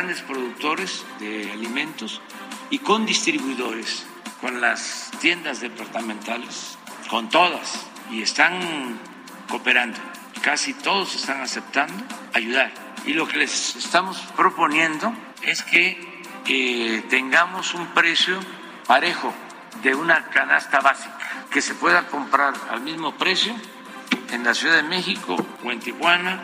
Grandes productores de alimentos y con distribuidores, con las tiendas departamentales, con todas, y están cooperando. Casi todos están aceptando ayudar. Y lo que les estamos proponiendo es que eh, tengamos un precio parejo de una canasta básica, que se pueda comprar al mismo precio en la Ciudad de México o en Tijuana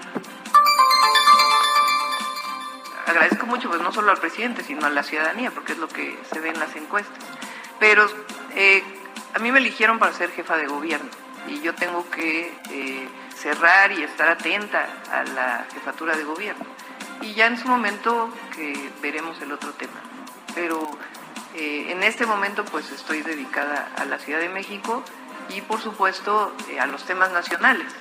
agradezco mucho, pues no solo al presidente, sino a la ciudadanía, porque es lo que se ve en las encuestas. Pero eh, a mí me eligieron para ser jefa de gobierno y yo tengo que eh, cerrar y estar atenta a la jefatura de gobierno. Y ya en su momento que veremos el otro tema. Pero eh, en este momento pues estoy dedicada a la Ciudad de México y por supuesto a los temas nacionales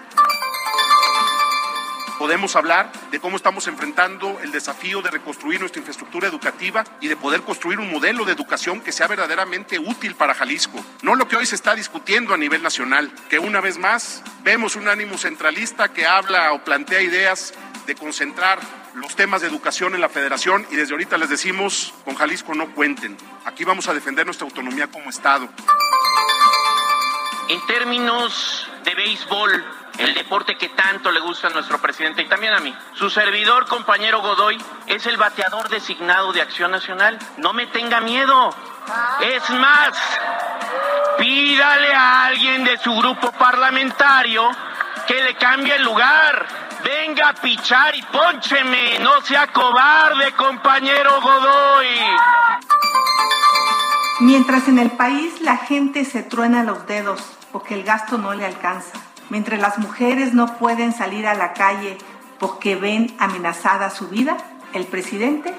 podemos hablar de cómo estamos enfrentando el desafío de reconstruir nuestra infraestructura educativa y de poder construir un modelo de educación que sea verdaderamente útil para Jalisco. No lo que hoy se está discutiendo a nivel nacional, que una vez más vemos un ánimo centralista que habla o plantea ideas de concentrar los temas de educación en la federación y desde ahorita les decimos, con Jalisco no cuenten. Aquí vamos a defender nuestra autonomía como Estado. En términos de béisbol, el deporte que tanto le gusta a nuestro presidente y también a mí. Su servidor, compañero Godoy, es el bateador designado de Acción Nacional. No me tenga miedo. Es más, pídale a alguien de su grupo parlamentario que le cambie el lugar. Venga a pichar y póncheme. No sea cobarde, compañero Godoy. Mientras en el país la gente se truena los dedos porque el gasto no le alcanza mientras las mujeres no pueden salir a la calle porque ven amenazada su vida, el presidente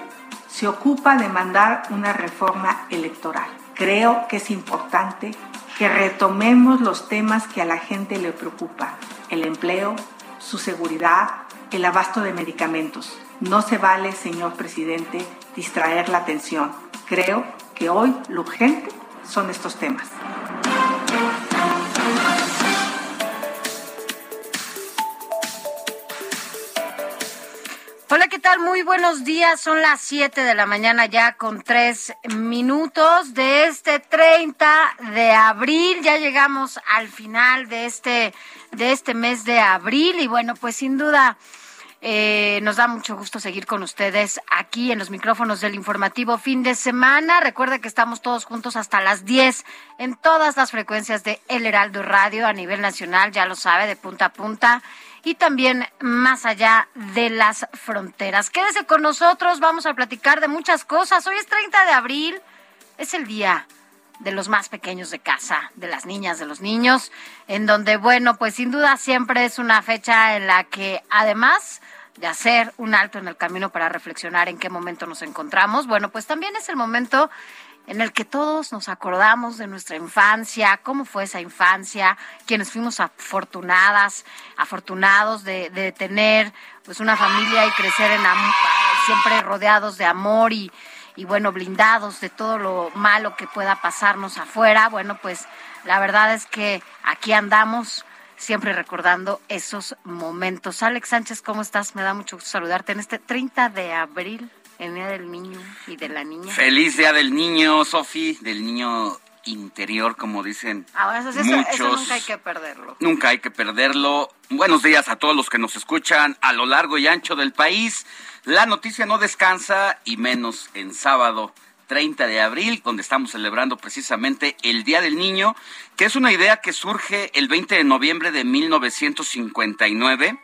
se ocupa de mandar una reforma electoral. Creo que es importante que retomemos los temas que a la gente le preocupa, el empleo, su seguridad, el abasto de medicamentos. No se vale, señor presidente, distraer la atención. Creo que hoy lo urgente son estos temas. Hola, ¿qué tal? Muy buenos días. Son las 7 de la mañana ya con tres minutos de este 30 de abril. Ya llegamos al final de este, de este mes de abril y bueno, pues sin duda eh, nos da mucho gusto seguir con ustedes aquí en los micrófonos del informativo fin de semana. Recuerda que estamos todos juntos hasta las 10 en todas las frecuencias de El Heraldo Radio a nivel nacional, ya lo sabe, de punta a punta y también más allá de las fronteras. Quédese con nosotros, vamos a platicar de muchas cosas. Hoy es 30 de abril, es el día de los más pequeños de casa, de las niñas, de los niños, en donde, bueno, pues sin duda siempre es una fecha en la que además de hacer un alto en el camino para reflexionar en qué momento nos encontramos, bueno, pues también es el momento en el que todos nos acordamos de nuestra infancia, cómo fue esa infancia, quienes fuimos afortunadas, afortunados de, tener pues una familia y crecer en siempre rodeados de amor y, y bueno, blindados de todo lo malo que pueda pasarnos afuera. Bueno, pues la verdad es que aquí andamos siempre recordando esos momentos. Alex Sánchez, ¿cómo estás? Me da mucho gusto saludarte en este 30 de abril el Día del Niño y de la Niña. Feliz Día del Niño, Sofi, del niño interior, como dicen Ah, eso, eso- muchos. eso nunca hay que perderlo. Nunca hay que perderlo. Buenos días a todos los que nos escuchan a lo largo y ancho del país. La noticia no descansa y menos en sábado 30 de abril, donde estamos celebrando precisamente el Día del Niño, que es una idea que surge el 20 de noviembre de 1959,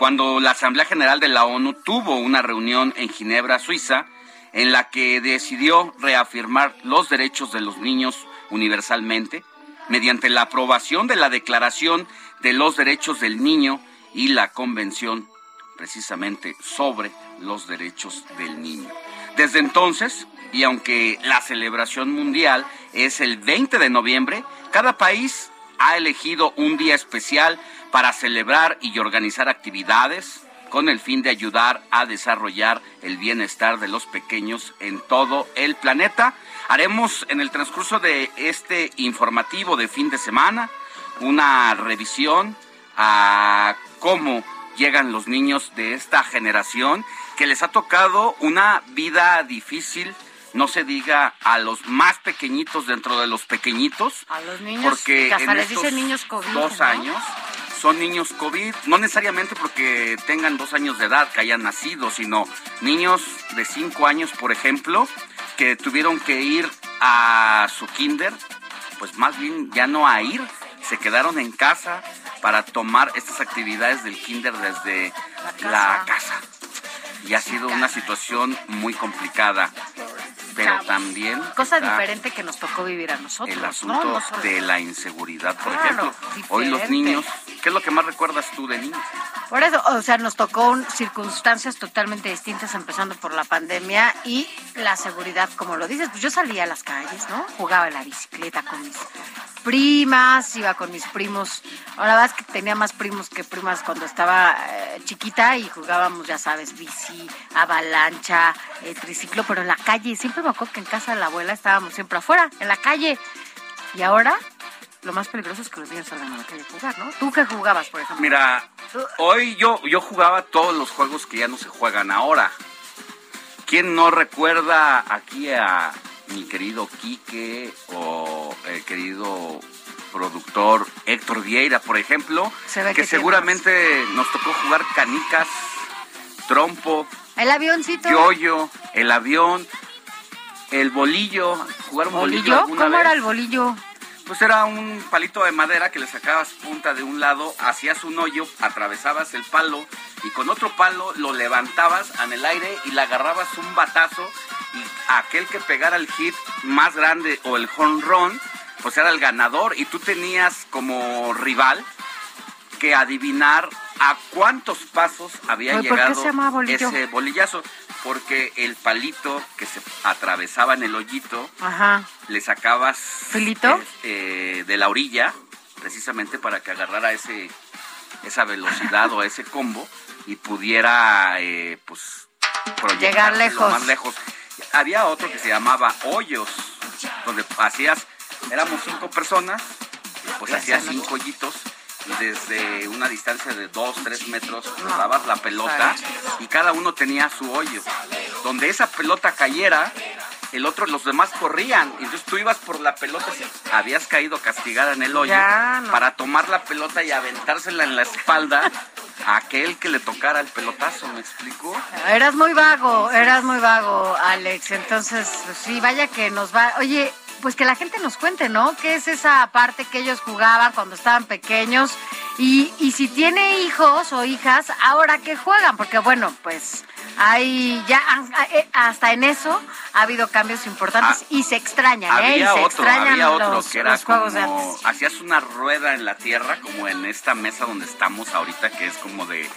cuando la Asamblea General de la ONU tuvo una reunión en Ginebra, Suiza, en la que decidió reafirmar los derechos de los niños universalmente mediante la aprobación de la Declaración de los Derechos del Niño y la Convención precisamente sobre los derechos del niño. Desde entonces, y aunque la celebración mundial es el 20 de noviembre, cada país ha elegido un día especial para celebrar y organizar actividades con el fin de ayudar a desarrollar el bienestar de los pequeños en todo el planeta. Haremos en el transcurso de este informativo de fin de semana una revisión a cómo llegan los niños de esta generación que les ha tocado una vida difícil, no se diga a los más pequeñitos dentro de los pequeñitos, A los niños, porque que hasta en les estos dicen niños COVID, dos ¿no? años son niños COVID, no necesariamente porque tengan dos años de edad, que hayan nacido, sino niños de cinco años, por ejemplo, que tuvieron que ir a su kinder, pues más bien ya no a ir, se quedaron en casa para tomar estas actividades del kinder desde la casa. Y ha sido una situación muy complicada, pero también Cosa diferente que nos tocó vivir a nosotros. el asunto No de la inseguridad, por Claro, ejemplo. Hoy los niños, ¿qué es lo que más recuerdas tú de niños? Por eso, o sea, nos tocó un- circunstancias totalmente distintas, empezando por la pandemia y la seguridad, como lo dices. Pues yo salía a las calles, ¿no? Jugaba en la bicicleta con mis primas, iba con mis primos. Ahora es que tenía más primos que primas cuando estaba eh, chiquita y jugábamos, ya sabes, bici, avalancha, eh, triciclo, pero en la calle. Siempre me acuerdo que en casa de la abuela estábamos siempre afuera, en la calle. Y ahora, lo más peligroso es que los niños salgan a la calle a jugar, ¿no? ¿Tú qué jugabas, por ejemplo? Mira, hoy yo, yo jugaba todos los juegos que ya no se juegan ahora. ¿Quién no recuerda aquí a mi querido Quique o el querido productor Héctor Vieira, por ejemplo? Se que que seguramente nos tocó jugar canicas, trompo, El avioncito. yoyo, el avión, el bolillo. ¿Jugaron bolillo, ¿Bolillo? alguna ¿Cómo vez? era el bolillo? Pues era un palito de madera que le sacabas punta de un lado, hacías un hoyo, atravesabas el palo y con otro palo lo levantabas en el aire y le agarrabas un batazo y aquel que pegara el hit más grande o el home run, pues era el ganador y tú tenías como rival que adivinar a cuántos pasos había Oye, ¿por qué llegado ese bolillazo. Porque el palito que se atravesaba en el hoyito Ajá. le sacabas ¿Filito? eh, eh, de la orilla precisamente para que agarrara ese esa velocidad o ese combo y pudiera eh, pues Llegar lejos. más lejos había otro que se llamaba hoyos donde hacías éramos cinco personas pues hacías cinco hoyitos desde una distancia de dos, tres metros dabas la pelota y cada uno tenía su hoyo. Donde esa pelota cayera, el otro, los demás corrían. Entonces tú ibas por la pelota habías caído castigada en el hoyo Ya, no. para tomar la pelota y aventársela en la espalda a aquel que le tocara el pelotazo, ¿me explico? Eras muy vago, eras muy vago, Alex. Entonces, pues sí, vaya que nos va. Oye, pues que la gente nos cuente, ¿no? ¿Qué es esa parte que ellos jugaban cuando estaban pequeños? Y, y si tiene hijos o hijas, ahora que juegan, porque bueno, pues hay ya eh, hasta en eso ha habido cambios importantes Ah, y se extrañan, ¿eh? Y se otro, extrañan había otro los, que era los juegos de como, antes. hacías una rueda en la tierra, como en esta mesa donde estamos ahorita, que es como de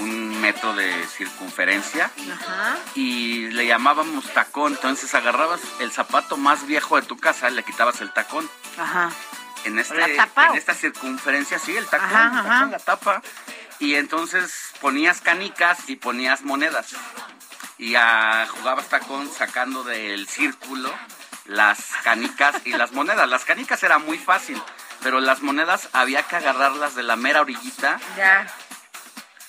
un metro de circunferencia, Ajá. y le llamábamos tacón, entonces agarrabas el zapato más viejo de tu casa, le quitabas el tacón. Ajá. En, este, la tapa, en esta circunferencia, sí, el tacón, Ajá, el tacón, ajá. la tapa, y entonces ponías canicas y ponías monedas y jugabas tacón sacando del círculo las canicas y las monedas. Las canicas era muy fácil, pero las monedas había que agarrarlas de la mera orillita Ya.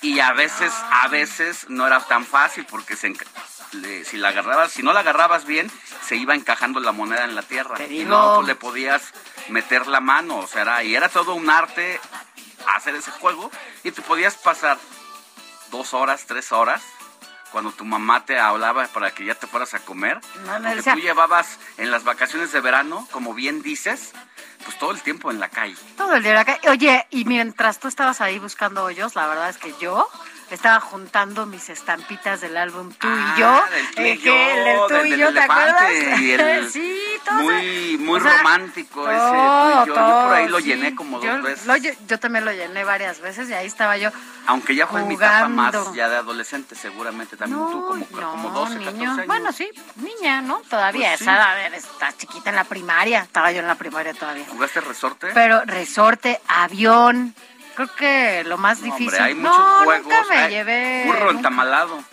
Y a veces, a veces no era tan fácil porque se, si la agarrabas, si no la agarrabas bien, se iba encajando la moneda en la tierra. Te Y no pues, le podías meter la mano, o sea, era, y era todo un arte hacer ese juego y te podías pasar dos horas, tres horas cuando tu mamá te hablaba para que ya te fueras a comer. No, porque decía- tú llevabas en las vacaciones de verano, como bien dices, pues todo el tiempo en la calle. Todo el día acá. Oye, y mientras tú estabas ahí buscando hoyos, la verdad es que yo estaba juntando mis estampitas del álbum Tú Ah, y yo. del Tú y yo, el del Tú del- y del yo, ¿te acuerdas? el- sí, todo. Muy, muy o sea, romántico ese Tú y todo, yo. Yo por ahí lo sí. llené como Yo dos veces. lo yo también lo llené varias veces y ahí estaba yo. Aunque ya fue mi etapa más ya de adolescente, seguramente también tú como, como 12, 14 niño. años. Bueno, sí, niña, ¿no? Todavía, Pues sí. esa, a ver, está chiquita en la primaria. Estaba yo en la primaria todavía. ¿Jugaste resorte? Pero resorte, avión, creo que lo más No, difícil. hombre, hay no, muchos juegos. nunca me hay llevé. Burro entamalado.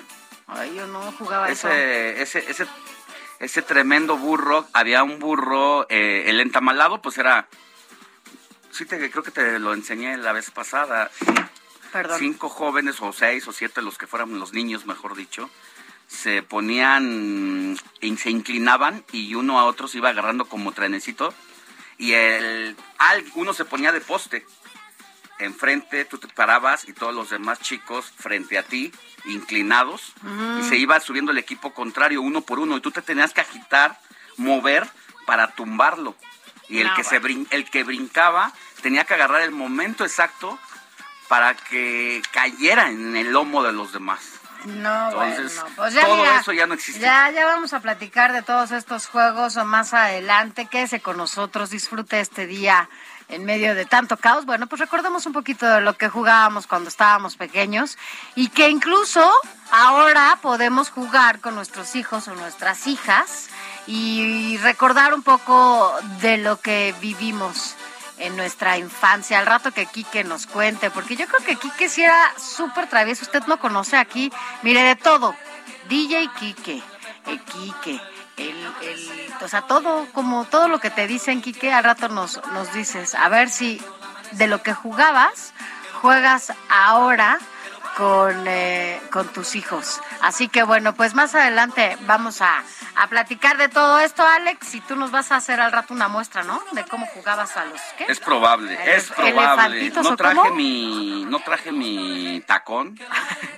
Ay, yo no jugaba eso. Ese, ese, ese, ese tremendo burro, había un burro, eh, el entamalado, pues era. Sí, te, creo que te lo enseñé la vez pasada. Perdón. Cinco jóvenes, o seis o siete, los que fueran los niños, mejor dicho, se ponían, se inclinaban y uno a otro se iba agarrando como trenecito. Y el, uno se ponía de poste enfrente, tú te parabas y todos los demás chicos frente a ti, inclinados, y se iba subiendo el equipo contrario uno por uno, y tú te tenías que agitar, mover para tumbarlo. Y el, No, que, se brin- el que brincaba tenía que agarrar el momento exacto para que cayera en el lomo de los demás. No, Entonces, bueno, pues ya todo mira, eso ya no existe. Ya, ya vamos a platicar de todos estos juegos o más adelante. Quédese con nosotros, disfrute este día en medio de tanto caos. Bueno, pues recordemos un poquito de lo que jugábamos cuando estábamos pequeños y que incluso ahora podemos jugar con nuestros hijos o nuestras hijas y recordar un poco de lo que vivimos en nuestra infancia. Al rato que Quique nos cuente, porque yo creo que Quique sí era súper travieso. Usted no conoce aquí, mire, de todo. DJ Quique, el Quique, el, el, o sea, todo, como todo lo que te dicen, Quique, al rato nos, nos dices, a ver si de lo que jugabas, juegas ahora con, eh, con tus hijos. Así que bueno, pues más adelante vamos a, a platicar de todo esto, Alex, y tú nos vas a hacer al rato una muestra, ¿no? De cómo jugabas a los... ¿qué? Es probable, ¿Elef- es probable. No traje cómo? mi, no traje mi tacón.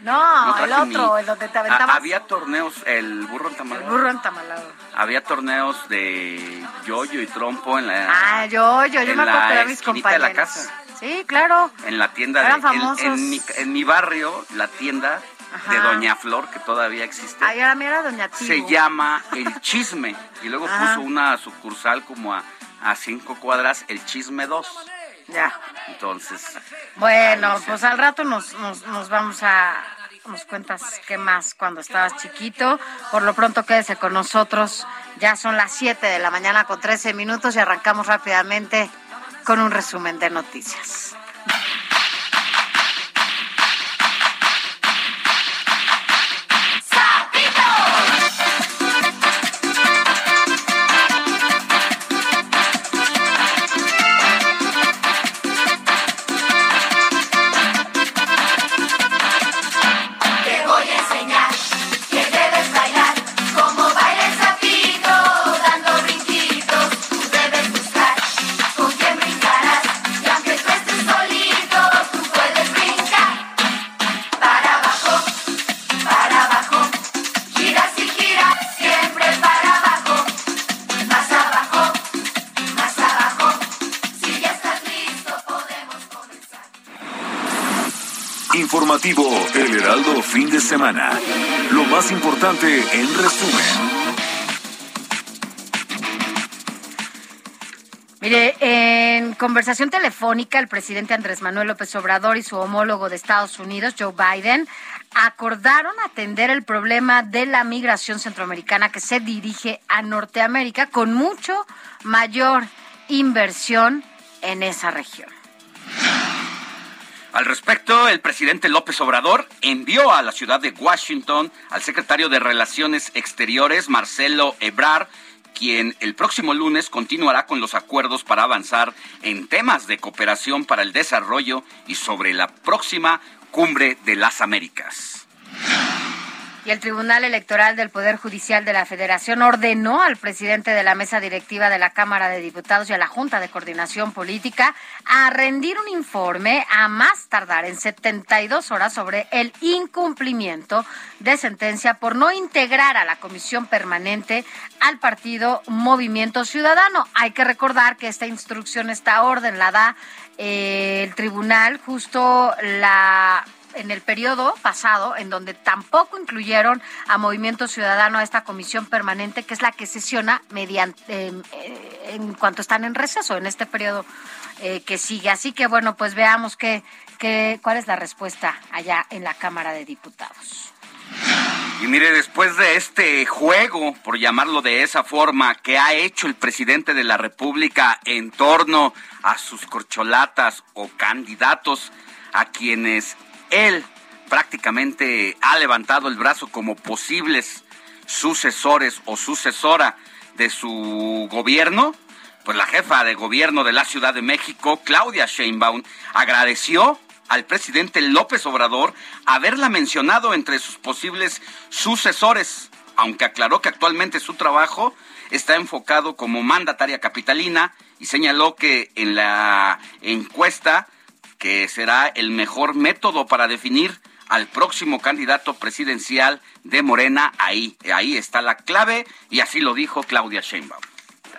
No, no el otro, mi- el donde te Ah, aventabas había torneos, el burro el entamalado. burro entamalado. Había torneos de yoyo y trompo en la, Ah, yo, yo, yo me acuerdo eran mis esquinita de la compañeros. casa. Sí, claro. en la tienda Eran de famosos. en, mi, en mi barrio, la tienda de. Doña Flor, que todavía existe, Ay, ahora mira Doña se llama El Chisme. Y luego Ajá. puso una sucursal como a, a cinco cuadras, El Chisme 2. Ya. Entonces, Bueno, pues al rato nos, nos, nos vamos a... Nos cuentas qué más cuando estabas chiquito. Por lo pronto quédese con nosotros. Ya son las 7 de la mañana con 13 minutos y arrancamos rápidamente con un resumen de noticias. Más importante en resumen. Mire, en conversación telefónica, el presidente Andrés Manuel López Obrador y su homólogo de Estados Unidos, Joe Biden, acordaron atender el problema de la migración centroamericana que se dirige a Norteamérica con mucho mayor inversión en esa región. Al respecto, el presidente López Obrador envió a la ciudad de Washington al secretario de Relaciones Exteriores, Marcelo Ebrard, quien el próximo lunes continuará con los acuerdos para avanzar en temas de cooperación para el desarrollo y sobre la próxima cumbre de las Américas. Y el Tribunal Electoral del Poder Judicial de la Federación ordenó al presidente de la mesa directiva de la Cámara de Diputados y a la Junta de Coordinación Política a rendir un informe a más tardar en 72 horas sobre el incumplimiento de sentencia por no integrar a la comisión permanente al partido Movimiento Ciudadano. Hay que recordar que esta instrucción, esta orden la da eh, el tribunal justo la en el periodo pasado, en donde tampoco incluyeron a Movimiento Ciudadano a esta comisión permanente, que es la que sesiona mediante eh, en cuanto están en receso en este periodo eh, que sigue. Así que bueno, pues veamos qué, qué, cuál es la respuesta allá en la Cámara de Diputados. Y mire, después de este juego, por llamarlo de esa forma, que ha hecho el presidente de la República en torno a sus corcholatas o candidatos a quienes él prácticamente ha levantado el brazo como posibles sucesores o sucesora de su gobierno, pues la jefa de gobierno de la Ciudad de México, Claudia Sheinbaum, agradeció al presidente López Obrador haberla mencionado entre sus posibles sucesores, aunque aclaró que actualmente su trabajo está enfocado como mandataria capitalina y señaló que en la encuesta que será el mejor método para definir al próximo candidato presidencial de Morena, ahí, ahí está la clave y así lo dijo Claudia Sheinbaum.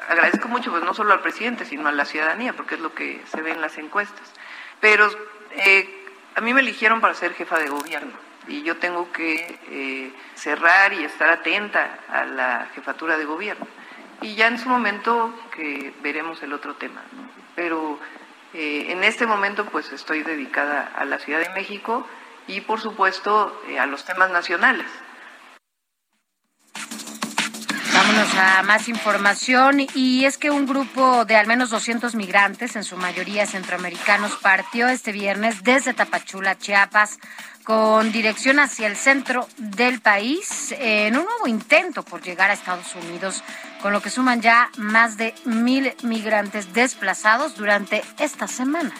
Agradezco mucho, pues no solo al presidente, sino a la ciudadanía, porque es lo que se ve en las encuestas. Pero eh, a mí me eligieron para ser jefa de gobierno y yo tengo que eh, cerrar y estar atenta a la jefatura de gobierno. Y ya en su momento que veremos el otro tema. Pero eh, en este momento pues estoy dedicada a la Ciudad de México y por supuesto eh, a los temas nacionales. Vámonos a más información y es que un grupo de al menos 200 migrantes, en su mayoría centroamericanos, partió este viernes desde Tapachula, Chiapas, con dirección hacia el centro del país en un nuevo intento por llegar a Estados Unidos, con lo que suman ya más de mil migrantes desplazados durante esta semana.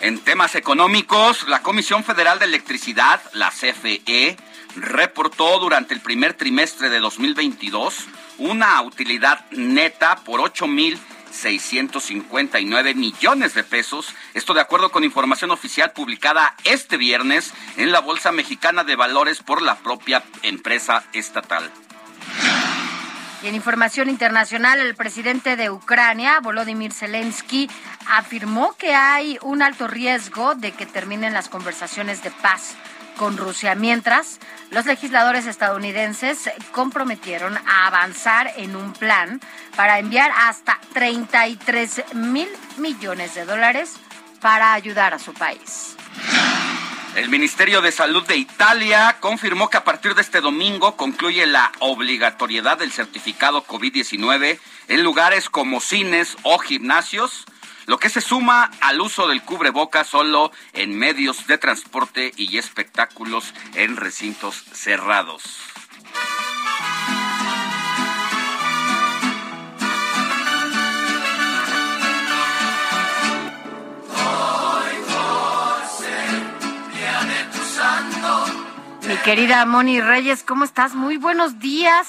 En temas económicos, la Comisión Federal de Electricidad, la CFE, reportó durante el primer trimestre de 2022 una utilidad neta por 8.659 millones de pesos. Esto de acuerdo con información oficial publicada este viernes en la Bolsa Mexicana de Valores por la propia empresa estatal. Y en información internacional, el presidente de Ucrania, Volodymyr Zelensky, afirmó que hay un alto riesgo de que terminen las conversaciones de paz con Rusia, mientras los legisladores estadounidenses comprometieron a avanzar en un plan para enviar hasta 33 mil millones de dólares para ayudar a su país. El Ministerio de Salud de Italia confirmó que a partir de este domingo concluye la obligatoriedad del certificado COVID-19 en lugares como cines o gimnasios lo que se suma al uso del cubreboca solo en medios de transporte y espectáculos en recintos cerrados. Mi querida Moni Reyes, ¿cómo estás? Muy buenos días.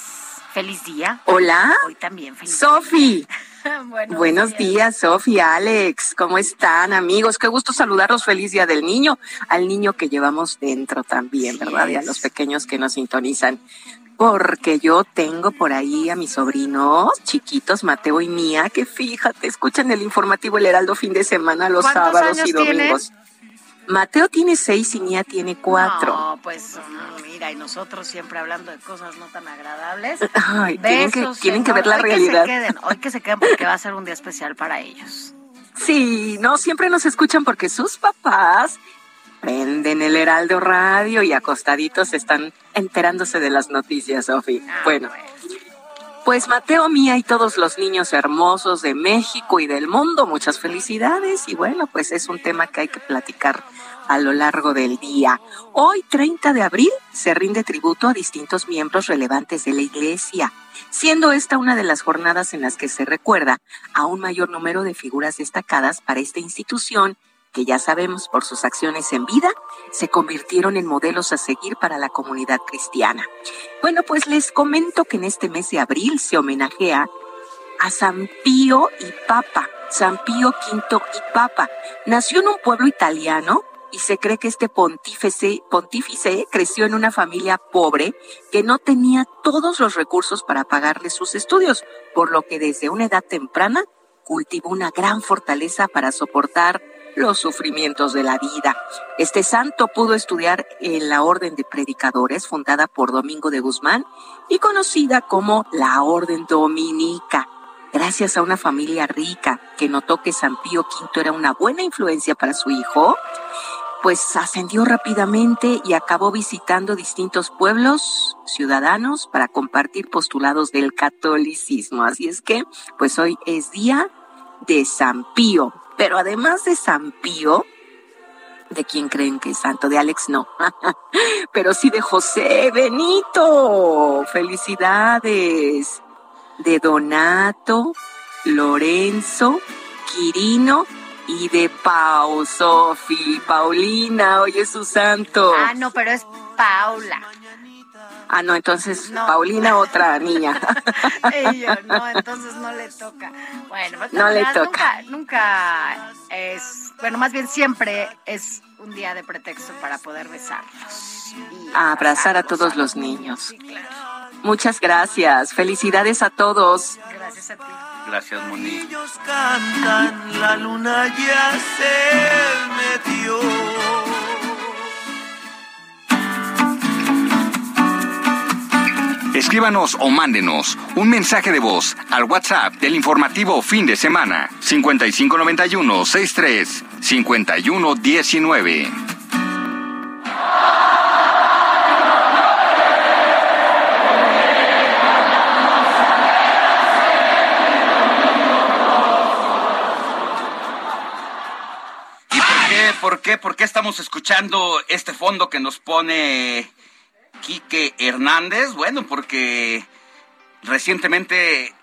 Feliz día. Hola. Hoy también feliz Sofi. Buenos, Buenos días, Sofi, Alex. ¿Cómo están, amigos? Qué gusto saludarlos. Feliz Día del Niño. Al niño que llevamos dentro también, ¿verdad? Y a los pequeños que nos sintonizan. Porque yo tengo por ahí a mis sobrinos chiquitos, Mateo y Mía, que fíjate, escuchan el informativo El Heraldo fin de semana, los ¿Cuántos sábados y domingos. Mateo tiene seis y Mía tiene cuatro. No, pues mira, y nosotros siempre hablando de cosas no tan agradables. Ay, tienen que, tienen que ver la Hoy realidad. Que se queden, hoy que se queden porque va a ser un día especial para ellos. Sí, no, siempre nos escuchan porque sus papás prenden el Heraldo Radio y acostaditos están enterándose de las noticias, Sofi. Ah, Bueno, pues Mateo, Mía y todos los niños hermosos de México y del mundo, muchas felicidades y bueno, pues es un tema que hay que platicar a lo largo del día. Hoy, 30 de abril, se rinde tributo a distintos miembros relevantes de la Iglesia, siendo esta una de las jornadas en las que se recuerda a un mayor número de figuras destacadas para esta institución que ya sabemos por sus acciones en vida se convirtieron en modelos a seguir para la comunidad cristiana. Bueno, pues les comento que en este mes de abril se homenajea a San Pío y Papa, San Pío V y Papa. Nació en un pueblo italiano y se cree que este pontífice, pontífice creció en una familia pobre que no tenía todos los recursos para pagarle sus estudios, por lo que desde una edad temprana cultivó una gran fortaleza para soportar los sufrimientos de la vida. Este santo pudo estudiar en la Orden de Predicadores fundada por Domingo de Guzmán y conocida como la Orden Dominica. Gracias a una familia rica que notó que San Pío V era una buena influencia para su hijo, pues ascendió rápidamente y acabó visitando distintos pueblos ciudadanos para compartir postulados del catolicismo. Así es que, pues hoy es día de San Pío. Pero además de San Pío, ¿de quién creen que es santo? De Alex no. Pero sí de José Benito. Felicidades. De Donato, Lorenzo, Quirino y de Pau, Sofi, Paulina, hoy es su santo. Ah, no, pero es Paula. Ah, no, entonces Paulina, otra niña. Ella, no, entonces no le toca. Bueno, pues, No le toca. Nunca, nunca es, bueno, más bien siempre es un día de pretexto para poder besarlos. y A abrazar a todos los niños. Muchas gracias. Felicidades a todos. Gracias a ti. Gracias, Moni. cantan, la luna ya se metió. Escríbanos o mándenos un mensaje de voz al WhatsApp del informativo fin de semana 5591 63 5119. ¿Y por qué, por qué, por qué estamos escuchando este fondo que nos pone Quique Hernández? Bueno, porque recientemente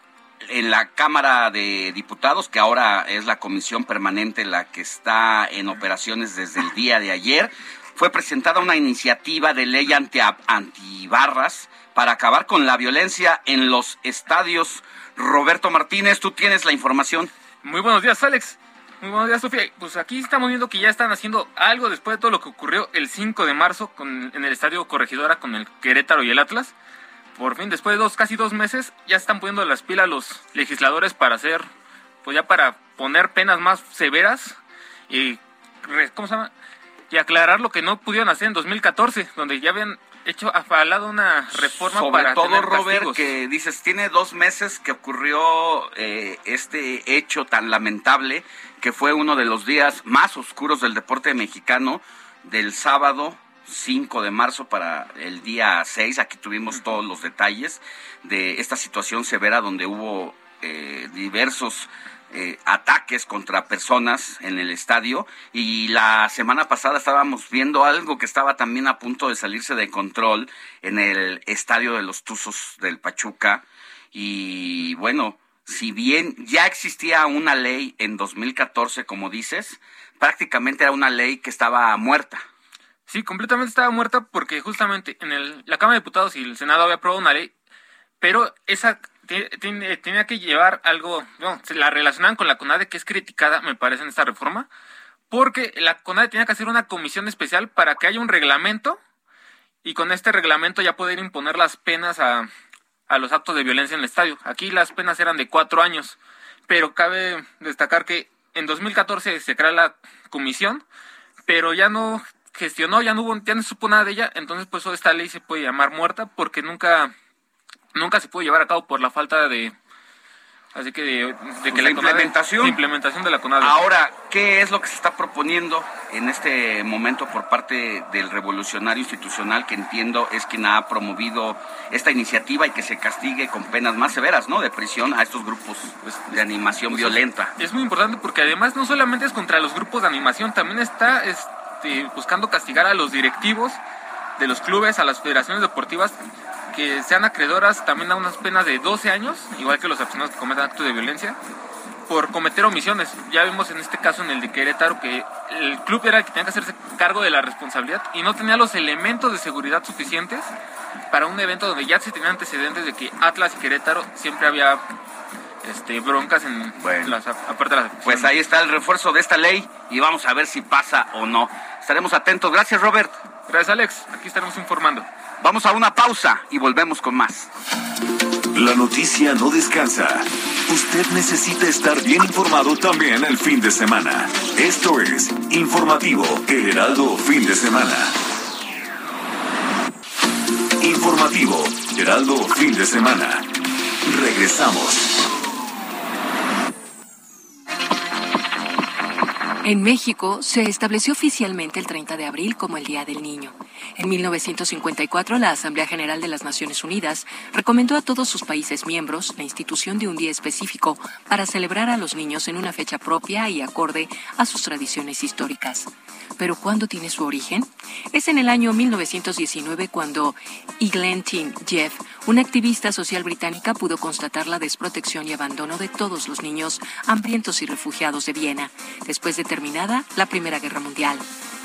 en la Cámara de Diputados, que ahora es la comisión permanente la que está en operaciones desde el día de ayer, fue presentada una iniciativa de ley anti antibarras para acabar con la violencia en los estadios. Roberto Martínez, tú tienes la información. Muy buenos días, Alex. Muy buenos días, Sofía. Pues aquí estamos viendo que ya están haciendo algo después de todo lo que ocurrió el 5 de marzo con, en el Estadio Corregidora con el Querétaro y el Atlas. Por fin, después de dos, casi dos meses, ya están poniendo las pilas los legisladores para hacer, pues ya para poner penas más severas y, ¿cómo se llama? Y aclarar lo que no pudieron hacer en 2014, donde ya habían hecho, afalado una reforma Sobre para todo, tener Robert, castigos. que dices, tiene dos meses que ocurrió eh, este hecho tan lamentable, que fue uno de los días más oscuros del deporte mexicano, del sábado 5 de marzo para el día 6. Aquí tuvimos todos los detalles de esta situación severa donde hubo eh, diversos eh, ataques contra personas en el estadio. Y la semana pasada estábamos viendo algo que estaba también a punto de salirse de control en el estadio de los Tuzos del Pachuca. Y bueno, si bien ya existía una ley en 2014 como dices, prácticamente era una ley que estaba muerta. Sí, completamente estaba muerta porque justamente en el, la Cámara de Diputados y el Senado había aprobado una ley, pero esa tenía que llevar algo, no, se la relacionaban con la CONADE, que es criticada, me parece, en esta reforma, porque la CONADE tenía que hacer una comisión especial para que haya un reglamento y con este reglamento ya poder imponer las penas a, a los actos de violencia en el estadio. Aquí las penas eran de cuatro años, pero cabe destacar que en 2014 se crea la comisión, pero ya no gestionó, ya no hubo, ya no supo nada de ella, entonces pues esta ley se puede llamar muerta porque nunca, nunca se pudo llevar a cabo por la falta de, así que de, de que la CONADE- implementación. de implementación de la CONADE. Ahora, ¿qué es lo que se está proponiendo en este momento por parte del revolucionario institucional que entiendo es quien ha promovido esta iniciativa y que se castigue con penas más severas, ¿no? De prisión a estos grupos pues, de animación violenta. Es muy importante porque además no solamente es contra los grupos de animación, también está este, buscando castigar a los directivos de los clubes, a las federaciones deportivas que sean acreedoras también a unas penas de 12 años, igual que los aficionados que cometan actos de violencia. por cometer omisiones. Ya vimos en este caso en el de Querétaro que el club era el que tenía que hacerse cargo de la responsabilidad y no tenía los elementos de seguridad suficientes para un evento donde ya se tenían antecedentes de que Atlas y Querétaro siempre había este, broncas en las aparte de las Pues ahí está el refuerzo de esta ley y vamos a ver si pasa o no. Estaremos atentos. Gracias, Robert. Gracias, Alex. Aquí estaremos informando. Vamos a una pausa y volvemos con más. La noticia no descansa. Usted necesita estar bien informado también el fin de semana. Esto es Informativo El Heraldo Fin de Semana. Informativo Heraldo Fin de Semana. Regresamos. En México se estableció oficialmente el 30 de abril como el Día del Niño. En 1954, la Asamblea General de las Naciones Unidas recomendó a todos sus países miembros la institución de un día específico para celebrar a los niños en una fecha propia y acorde a sus tradiciones históricas. Pero ¿cuándo tiene su origen? Es en el año 1919 cuando Eglantin Jeff, una activista social británica, pudo constatar la desprotección y abandono de todos los niños hambrientos y refugiados de Viena, después de terminada la Primera Guerra Mundial.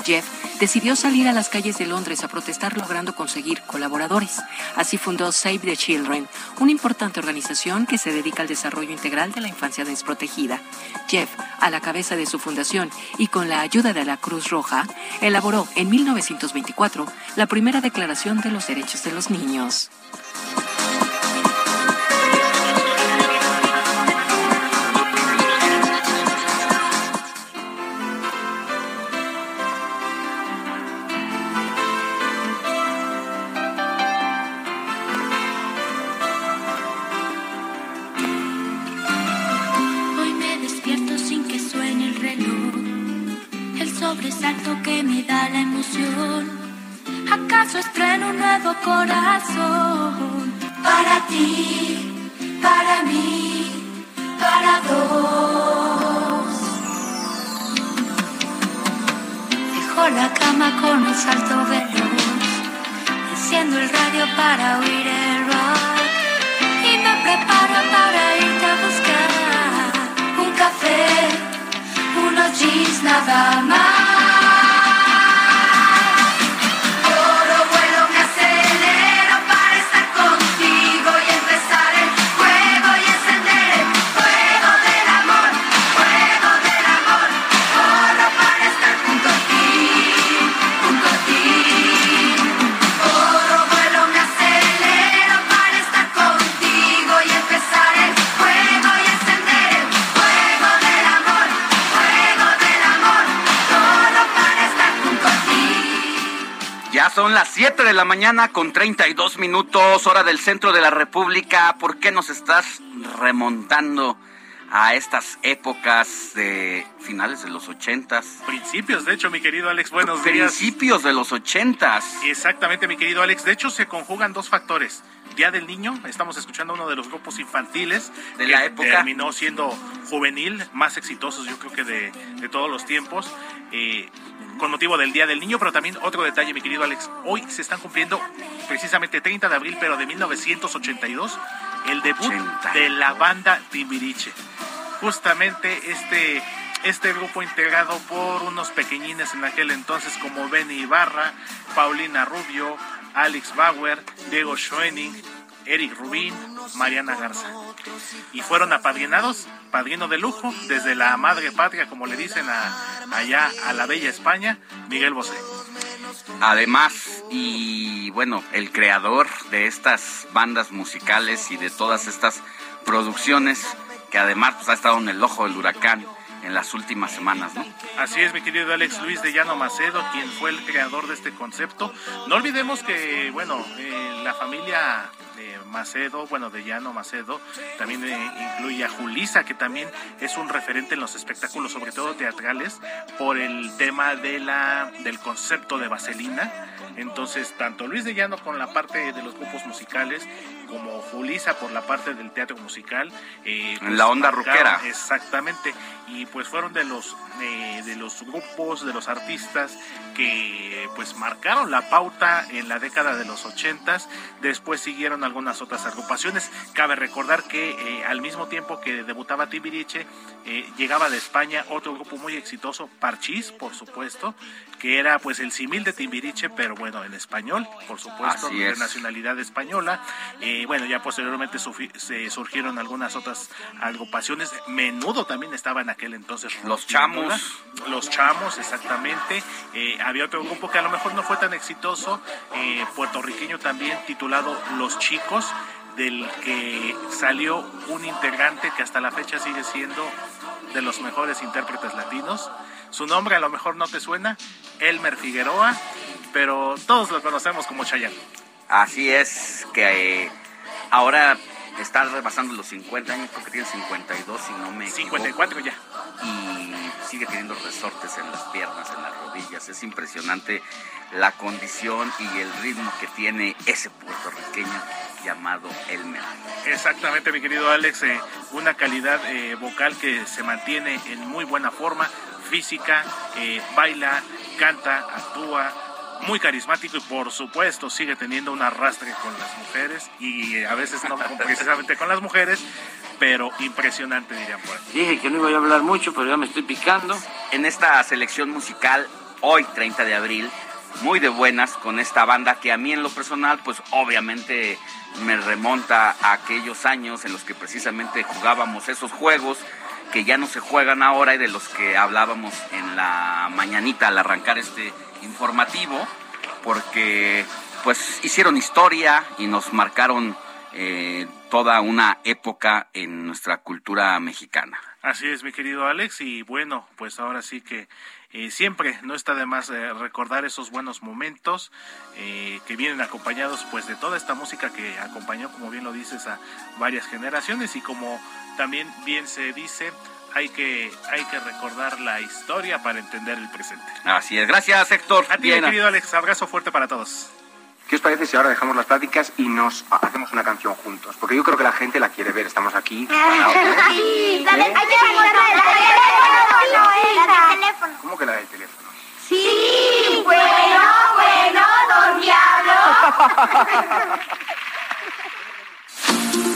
Jeff decidió salir a las calles de Londres a protestar logrando conseguir colaboradores. Así fundó Save the Children, una importante organización que se dedica al desarrollo integral de la infancia desprotegida. Jeff, a la cabeza de su fundación y con la ayuda de la Cruz Roja, elaboró en 1924 la primera declaración de los derechos de los niños. Que me da la emoción. ¿Acaso estreno un nuevo corazón? Para ti, para mí, para dos. Dejo la cama con un salto veloz. Enciendo el radio para oír el rock. Y me preparo para irte a buscar un café, unos jeans nada más. Son las 7 de la mañana con 32 minutos, hora del centro de la República. ¿Por qué nos estás remontando a estas épocas de finales de los ochentas? Principios, de hecho, mi querido Alex, buenos días. Principios de los ochentas. Exactamente, mi querido Alex. De hecho, se conjugan dos factores. Día del Niño, estamos escuchando uno de los grupos infantiles De que la época. terminó siendo juvenil, más exitosos yo creo que de, de todos los tiempos, eh, con motivo del Día del Niño, pero también otro detalle, mi querido Alex, hoy se están cumpliendo precisamente 30 de abril, pero de 1982, el debut de la banda Timbiriche. Justamente este este grupo integrado por unos pequeñines en aquel entonces como Benny Ibarra, Paulina Rubio, Alex Bauer, Diego Schoening, Eric Rubín, Mariana Garza. Y fueron apadrinados, padrino de lujo, desde la madre patria, como le dicen a- allá a la bella España, Miguel Bosé. Además, y bueno, el creador de estas bandas musicales y de todas estas producciones, que además pues, ha estado en el ojo del huracán en las últimas semanas, ¿no? Así es, mi querido Alex Luis de Llano Macedo, quien fue el creador de este concepto. No olvidemos que, bueno, eh, la familia de Macedo, bueno, de Llano Macedo, también eh, incluye a Julisa, que también es un referente en los espectáculos, sobre todo teatrales, por el tema de la, del concepto de vaselina. Entonces, tanto Luis de Llano con la parte de los grupos musicales, como Julisa por la parte del teatro musical. eh, En la onda rockera. Exactamente. Y pues fueron de los eh, de los grupos, de los artistas que pues marcaron la pauta en la década de los ochentas. Después siguieron algunas otras agrupaciones. Cabe recordar que eh, al mismo tiempo que debutaba Timbiriche, eh, llegaba de España otro grupo muy exitoso, Parchís, por supuesto, que era pues el simil de Timbiriche, pero bueno, en español, por supuesto, Así de es. nacionalidad española. Eh, bueno, ya posteriormente sufi- se surgieron algunas otras agrupaciones. Menudo también estaba en aquel entonces. Los. Chamos. Los Chamos, exactamente. Eh, había otro grupo que a lo mejor no fue tan exitoso, eh, puertorriqueño también, titulado Los Chicos, del que salió un integrante que hasta la fecha sigue siendo de los mejores intérpretes latinos. Su nombre a lo mejor no te suena, Elmer Figueroa, pero todos lo conocemos como Chayanne. Así es, que eh, ahora está rebasando los 50 años, creo que tiene 52, si no me equivoco. 54 ya. Y sigue teniendo resortes en las piernas, en las rodillas. Es impresionante la condición y el ritmo que tiene ese puertorriqueño llamado Elmer. Exactamente, mi querido Alex, eh, una calidad eh, vocal que se mantiene en muy buena forma, física, eh, baila, canta, actúa, muy carismático y por supuesto sigue teniendo un arrastre con las mujeres y eh, a veces no con- precisamente con las mujeres, pero impresionante dirían por ahí. Dije que no iba a hablar mucho, pero ya me estoy picando. En esta selección musical, hoy 30 de abril, muy de buenas con esta banda que a mí en lo personal, pues obviamente me remonta a aquellos años en los que precisamente jugábamos esos juegos que ya no se juegan ahora y de los que hablábamos en la mañanita al arrancar este informativo, porque pues hicieron historia y nos marcaron eh, toda una época en nuestra cultura mexicana. Así es, mi querido Alex, y bueno, pues ahora sí que eh, siempre no está de más eh, recordar esos buenos momentos eh, que vienen acompañados pues de toda esta música que acompañó, como bien lo dices, a varias generaciones y como también bien se dice, hay que, hay que recordar la historia para entender el presente. Así es, gracias Héctor. A ti, Bien, mi querido Alex, abrazo fuerte para todos. ¿Qué os parece si ahora dejamos las pláticas y nos hacemos una canción juntos? Porque yo creo que la gente la quiere ver, estamos aquí. Sí, la del teléfono. ¿Cómo que la del teléfono? Sí, bueno, bueno, don Diablo.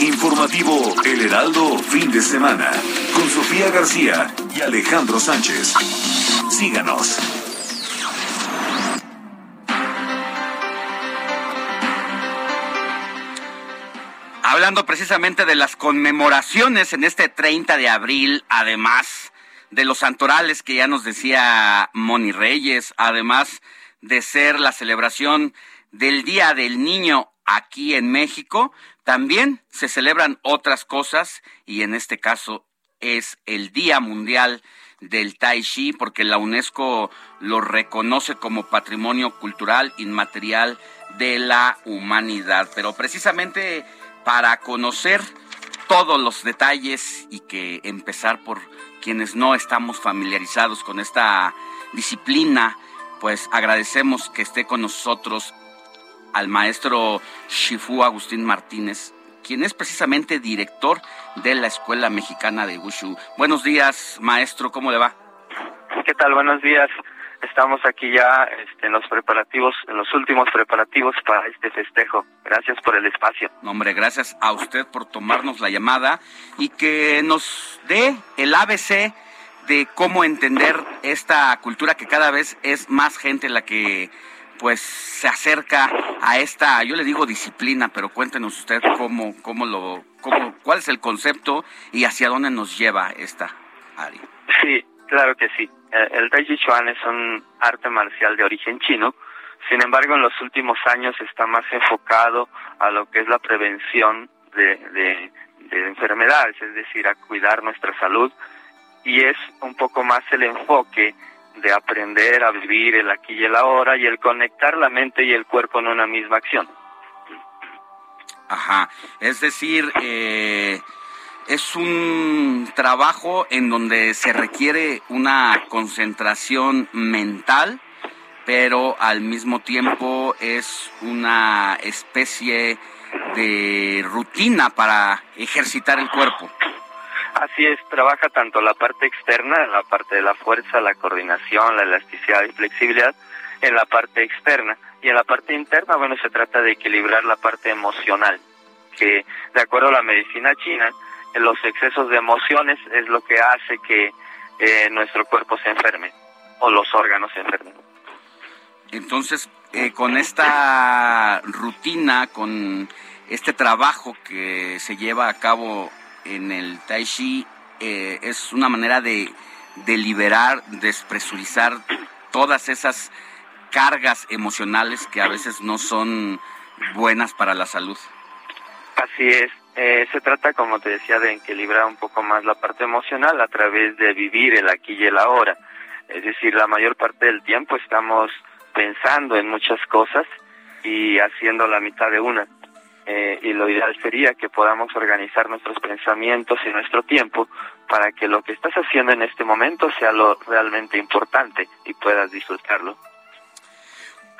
Informativo El Heraldo Fin de Semana con Sofía García y Alejandro Sánchez. Síganos. Hablando precisamente de las conmemoraciones en este 30 de abril, además de los santorales que ya nos decía Moni Reyes, además de ser la celebración del Día del Niño aquí en México, también se celebran otras cosas y en este caso es el Día Mundial del Tai Chi porque la UNESCO lo reconoce como patrimonio cultural inmaterial de la humanidad. Pero precisamente para conocer todos los detalles y que empezar por quienes no estamos familiarizados con esta disciplina, pues agradecemos que esté con nosotros al maestro Shifu Agustín Martínez, quien es precisamente director de la Escuela Mexicana de Wushu. Buenos días, maestro, ¿cómo le va? ¿Qué tal? Buenos días. Estamos aquí ya este, en los preparativos, en los últimos preparativos para este festejo. Gracias por el espacio. No, hombre, gracias a usted por tomarnos la llamada y que nos dé el ABC de cómo entender esta cultura que cada vez es más gente la que pues se acerca a esta, yo le digo disciplina, pero cuéntenos usted cómo, cómo lo, cómo, cuál es el concepto y hacia dónde nos lleva esta área. Sí, claro que sí. Eh, El Tai Chi es un arte marcial de origen chino. Sin embargo, en los últimos años está más enfocado a lo que es la prevención de, de enfermedades, es decir, a cuidar nuestra salud. Y es un poco más el enfoque de aprender a vivir el aquí y el ahora y el conectar la mente y el cuerpo en una misma acción. Ajá, es decir, eh, es un trabajo en donde se requiere una concentración mental, pero al mismo tiempo es una especie de rutina para ejercitar el cuerpo. Así es, trabaja tanto la parte externa, la parte de la fuerza, la coordinación, la elasticidad y flexibilidad, en la parte externa. Y en la parte interna, bueno, se trata de equilibrar la parte emocional, que de acuerdo a la medicina china, los excesos de emociones es lo que hace que eh, nuestro cuerpo se enferme o los órganos se enfermen. Entonces, eh, con esta rutina, con este trabajo que se lleva a cabo en el Tai Chi, eh, es una manera de, de liberar, despresurizar todas esas cargas emocionales que a veces no son buenas para la salud. Así es. Eh, se trata, como te decía, de equilibrar un poco más la parte emocional a través de vivir el aquí y el ahora. Es decir, la mayor parte del tiempo estamos pensando en muchas cosas y haciendo la mitad de una. Eh, y lo ideal sería que podamos organizar nuestros pensamientos y nuestro tiempo para que lo que estás haciendo en este momento sea lo realmente importante y puedas disfrutarlo.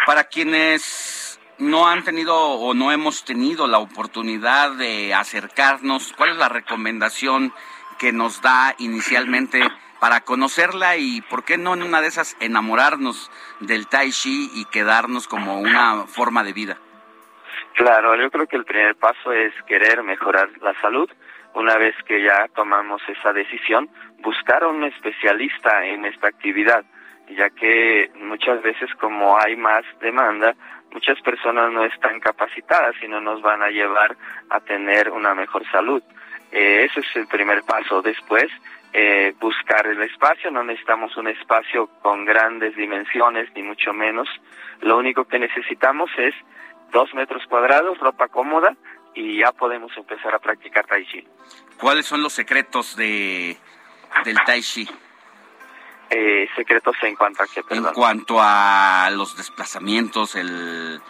Para quienes no han tenido o no hemos tenido la oportunidad de acercarnos, ¿cuál es la recomendación que nos da inicialmente para conocerla y, por qué no en una de esas, enamorarnos del Tai Chi y quedarnos como una forma de vida? Claro, yo creo que el primer paso es querer mejorar la salud. Una vez que ya tomamos esa decisión, buscar a un especialista en esta actividad, ya que muchas veces como hay más demanda, muchas personas no están capacitadas y no nos van a llevar a tener una mejor salud. Eh, ese es el primer paso. Después, eh, buscar el espacio. No necesitamos un espacio con grandes dimensiones, ni mucho menos. Lo único que necesitamos es dos metros cuadrados, ropa cómoda y ya podemos empezar a practicar Tai Chi. ¿Cuáles son los secretos de del Tai Chi? Eh, secretos en cuanto a qué, En cuanto a los desplazamientos, el,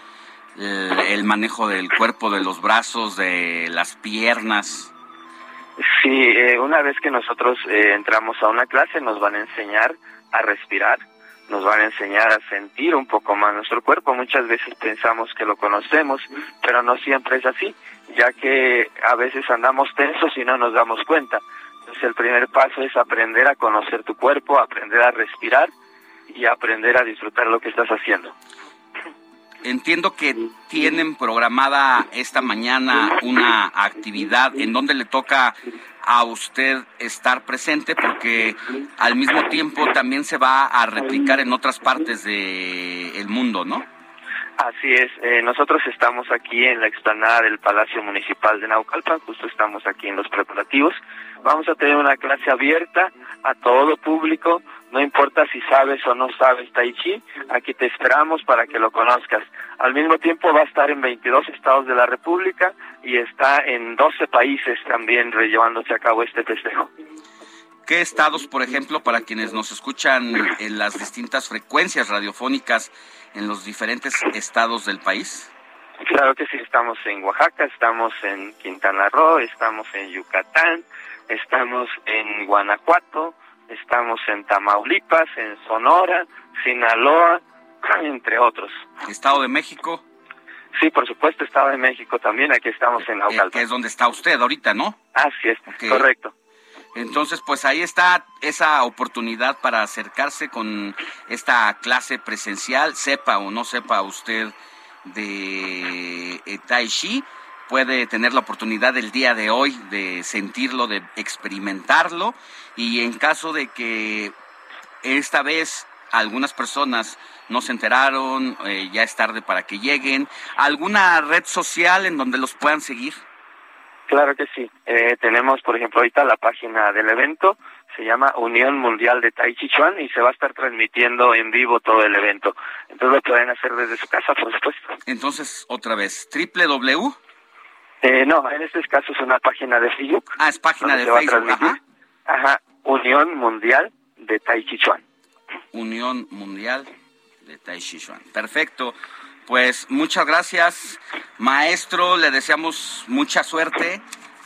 el, el manejo del cuerpo, de los brazos, de las piernas. Sí, eh, una vez que nosotros eh, entramos a una clase nos van a enseñar a respirar, nos van a enseñar a sentir un poco más nuestro cuerpo. Muchas veces pensamos que lo conocemos, pero no siempre es así, ya que a veces andamos tensos y no nos damos cuenta. Entonces el primer paso es aprender a conocer tu cuerpo, aprender a respirar y aprender a disfrutar lo que estás haciendo. Entiendo que tienen programada esta mañana una actividad en donde le toca a usted estar presente porque al mismo tiempo también se va a replicar en otras partes del el mundo, ¿no? Así es, eh, nosotros estamos aquí en la explanada del Palacio Municipal de Naucalpan, justo estamos aquí en los preparativos. Vamos a tener una clase abierta a todo público, no importa si sabes o no sabes Tai Chi, aquí te esperamos para que lo conozcas. Al mismo tiempo va a estar en 22 estados de la República y está en 12 países también llevándose a cabo este festejo. ¿Qué estados, por ejemplo, para quienes nos escuchan en las distintas frecuencias radiofónicas en los diferentes estados del país? Claro que sí, estamos en Oaxaca, estamos en Quintana Roo, estamos en Yucatán, estamos en Guanajuato, estamos en Tamaulipas, en Sonora, Sinaloa, entre otros. ¿Estado de México? Sí, por supuesto, Estado de México también, aquí estamos en Naucalpan. Que es donde está usted ahorita, ¿no? Así es, correcto. Entonces, pues ahí está esa oportunidad para acercarse con esta clase presencial, sepa o no sepa usted de eh, Tai Chi, puede tener la oportunidad el día de hoy de sentirlo, de experimentarlo y en caso de que esta vez algunas personas no se enteraron, eh, ya es tarde para que lleguen, alguna red social en donde los puedan seguir. Claro que sí. Eh, tenemos, por ejemplo, ahorita la página del evento, se llama Unión Mundial de Tai Chi Chuan y se va a estar transmitiendo en vivo todo el evento. Entonces lo pueden hacer desde su casa, por supuesto. Entonces, otra vez, www. Eh, no, en este caso es una página de Facebook. Ah, es página de Facebook, transmitir. Ajá, Unión Mundial de Tai Chi Chuan. Unión Mundial de Tai Chi Chuan. Perfecto. Pues muchas gracias, maestro. Le deseamos mucha suerte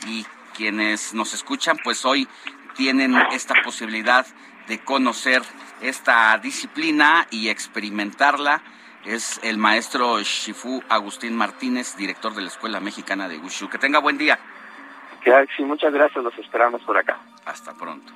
y quienes nos escuchan, pues hoy tienen esta posibilidad de conocer esta disciplina y experimentarla es el maestro Shifu Agustín Martínez, director de la Escuela Mexicana de Wushu. Que tenga buen día. Sí, muchas gracias, los esperamos por acá. Hasta pronto.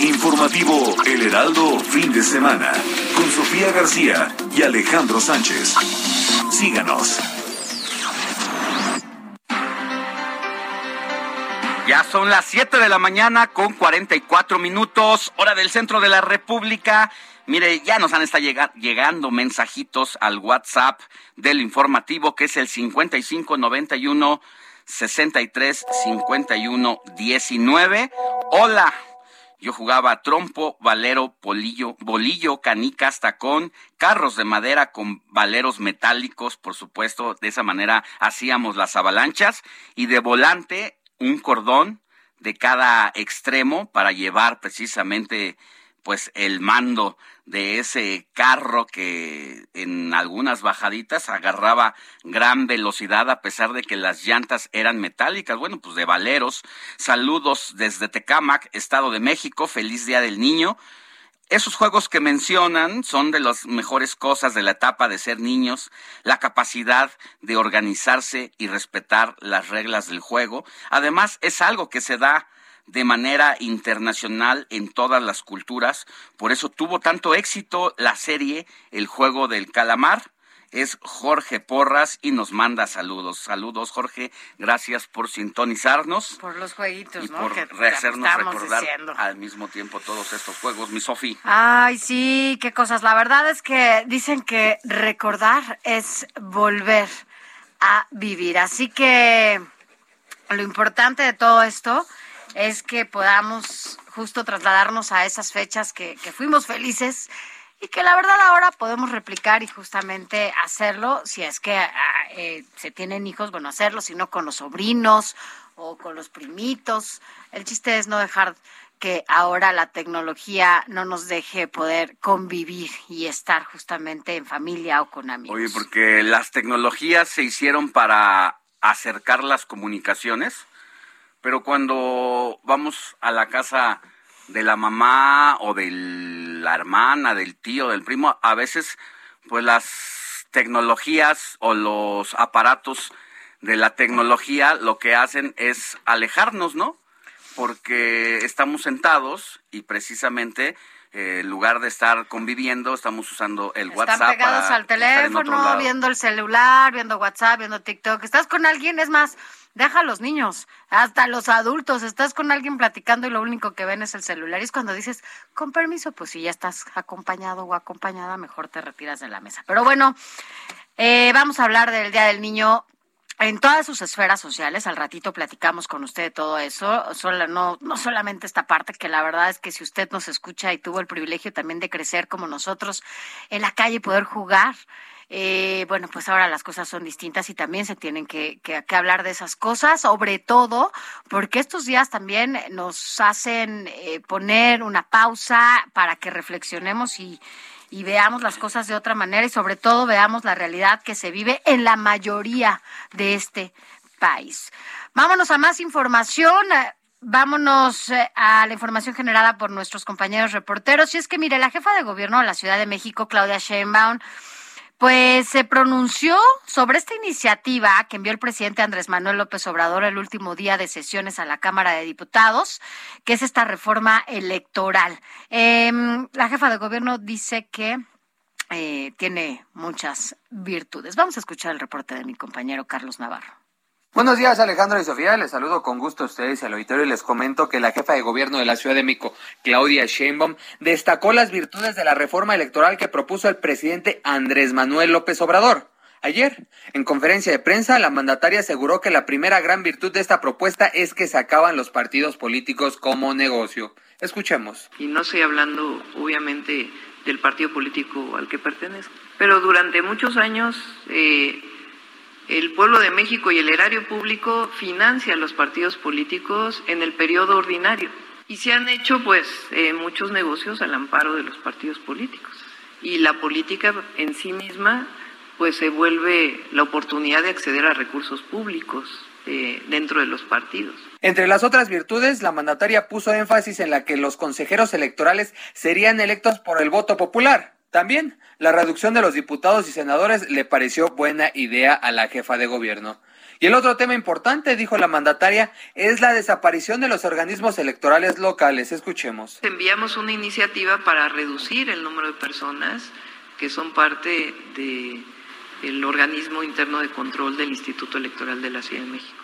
Informativo El Heraldo fin de semana con Sofía García y Alejandro Sánchez. Síganos. Ya son las 7 de la mañana con 44 minutos, hora del centro de la República. Mire, ya nos han estado llegando mensajitos al WhatsApp del informativo que es el 5591 63 51 19. Hola, yo jugaba trompo, valero, polillo, bolillo, canicas, tacón, carros de madera con valeros metálicos, por supuesto, de esa manera hacíamos las avalanchas y de volante un cordón de cada extremo para llevar precisamente pues el mando de ese carro que en algunas bajaditas agarraba gran velocidad a pesar de que las llantas eran metálicas, bueno, pues de valeros. Saludos desde Tecámac, Estado de México, feliz Día del Niño. Esos juegos que mencionan son de las mejores cosas de la etapa de ser niños, la capacidad de organizarse y respetar las reglas del juego. Además, es algo que se da de manera internacional en todas las culturas. Por eso tuvo tanto éxito la serie El juego del calamar. Es Jorge Porras y nos manda saludos. Saludos, Jorge. Gracias por sintonizarnos. Por los jueguitos, y ¿no? por que hacernos recordar diciendo. al mismo tiempo todos estos juegos. Mi Sofi. Ay, sí, qué cosas. La verdad es que dicen que recordar es volver a vivir. Así que lo importante de todo esto es que podamos justo trasladarnos a esas fechas que, que fuimos felices y que la verdad ahora podemos replicar y justamente hacerlo, si es que ah, eh, se tienen hijos, bueno, hacerlo, sino con los sobrinos o con los primitos. El chiste es no dejar que ahora la tecnología no nos deje poder convivir y estar justamente en familia o con amigos. Oye, porque las tecnologías se hicieron para acercar las comunicaciones, pero cuando vamos a la casa de la mamá o de la hermana, del tío, del primo, a veces pues las tecnologías o los aparatos de la tecnología lo que hacen es alejarnos, ¿no? Porque estamos sentados y precisamente eh, en lugar de estar conviviendo, estamos usando el Están WhatsApp. pegados para al teléfono, viendo el celular, viendo WhatsApp, viendo TikTok. Estás con alguien, es más, deja a los niños, hasta los adultos. Estás con alguien platicando y lo único que ven es el celular. Y es cuando dices, con permiso, pues si ya estás acompañado o acompañada, mejor te retiras de la mesa. Pero bueno, eh, vamos a hablar del Día del Niño en todas sus esferas sociales. Al ratito platicamos con usted de todo eso. No, no solamente esta parte, que la verdad es que si usted nos escucha y tuvo el privilegio también de crecer como nosotros en la calle y poder jugar. Eh, bueno, pues ahora las cosas son distintas y también se tienen que, que- que hablar de esas cosas, sobre todo porque estos días también nos hacen eh, poner una pausa para que reflexionemos y, y veamos las cosas de otra manera y sobre todo veamos la realidad que se vive en la mayoría de este país. Vámonos a más información. eh, Vámonos eh, a la información generada por nuestros compañeros reporteros. Y es que, mire, la jefa de gobierno de la Ciudad de México, Claudia Sheinbaum, pues se pronunció sobre esta iniciativa que envió el presidente Andrés Manuel López Obrador el último día de sesiones a la Cámara de Diputados, que es esta reforma electoral. Em, la jefa de gobierno dice que eh, tiene muchas virtudes. Vamos a escuchar el reporte de mi compañero Carlos Navarro. Buenos días Alejandro y Sofía, les saludo con gusto a ustedes y al auditorio y les comento que la jefa de gobierno de la Ciudad de México, Claudia Sheinbaum, destacó las virtudes de la reforma electoral que propuso el presidente Andrés Manuel López Obrador. Ayer, en conferencia de prensa, la mandataria aseguró que la primera gran virtud de esta propuesta es que se acaban los partidos políticos como negocio. Escuchemos. Y no estoy hablando, obviamente, del partido político al que pertenezco. Pero durante muchos años, eh, el pueblo de México y el erario público financia los partidos políticos en el periodo ordinario. Y se han hecho, pues, eh, muchos negocios al amparo de los partidos políticos. Y la política en sí misma, pues, se vuelve la oportunidad de acceder a recursos públicos eh, dentro de los partidos. Entre las otras virtudes, la mandataria puso énfasis en la que los consejeros electorales serían electos por el voto popular. También, la reducción de los diputados y senadores le pareció buena idea a la jefa de gobierno. Y el otro tema importante, dijo la mandataria, es la desaparición de los organismos electorales locales. Escuchemos. Enviamos una iniciativa para reducir el número de personas que son parte del organismo interno de control del Instituto Electoral de la Ciudad de México.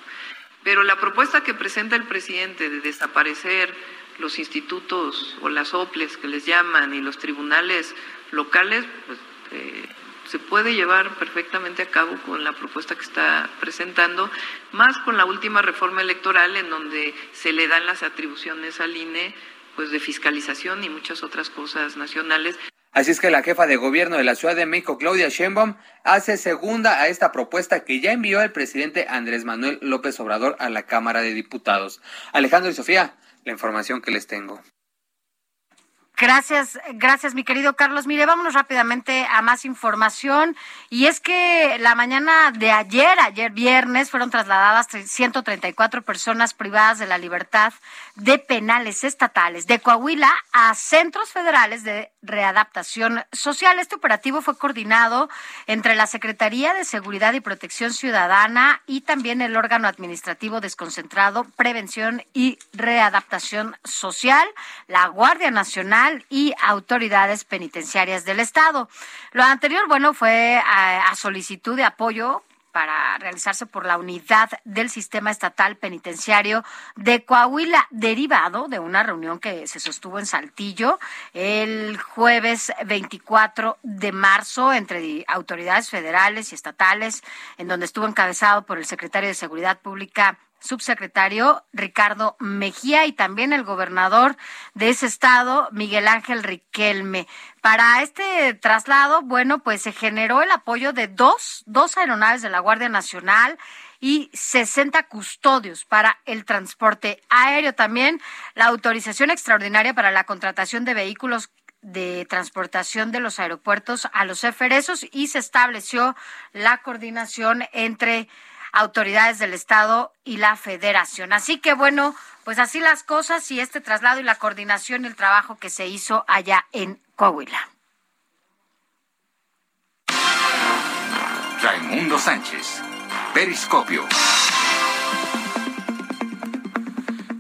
Pero la propuesta que presenta el presidente de desaparecer los institutos o las OPLES que les llaman y los tribunales locales, pues eh, se puede llevar perfectamente a cabo con la propuesta que está presentando, más con la última reforma electoral en donde se le dan las atribuciones al INE pues de fiscalización y muchas otras cosas nacionales. Así es que la jefa de gobierno de la Ciudad de México, Claudia Sheinbaum, hace segunda a esta propuesta que ya envió el presidente Andrés Manuel López Obrador a la Cámara de Diputados. Alejandro y Sofía, la información que les tengo. Gracias, gracias mi querido Carlos. Mire, vámonos rápidamente a más información. Y es que la mañana de ayer, ayer viernes, fueron trasladadas 134 personas privadas de la libertad de penales estatales de Coahuila a centros federales de readaptación social. Este operativo fue coordinado entre la Secretaría de Seguridad y Protección Ciudadana y también el órgano administrativo desconcentrado Prevención y Readaptación Social, la Guardia Nacional y autoridades penitenciarias del Estado. Lo anterior, bueno, fue a, solicitud de apoyo para realizarse por la unidad del sistema estatal penitenciario de Coahuila, derivado de una reunión que se sostuvo en Saltillo el jueves 24 de marzo entre autoridades federales y estatales, en donde estuvo encabezado por el secretario de Seguridad Pública subsecretario Ricardo Mejía y también el gobernador de ese estado, Miguel Ángel Riquelme. Para este traslado, bueno, pues se generó el apoyo de dos, dos aeronaves de la Guardia Nacional y 60 custodios para el transporte aéreo. También la autorización extraordinaria para la contratación de vehículos de transportación de los aeropuertos a los eferesos y se estableció la coordinación entre autoridades del Estado y la Federación. Así que bueno, pues así las cosas y este traslado y la coordinación y el trabajo que se hizo allá en Coahuila. Raimundo Sánchez, Periscopio.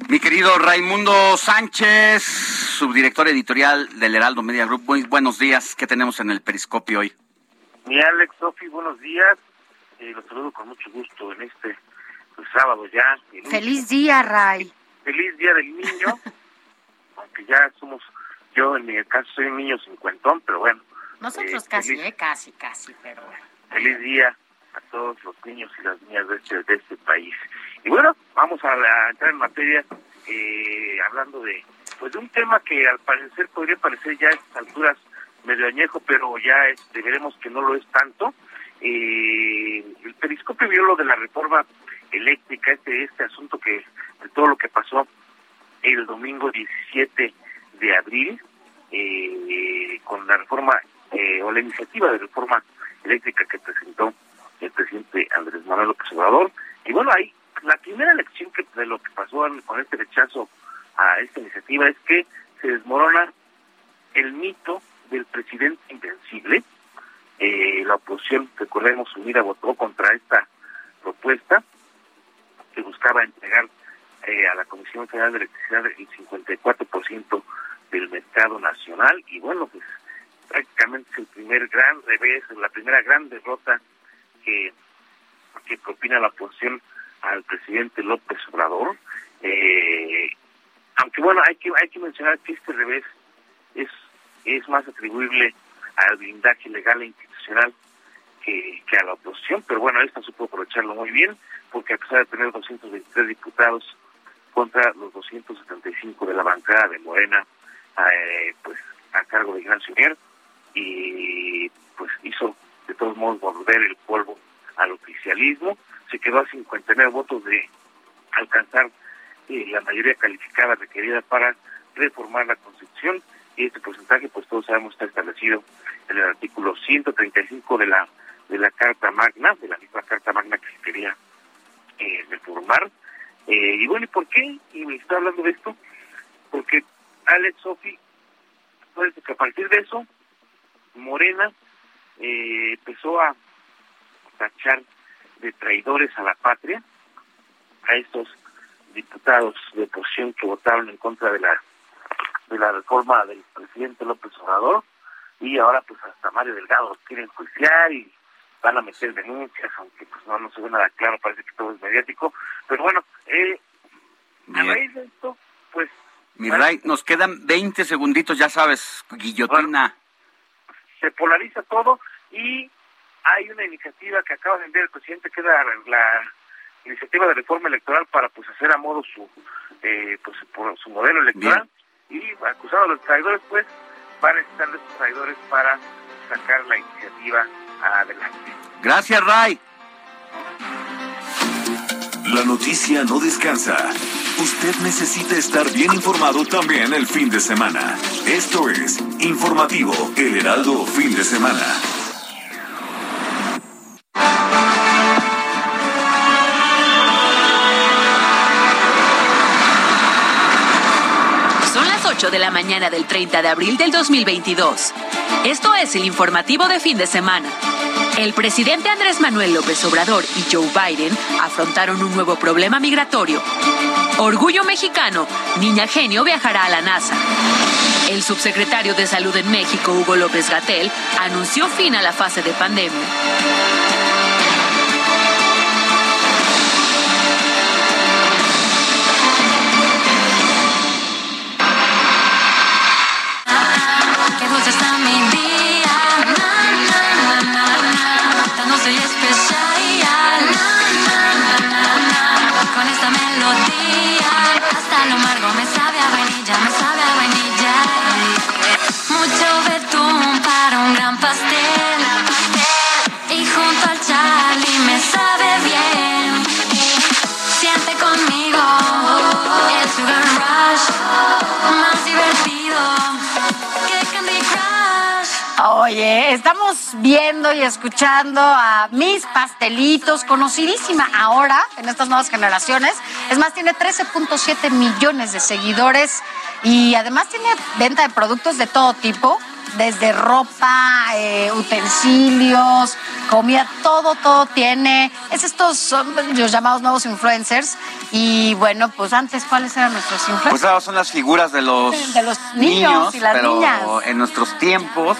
Mi querido Raimundo Sánchez, subdirector editorial del Heraldo Media Group, muy buenos días. ¿Qué tenemos en el Periscopio hoy? Mi Alex, Sofi, buenos días. Eh, los saludo con mucho gusto en este pues, sábado ya. Feliz día, Ray. Feliz día del niño. aunque ya somos, yo en mi caso soy un niño cincuentón, pero bueno. Nosotros eh, casi, feliz- eh, casi, casi, pero bueno. feliz día a todos los niños y las niñas de este, de este país. Y bueno, vamos a, a entrar en materia eh, hablando de pues de un tema que al parecer podría parecer ya a estas alturas medio añejo, pero ya este, veremos que no lo es tanto. Eh, el periscopio vio lo de la reforma eléctrica, este, este asunto que de todo lo que pasó el domingo 17 de abril eh, con la reforma eh, o la iniciativa de reforma eléctrica que presentó el presidente Andrés Manuel López. Y bueno, ahí la primera lección que, de lo que pasó con este rechazo a esta iniciativa es que se desmorona el mito del presidente invencible. Eh, la oposición, recordemos, unida votó contra esta propuesta que buscaba entregar eh, a la Comisión Federal de Electricidad el 54% del mercado nacional y bueno, pues prácticamente es el primer gran revés, la primera gran derrota que, que propina la oposición al presidente López Obrador. Eh, aunque bueno, hay que hay que mencionar que este revés es es más atribuible al blindaje legal e institucional que, a la oposición, pero bueno, esta supo aprovecharlo muy bien, porque a pesar de tener 223 diputados contra los 275 de la bancada de Morena, eh, pues a cargo de Gran Sumier, y pues hizo de todos modos volver el polvo al oficialismo, se quedó a 59 votos de alcanzar eh, la mayoría calificada requerida para reformar la Constitución este porcentaje pues todos sabemos está establecido en el artículo 135 de la de la Carta Magna, de la misma Carta Magna que se quería eh, reformar. Eh, y bueno, ¿y por qué? Y me está hablando de esto, porque Alex Sofi, pues que a partir de eso, Morena eh, empezó a tachar de traidores a la patria a estos diputados de oposición que votaron en contra de la de la reforma del presidente López Obrador y ahora pues hasta Mario Delgado quieren juiciar y van a meter denuncias, aunque pues no, no se ve nada claro, parece que todo es mediático, pero bueno, eh, a raíz de esto, pues Mi Ray, nos quedan 20 segunditos, ya sabes, guillotina. se polariza todo y hay una iniciativa que acaba de enviar el presidente que es la, iniciativa de reforma electoral para pues hacer a modo su eh, pues por su modelo electoral y acusado a los traidores pues va a necesitar de esos traidores para sacar la iniciativa adelante. Gracias, Ray. La noticia no descansa. Usted necesita estar bien informado también el fin de semana. Esto es Informativo El Heraldo Fin de Semana. 8 de la mañana del 30 de abril del 2022. Esto es el informativo de fin de semana. El presidente Andrés Manuel López Obrador y Joe Biden afrontaron un nuevo problema migratorio. Orgullo mexicano, niña genio viajará a la NASA. El subsecretario de Salud en México, Hugo López Gatel, anunció fin a la fase de pandemia. Estamos viendo y escuchando a Mis Pastelitos, conocidísima ahora en estas nuevas generaciones. Es más, tiene 13.7 millones de seguidores y además tiene venta de productos de todo tipo, desde ropa, eh, utensilios, comida, todo, todo tiene. Es estos son los llamados nuevos influencers. Y bueno, pues antes, ¿cuáles eran nuestros influencers? Pues ahora son las figuras de los, De los niños y las pero niñas. en nuestros tiempos,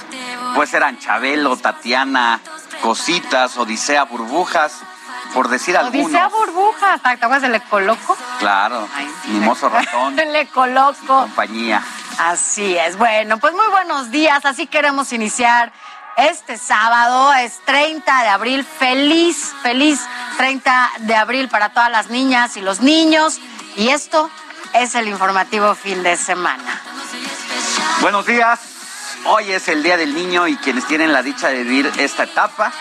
pues eran Chabelo, Tatiana, Cositas, Odisea, Burbujas, por decir algunos. Odisea Burbuja, ¿te acuerdas del Ecoloco? Claro, Mimoso Ratón, El Ecoloco. compañía. Así es. Bueno, pues muy buenos días. Así queremos iniciar este sábado. Es 30 de abril. Feliz, feliz 30 de abril para todas las niñas y los niños. Y esto es el informativo fin de semana. Buenos días. Hoy es el Día del Niño y quienes tienen la dicha de vivir esta etapa,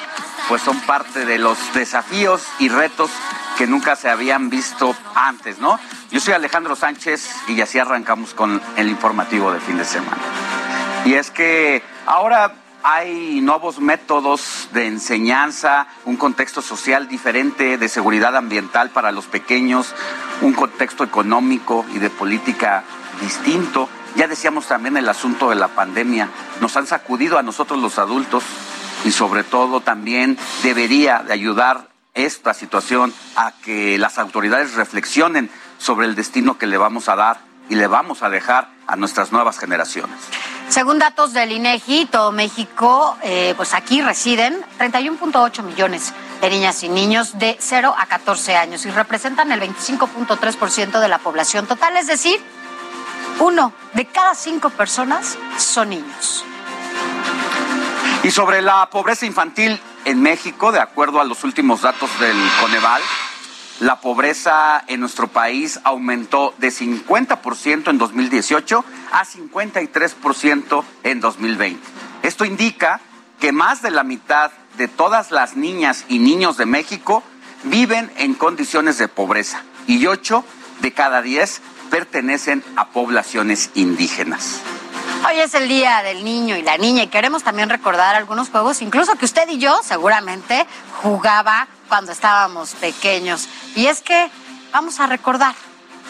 pues son parte de los desafíos y retos que nunca se habían visto antes, ¿no? Yo soy Alejandro Sánchez y así arrancamos con el informativo de fin de semana. Y es que ahora hay nuevos métodos de enseñanza, un contexto social diferente de seguridad ambiental para los pequeños, un contexto económico y de política distinto. Ya decíamos también el asunto de la pandemia. Nos han sacudido a nosotros los adultos y sobre todo también debería de ayudar esta situación a que las autoridades reflexionen sobre el destino que le vamos a dar y le vamos a dejar a nuestras nuevas generaciones. Según datos del INEGI, todo México, eh, pues aquí residen 31.8 millones de niñas y niños de 0 a 14 años y representan el 25.3% de la población total, es decir, uno de cada cinco personas son niños. Y sobre la pobreza infantil en México, de acuerdo a los últimos datos del Coneval, la pobreza en nuestro país aumentó de 50% en 2018 a 53% en 2020. Esto indica que más de la mitad de todas las niñas y niños de México viven en condiciones de pobreza y 8 de cada 10 pertenecen a poblaciones indígenas. Hoy es el día del niño y la niña y queremos también recordar algunos juegos, incluso que usted y yo seguramente jugaba cuando estábamos pequeños. Y es que vamos a recordar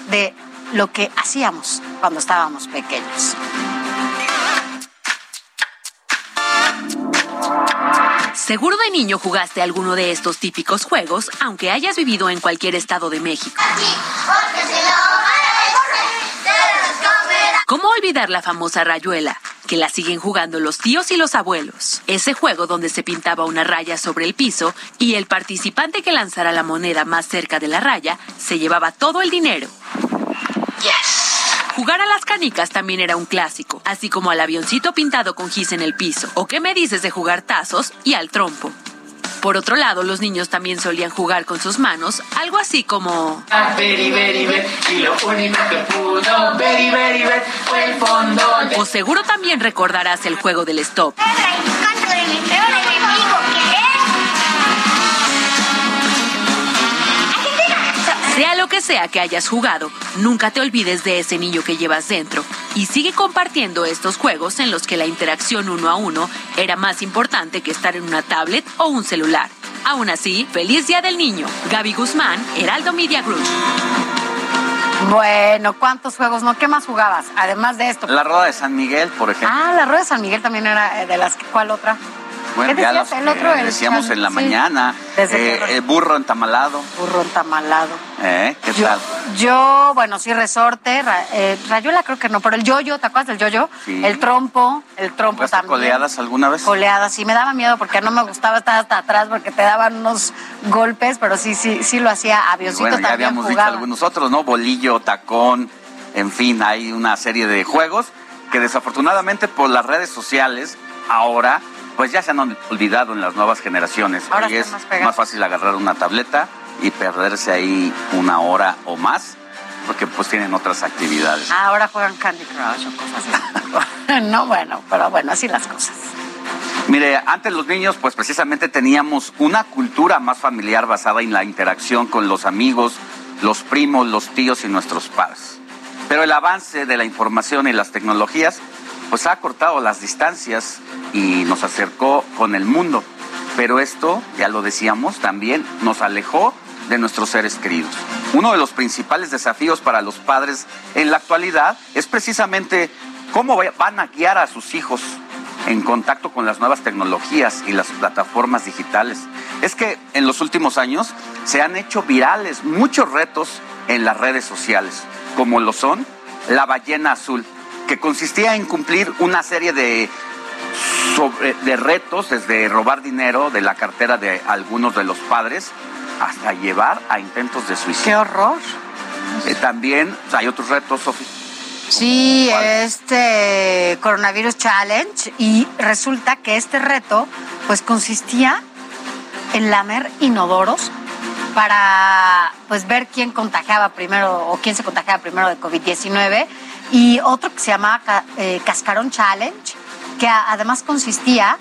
de lo que hacíamos cuando estábamos pequeños. Seguro de niño jugaste alguno de estos típicos juegos, aunque hayas vivido en cualquier estado de México. ¿Cómo olvidar la famosa rayuela? Que la siguen jugando los tíos y los abuelos. Ese juego donde se pintaba una raya sobre el piso y el participante que lanzara la moneda más cerca de la raya se llevaba todo el dinero. Jugar a las canicas también era un clásico, así como al avioncito pintado con gis en el piso. ¿O qué me dices de jugar tazos y al trompo? Por otro lado, los niños también solían jugar con sus manos, algo así como... O seguro también recordarás el juego del stop. Sea que hayas jugado, nunca te olvides de ese niño que llevas dentro y sigue compartiendo estos juegos en los que la interacción uno a uno era más importante que estar en una tablet o un celular. Aún así, feliz Día del Niño. Gaby Guzmán, Heraldo Media Group. Bueno, ¿cuántos juegos no? ¿Qué más jugabas? Además de esto. La rueda de San Miguel, por ejemplo. Ah, la rueda de San Miguel también era eh, de las... ¿Cuál otra? Bueno, ¿Qué ya El otro, decíamos en la sí. mañana. Desde Eh, el burro entamalado. Burro entamalado. ¿Eh? ¿Qué Yo, tal? yo, bueno, sí, resorte, ra- eh, rayuela creo que no, pero el yoyo, ¿te acuerdas del yoyo? Sí. El trompo, el trompo ¿Jugaste también. coleadas alguna vez? Coleadas, sí, me daba miedo porque no me gustaba estar hasta atrás porque te daban unos golpes, pero sí, sí, sí lo hacía. Avioncito bueno, ya también habíamos dicho jugaba. algunos otros, ¿no? Bolillo, tacón, en fin, hay una serie de juegos que desafortunadamente por las redes sociales ahora pues ya se han olvidado en las nuevas generaciones. Ahora Hoy es más fácil agarrar una tableta y perderse ahí una hora o más porque pues tienen otras actividades. Ah, ahora juegan Candy Crush o cosas así. no, bueno, pero bueno, así las cosas. Mire, antes los niños, pues precisamente teníamos una cultura más familiar basada en la interacción con los amigos, los primos, los tíos y nuestros padres. Pero el avance de la información y las tecnologías, pues ha cortado las distancias y nos acercó con el mundo. Pero esto, ya lo decíamos, también nos alejó de nuestros seres queridos. Uno de los principales desafíos para los padres en la actualidad es precisamente cómo van a guiar a sus hijos en contacto con las nuevas tecnologías y las plataformas digitales. Es que en los últimos años se han hecho virales muchos retos en las redes sociales, como lo son la ballena azul, que consistía en cumplir una serie de, sobre- de retos, desde robar dinero de la cartera de algunos de los padres hasta llevar a intentos de suicidio. ¡Qué horror! Eh, también hay otros retos, Sofía. Sí, este Coronavirus Challenge y resulta que este reto pues consistía en lamer inodoros para pues ver quién contagiaba primero o quién se contagiaba primero de COVID-19 y otro que se llamaba eh, Cascarón Challenge que además consistía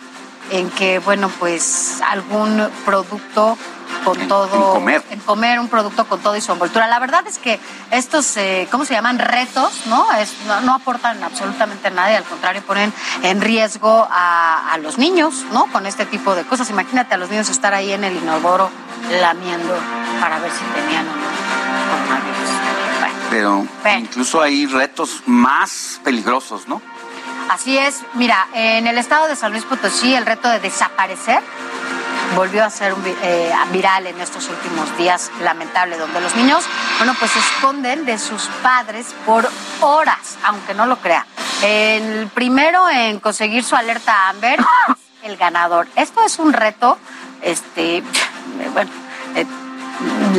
en que bueno pues algún producto con todo comer. en comer un producto con todo y su envoltura. La verdad es que estos, eh, ¿cómo se llaman? Retos, ¿no? Es, no, no aportan absolutamente nada y al contrario ponen en riesgo a, a los niños, ¿no? Con este tipo de cosas. Imagínate a los niños estar ahí en el inodoro lamiendo para ver si tenían o no coronavirus. Pero Bueno. incluso hay retos más peligrosos, ¿no? Así es, mira, en el estado de San Luis Potosí el reto de desaparecer volvió a ser eh, viral en estos últimos días, lamentable, donde los niños, bueno, pues se esconden de sus padres por horas, aunque no lo crea. El primero en conseguir su alerta Amber es el ganador. Esto es un reto, este, bueno, eh,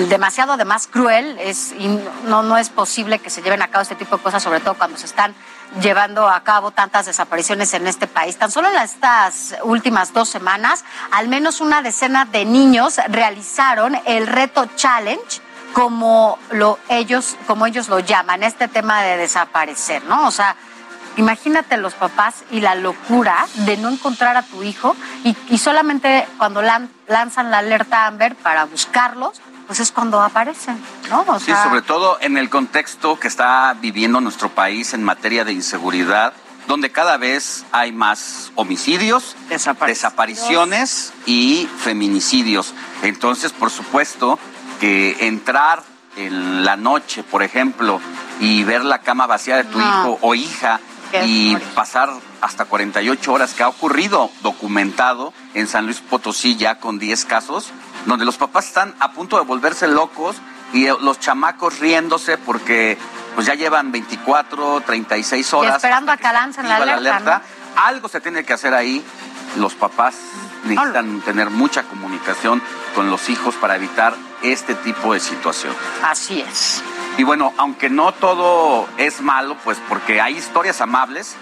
demasiado además cruel es y no no es posible que se lleven a cabo este tipo de cosas sobre todo cuando se están llevando a cabo tantas desapariciones en este país. Tan solo en estas últimas dos semanas al menos una decena de niños realizaron el reto challenge como lo ellos como ellos lo llaman este tema de desaparecer no o sea Imagínate los papás y la locura de no encontrar a tu hijo y, y solamente cuando lan- lanzan la alerta Amber para buscarlos, pues es cuando aparecen, ¿no? O Sí, sea, sobre todo en el contexto que está viviendo nuestro país en materia de inseguridad donde cada vez hay más homicidios, desapariciones y feminicidios. Entonces, por supuesto, que entrar en la noche, por ejemplo, y ver la cama vacía de tu No. hijo o hija y pasar hasta 48 horas, que ha ocurrido documentado en San Luis Potosí ya con 10 casos, donde los papás están a punto de volverse locos y eh, los chamacos riéndose porque pues ya llevan 24, 36 Y horas. esperando a que lancen la alerta, Algo se tiene que hacer ahí. Los papás necesitan tener mucha comunicación con los hijos para evitar este tipo de situación. Así es. Y bueno, aunque no todo es malo, pues porque hay historias amables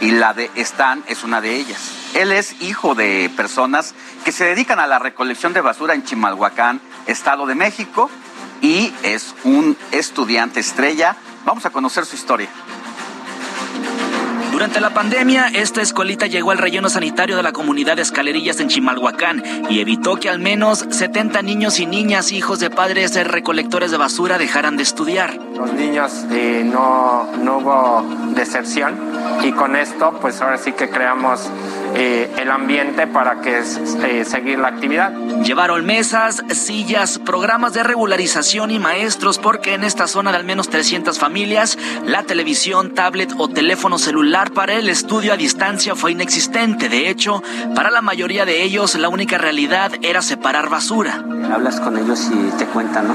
y la de Stan es una de ellas. Él es hijo de personas que se dedican a la recolección de basura en Chimalhuacán, Estado de México, y es un estudiante estrella. Vamos a conocer su historia. Durante la pandemia, esta escuelita llegó al relleno sanitario de la comunidad de Escalerillas en Chimalhuacán y evitó que al menos 70 niños y niñas, hijos de padres de recolectores de basura, dejaran de estudiar. Los niños eh, no, no hubo deserción y con esto pues ahora sí que creamos eh, el ambiente para que eh, seguir la actividad. Llevaron mesas, sillas, programas de regularización y maestros porque en esta zona de al menos 300 familias, la televisión, tablet o teléfono celular para el estudio a distancia fue inexistente. De hecho, para la mayoría de ellos la única realidad era separar basura. Hablas con ellos y te cuentan, ¿no?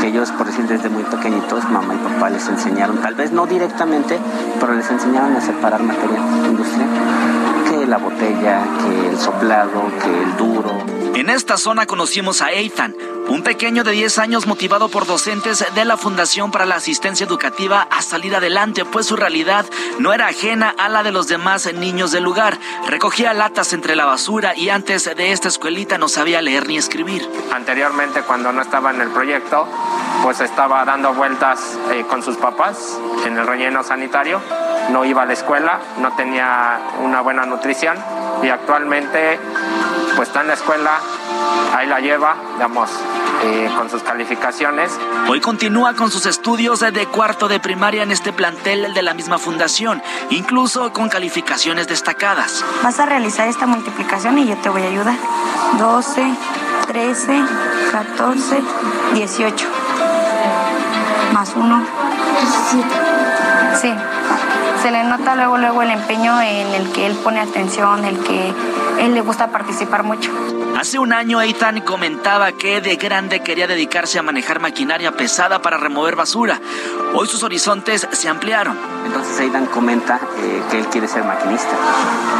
Que ellos, por decir, desde muy pequeñitos, mamá y papá les enseñaron, tal vez no directamente, pero les enseñaron a separar material industrial. Que la botella, que el soplado, que el duro. En esta zona conocimos a Ethan, un pequeño de 10 años motivado por docentes de la Fundación para la Asistencia Educativa a salir adelante, pues su realidad no era ajena a la de los demás niños del lugar. Recogía latas entre la basura y antes de esta escuelita no sabía leer ni escribir. Anteriormente cuando no estaba en el proyecto pues estaba dando vueltas eh, con sus papás en el relleno sanitario, no iba a la escuela, no tenía una buena nutrición y actualmente pues está en la escuela, ahí la lleva, digamos, eh, con sus calificaciones. Hoy continúa con sus estudios de cuarto de primaria en este plantel de la misma fundación, incluso con calificaciones destacadas. Vas a realizar esta multiplicación y yo te voy a ayudar. 12, 13, 14, 18. Más 1. 17. Sí. Se le nota luego, luego el empeño en el que él pone atención, el que él le gusta participar mucho. Hace un año Eitan comentaba que de grande quería dedicarse a manejar maquinaria pesada para remover basura. Hoy sus horizontes se ampliaron. Entonces Aidan comenta eh, que él quiere ser maquinista.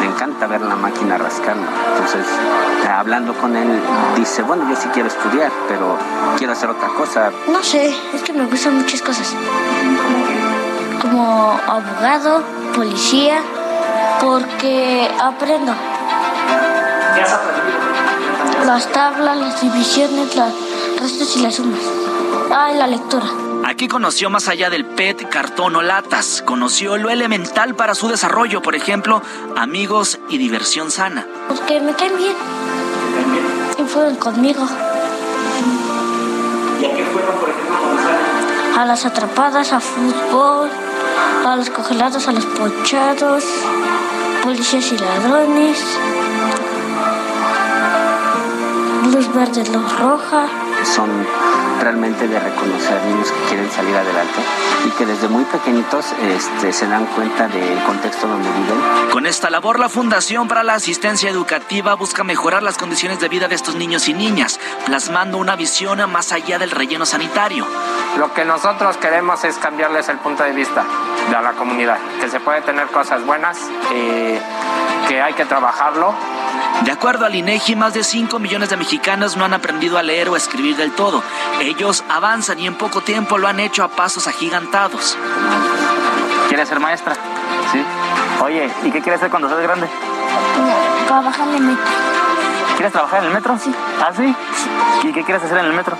Le encanta ver la máquina rascando. Entonces, eh, hablando con él, dice, bueno, yo sí quiero estudiar, pero quiero hacer otra cosa. No sé, es que me gustan muchas cosas. Como abogado, policía, porque aprendo. ¿Qué has aprendido? Las tablas, las divisiones, las restas y las sumas. Ah, y la lectura. Aquí conoció más allá del PET, cartón o latas. Conoció lo elemental para su desarrollo, por ejemplo, amigos y diversión sana. Porque me caen bien. Y fueron conmigo. ¿Y a qué fueron, por ejemplo, salen? A las atrapadas, a fútbol, a los congelados, a los pochados, policías y ladrones, luz verde, luz roja. Son realmente de reconocer niños que quieren salir adelante y que desde muy pequeñitos este, se dan cuenta del contexto donde viven. Con esta labor, la Fundación para la Asistencia Educativa busca mejorar las condiciones de vida de estos niños y niñas, plasmando una visión más allá del relleno sanitario. Lo que nosotros queremos es cambiarles el punto de vista de la comunidad, que se puede tener cosas buenas, eh, que hay que trabajarlo. De acuerdo al INEGI, más de 5 millones de mexicanos no han aprendido a leer o a escribir del todo. Ellos avanzan y en poco tiempo lo han hecho a pasos agigantados. ¿Quieres ser maestra? Sí. Oye, ¿y qué quieres ser cuando seas grande? Trabajar en el metro. ¿Quieres trabajar en el metro? Sí. ¿Ah, sí? ¿Y qué quieres hacer en el metro?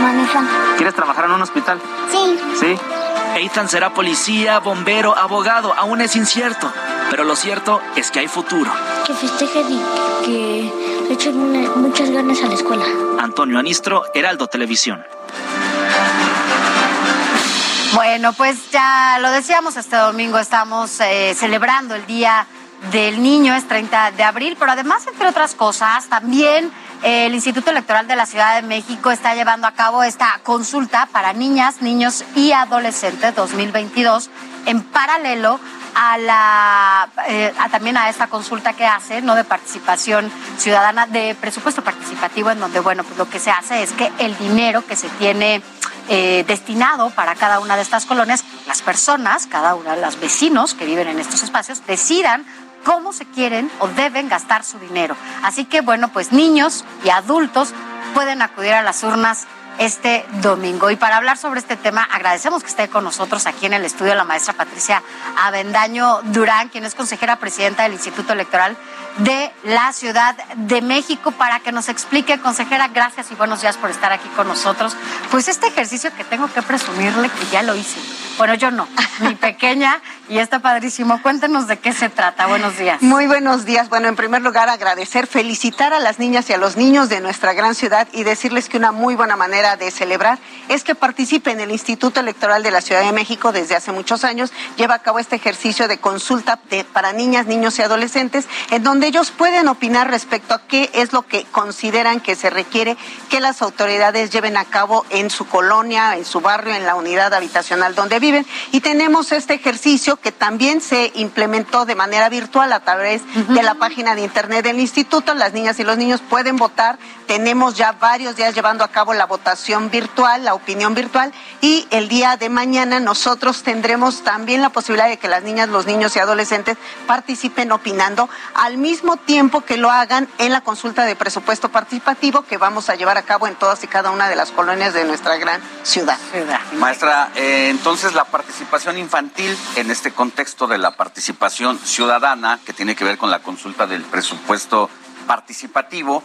Manejan. ¿Quieres trabajar en un hospital? Sí. Sí. Ethan será policía, bombero, abogado, aún es incierto. Pero lo cierto es que hay futuro. Que festejen y que le echen muchas ganas a la escuela. Antonio Anistro, Heraldo Televisión. Bueno, pues ya lo decíamos este domingo, estamos eh, celebrando el Día del Niño, es 30 de abril, pero además, entre otras cosas, también eh, el Instituto Electoral de la Ciudad de México está llevando a cabo esta consulta para niñas, niños y adolescentes 2022 en paralelo a la eh, también a esta consulta que hace no de participación ciudadana de presupuesto participativo en donde bueno pues lo que se hace es que el dinero que se tiene eh, destinado para cada una de estas colonias las personas cada una de los vecinos que viven en estos espacios decidan cómo se quieren o deben gastar su dinero. Así que bueno pues niños y adultos pueden acudir a las urnas este domingo. Y para hablar sobre este tema, agradecemos que esté con nosotros aquí en el estudio la maestra Patricia Avendaño Durán, quien es consejera presidenta del Instituto Electoral de la Ciudad de México, para que nos explique, consejera, gracias y buenos días por estar aquí con nosotros. Pues este ejercicio que tengo que presumirle que ya lo hice. Bueno, yo no, mi pequeña, y está padrísimo. Cuéntenos de qué se trata. Buenos días. Muy buenos días. Bueno, en primer lugar, agradecer, felicitar a las niñas y a los niños de nuestra gran ciudad y decirles que una muy buena manera de celebrar es que participen. El Instituto Electoral de la Ciudad de México desde hace muchos años lleva a cabo este ejercicio de consulta de- para niñas, niños y adolescentes, en donde ellos pueden opinar respecto a qué es lo que consideran que se requiere que las autoridades lleven a cabo en su colonia, en su barrio, en la unidad habitacional donde viven. Y tenemos este ejercicio que también se implementó de manera virtual a través de la página de internet del instituto. Las niñas y los niños pueden votar. Tenemos ya varios días llevando a cabo la votación virtual, la opinión virtual. Y el día de mañana nosotros tendremos también la posibilidad de que las niñas, los niños y adolescentes participen opinando al mismo tiempo que lo hagan en la consulta de presupuesto participativo que vamos a llevar a cabo en todas y cada una de las colonias de nuestra gran ciudad. Maestra, eh, entonces la participación infantil en este contexto de la participación ciudadana, que tiene que ver con la consulta del presupuesto participativo,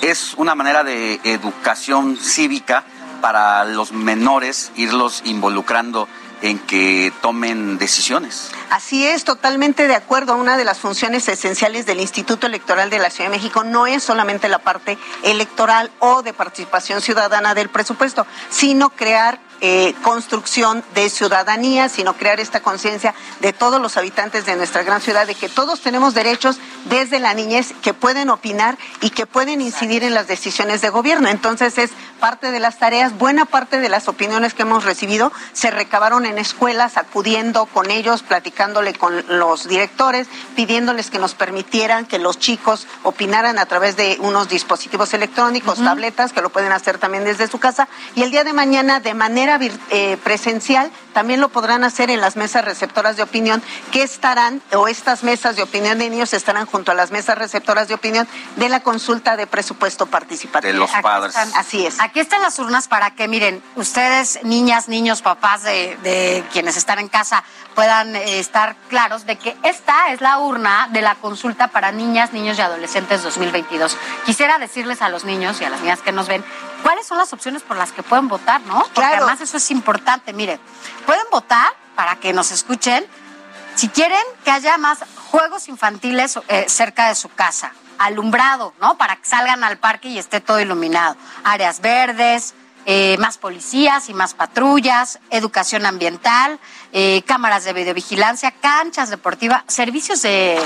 es una manera de educación cívica para los menores, irlos involucrando en que tomen decisiones. Así es, totalmente de acuerdo. Una de las funciones esenciales del Instituto Electoral de la Ciudad de México no es solamente la parte electoral o de participación ciudadana del presupuesto, sino crear eh, construcción de ciudadanía, sino crear esta conciencia de todos los habitantes de nuestra gran ciudad, de que todos tenemos derechos desde la niñez que pueden opinar y que pueden incidir en las decisiones de gobierno. Entonces es parte de las tareas, buena parte de las opiniones que hemos recibido se recabaron en escuelas, acudiendo con ellos, platicándole con los directores, pidiéndoles que nos permitieran que los chicos opinaran a través de unos dispositivos electrónicos, tabletas, que lo pueden hacer también desde su casa. Y el día de mañana, de manera eh, presencial, también lo podrán hacer en las mesas receptoras de opinión, que estarán, o estas mesas de opinión de niños estarán junto a las mesas receptoras de opinión de la consulta de presupuesto participativo. De los padres. están. Así es. Aquí están las urnas para que, miren, ustedes, niñas, niños, papás de, de quienes están en casa, puedan eh, estar claros de que esta es la urna de la consulta para niñas, niños y adolescentes 2022. Quisiera decirles a los niños y a las niñas que nos ven cuáles son las opciones por las que pueden votar, ¿no? Porque Claro. además eso es importante. Miren, pueden votar para que nos escuchen si quieren que haya más juegos infantiles eh, cerca de su casa, alumbrado, ¿no? Para que salgan al parque y esté todo iluminado. Áreas verdes, eh, más policías y más patrullas, educación ambiental, eh, cámaras de videovigilancia, canchas deportivas, servicios de,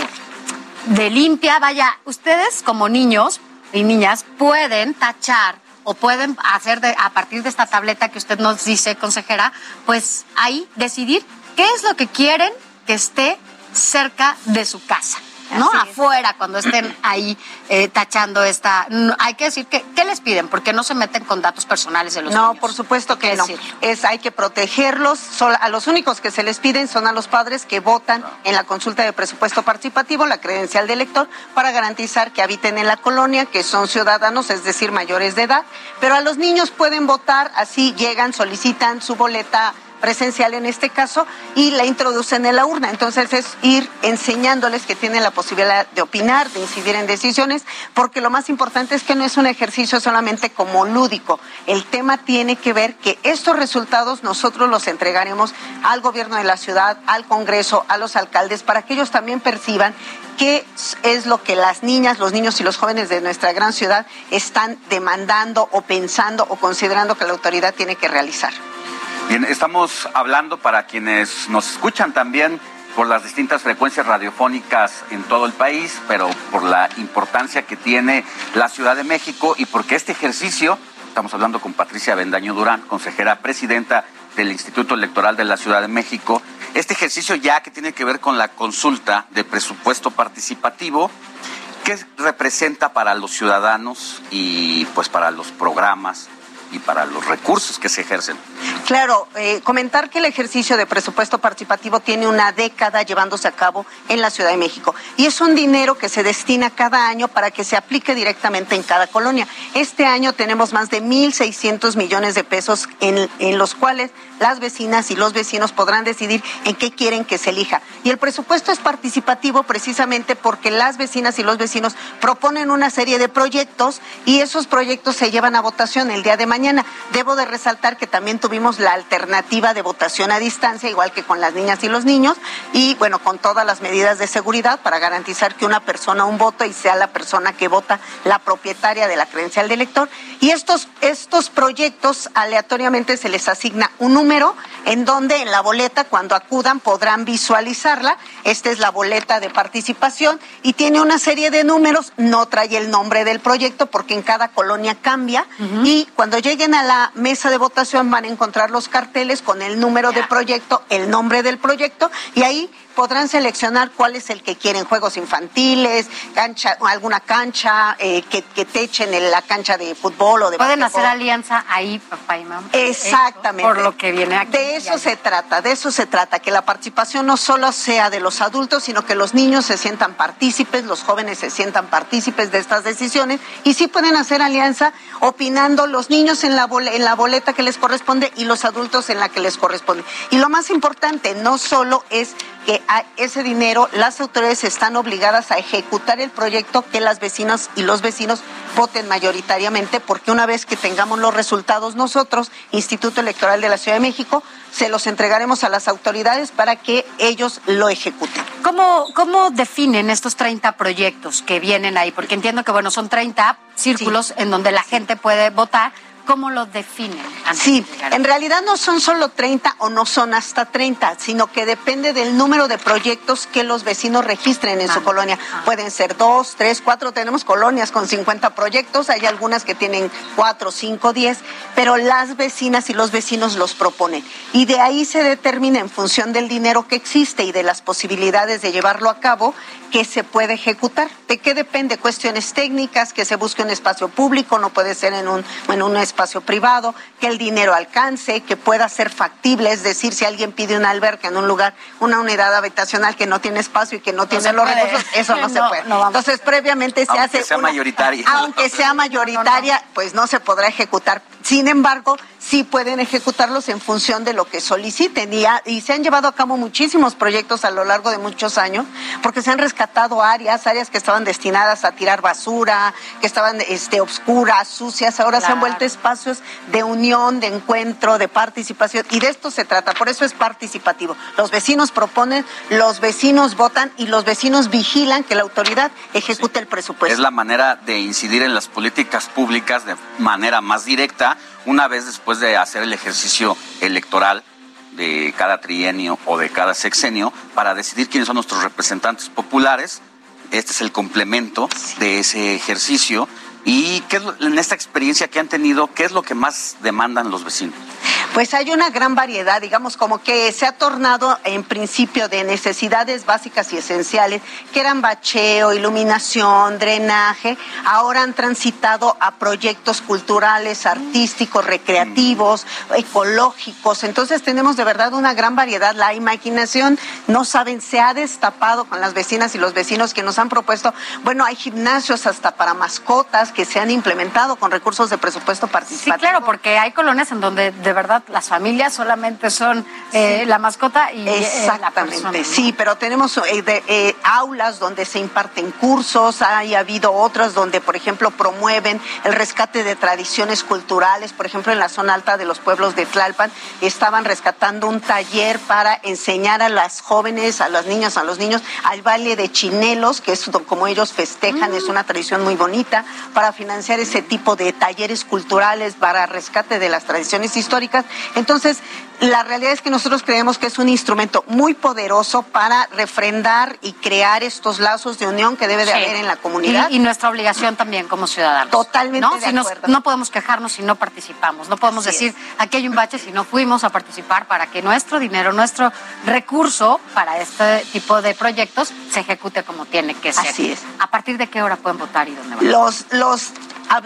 de limpia. Vaya, ustedes como niños y niñas pueden tachar o pueden hacer de, a partir de esta tableta que usted nos dice, consejera, pues ahí decidir qué es lo que quieren que esté cerca de su casa. ¿No? Así es. Afuera, cuando estén ahí eh, tachando esta. no, hay que decir que, ¿qué les piden? Porque no se meten con datos personales de los no, niños. por supuesto que no. decirlo. Es hay que protegerlos. A los únicos que se les piden son a los padres que votan en la consulta de presupuesto participativo, la credencial de elector, para garantizar que habiten en la colonia, que son ciudadanos, es decir, mayores de edad. Pero a los niños pueden votar, así llegan, solicitan su boleta presencial en este caso y la introducen en la urna. Entonces es ir enseñándoles que tienen la posibilidad de opinar, de incidir en decisiones, porque lo más importante es que no es un ejercicio solamente como lúdico. El tema tiene que ver que estos resultados nosotros los entregaremos al gobierno de la ciudad, al Congreso, a los alcaldes, para que ellos también perciban qué es lo que las niñas, los niños y los jóvenes de nuestra gran ciudad están demandando o pensando o considerando que la autoridad tiene que realizar. Bien, estamos hablando para quienes nos escuchan también por las distintas frecuencias radiofónicas en todo el país, pero por la importancia que tiene la Ciudad de México y porque este ejercicio, estamos hablando con Patricia Bendaño Durán, consejera presidenta del Instituto Electoral de la Ciudad de México, este ejercicio ya que tiene que ver con la consulta de presupuesto participativo, ¿qué representa para los ciudadanos y pues para los programas y para los recursos que se ejercen. Claro, eh, comentar que el ejercicio de presupuesto participativo tiene una década llevándose a cabo en la Ciudad de México y es un dinero que se destina cada año para que se aplique directamente en cada colonia. Este año tenemos más de 1.600 millones de pesos en, en los cuales las vecinas y los vecinos podrán decidir en qué quieren que se elija. Y el presupuesto es participativo precisamente porque las vecinas y los vecinos proponen una serie de proyectos y esos proyectos se llevan a votación el día de mañana. Debo de resaltar que también tuvimos la alternativa de votación a distancia, igual que con las niñas y los niños, y bueno, con todas las medidas de seguridad para garantizar que una persona un voto y sea la persona que vota la propietaria de la credencial de elector. Y estos, estos proyectos aleatoriamente se les asigna un número número en donde en la boleta cuando acudan podrán visualizarla. Esta es la boleta de participación y tiene una serie de números, no trae el nombre del proyecto porque en cada colonia cambia. Y cuando lleguen a la mesa de votación van a encontrar los carteles con el número de proyecto, el nombre del proyecto y ahí podrán seleccionar cuál es el que quieren, juegos infantiles, cancha, alguna cancha, eh, que, que te echen en la cancha de fútbol o de Pueden hacer alianza ahí, papá y mamá. Exactamente. Eso, por lo que viene aquí. De eso se trata, de eso se trata, que la participación no solo sea de los adultos, sino que los niños se sientan partícipes, los jóvenes se sientan partícipes de estas decisiones y sí pueden hacer alianza opinando los niños en la, bol- en la boleta que les corresponde y los adultos en la que les corresponde. Y lo más importante, no solo es que a ese dinero las autoridades están obligadas a ejecutar el proyecto que las vecinas y los vecinos voten mayoritariamente, porque una vez que tengamos los resultados nosotros, Instituto Electoral de la Ciudad de México, se los entregaremos a las autoridades para que ellos lo ejecuten. ¿Cómo, ¿Cómo definen estos 30 proyectos que vienen ahí? Porque entiendo que, bueno, son 30 círculos en donde la gente puede votar. ¿Cómo lo definen? Sí, de en realidad no son solo 30 o no son hasta 30, sino que depende del número de proyectos que los vecinos registren en su colonia. Pueden ser dos, tres, cuatro, tenemos colonias con 50 proyectos, hay algunas que tienen cuatro, cinco, diez, pero las vecinas y los vecinos los proponen. Y de ahí se determina en función del dinero que existe y de las posibilidades de llevarlo a cabo que se puede ejecutar. ¿De qué depende? Cuestiones técnicas, que se busque un espacio público, no puede ser en un, en un espacio privado, que el dinero alcance, que pueda ser factible, es decir, si alguien pide una alberca en un lugar, una unidad habitacional que no tiene espacio y que no, tiene los puede. recursos, eso no, se puede. no Entonces, previamente se Aunque hace sea una- mayoritaria. Aunque sea mayoritaria, pues no se podrá ejecutar. Sin embargo, sí pueden ejecutarlos en función de lo que soliciten. Y, ha- y se han llevado a cabo muchísimos proyectos a lo largo de muchos años, porque se han rescatado áreas, áreas que estaban destinadas a tirar basura, que estaban este, obscuras, sucias, ahora se han vuelto espacios de unión, de encuentro, de participación. Y de esto se trata, por eso es participativo. Los vecinos proponen, los vecinos votan y los vecinos vigilan que la autoridad ejecute el presupuesto. Es la manera de incidir en las políticas públicas de manera más directa una vez después de hacer el ejercicio electoral de cada trienio o de cada sexenio para decidir quiénes son nuestros representantes populares. Este es el complemento de ese ejercicio. ¿Y qué es lo- en esta experiencia que han tenido, qué es lo que más demandan los vecinos? Pues hay una gran variedad, digamos, como que se ha tornado en principio de necesidades básicas y esenciales, que eran bacheo, iluminación, drenaje, ahora han transitado a proyectos culturales, artísticos, recreativos, ecológicos. Entonces tenemos de verdad una gran variedad. La imaginación, no saben, se ha destapado con las vecinas y los vecinos que nos han propuesto, bueno, hay gimnasios hasta para mascotas que se han implementado con recursos de presupuesto Sí, participativo. claro, porque hay colonias en donde de verdad las familias solamente son eh, la mascota y eh, la Exactamente, persona, ¿no? sí, pero tenemos eh, de- aulas donde se imparten cursos, hay habido otras donde, por ejemplo, promueven el rescate de tradiciones culturales, por ejemplo, en la zona alta de los pueblos de Tlalpan, estaban rescatando un taller para enseñar a las jóvenes, a las niñas, a los niños, al baile de chinelos, que es como ellos festejan, es una tradición muy bonita, para financiar ese tipo de talleres culturales para rescate de las tradiciones históricas Entonces, la realidad es que nosotros creemos que es un instrumento muy poderoso para refrendar y crear estos lazos de unión que debe de Sí. haber en la comunidad. Y, y nuestra obligación también como ciudadanos. Totalmente ¿no? de Si nos- acuerdo. no podemos quejarnos si no participamos. No podemos Así decir, aquí hay un bache si no fuimos a participar para que nuestro dinero, nuestro recurso para este tipo de proyectos se ejecute como tiene que ser. Así es. ¿A partir de qué hora pueden votar y dónde van? Los, los,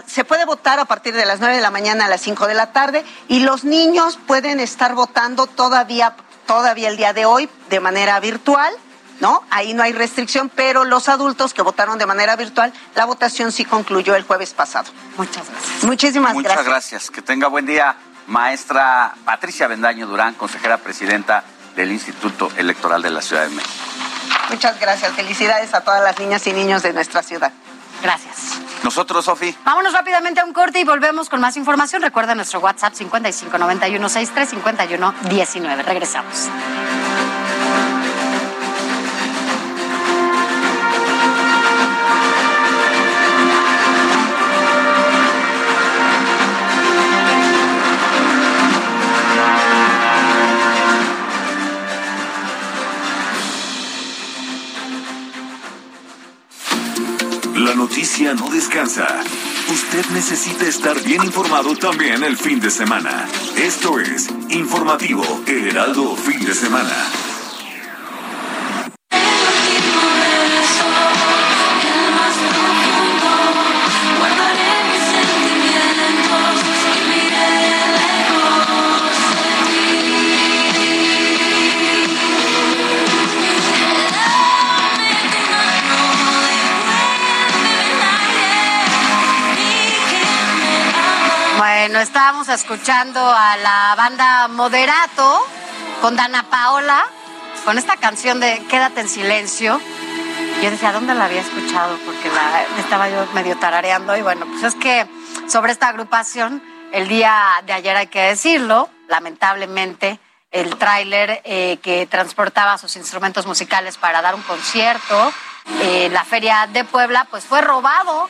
se puede votar a partir de las 9 de la mañana a las 5 de la tarde y los niños pueden estar votando todavía, todavía el día de hoy de manera virtual. ¿No? Ahí no hay restricción, pero los adultos que votaron de manera virtual, la votación sí concluyó el jueves pasado. Muchas gracias. Muchísimas Muchas gracias. gracias. Que tenga buen día, maestra Patricia Bendaño Durán, consejera presidenta del Instituto Electoral de la Ciudad de México. Muchas gracias. Felicidades a todas las niñas y niños de nuestra ciudad. Gracias. Nosotros, Sofi. Vámonos rápidamente a un corte y volvemos con más información. Recuerda nuestro WhatsApp 5591635119. Regresamos. La noticia no descansa. Usted necesita estar bien informado también el fin de semana. Esto es Informativo Heraldo Fin de Semana. Bueno, estábamos escuchando a la banda Moderato con Dana Paola, con esta canción de Quédate en silencio. Yo decía, ¿dónde la había escuchado? Porque la estaba yo medio tarareando. Y bueno, pues es que sobre esta agrupación, el día de ayer hay que decirlo, lamentablemente, el tráiler eh, que transportaba sus instrumentos musicales para dar un concierto en la Feria de Puebla, pues fue robado.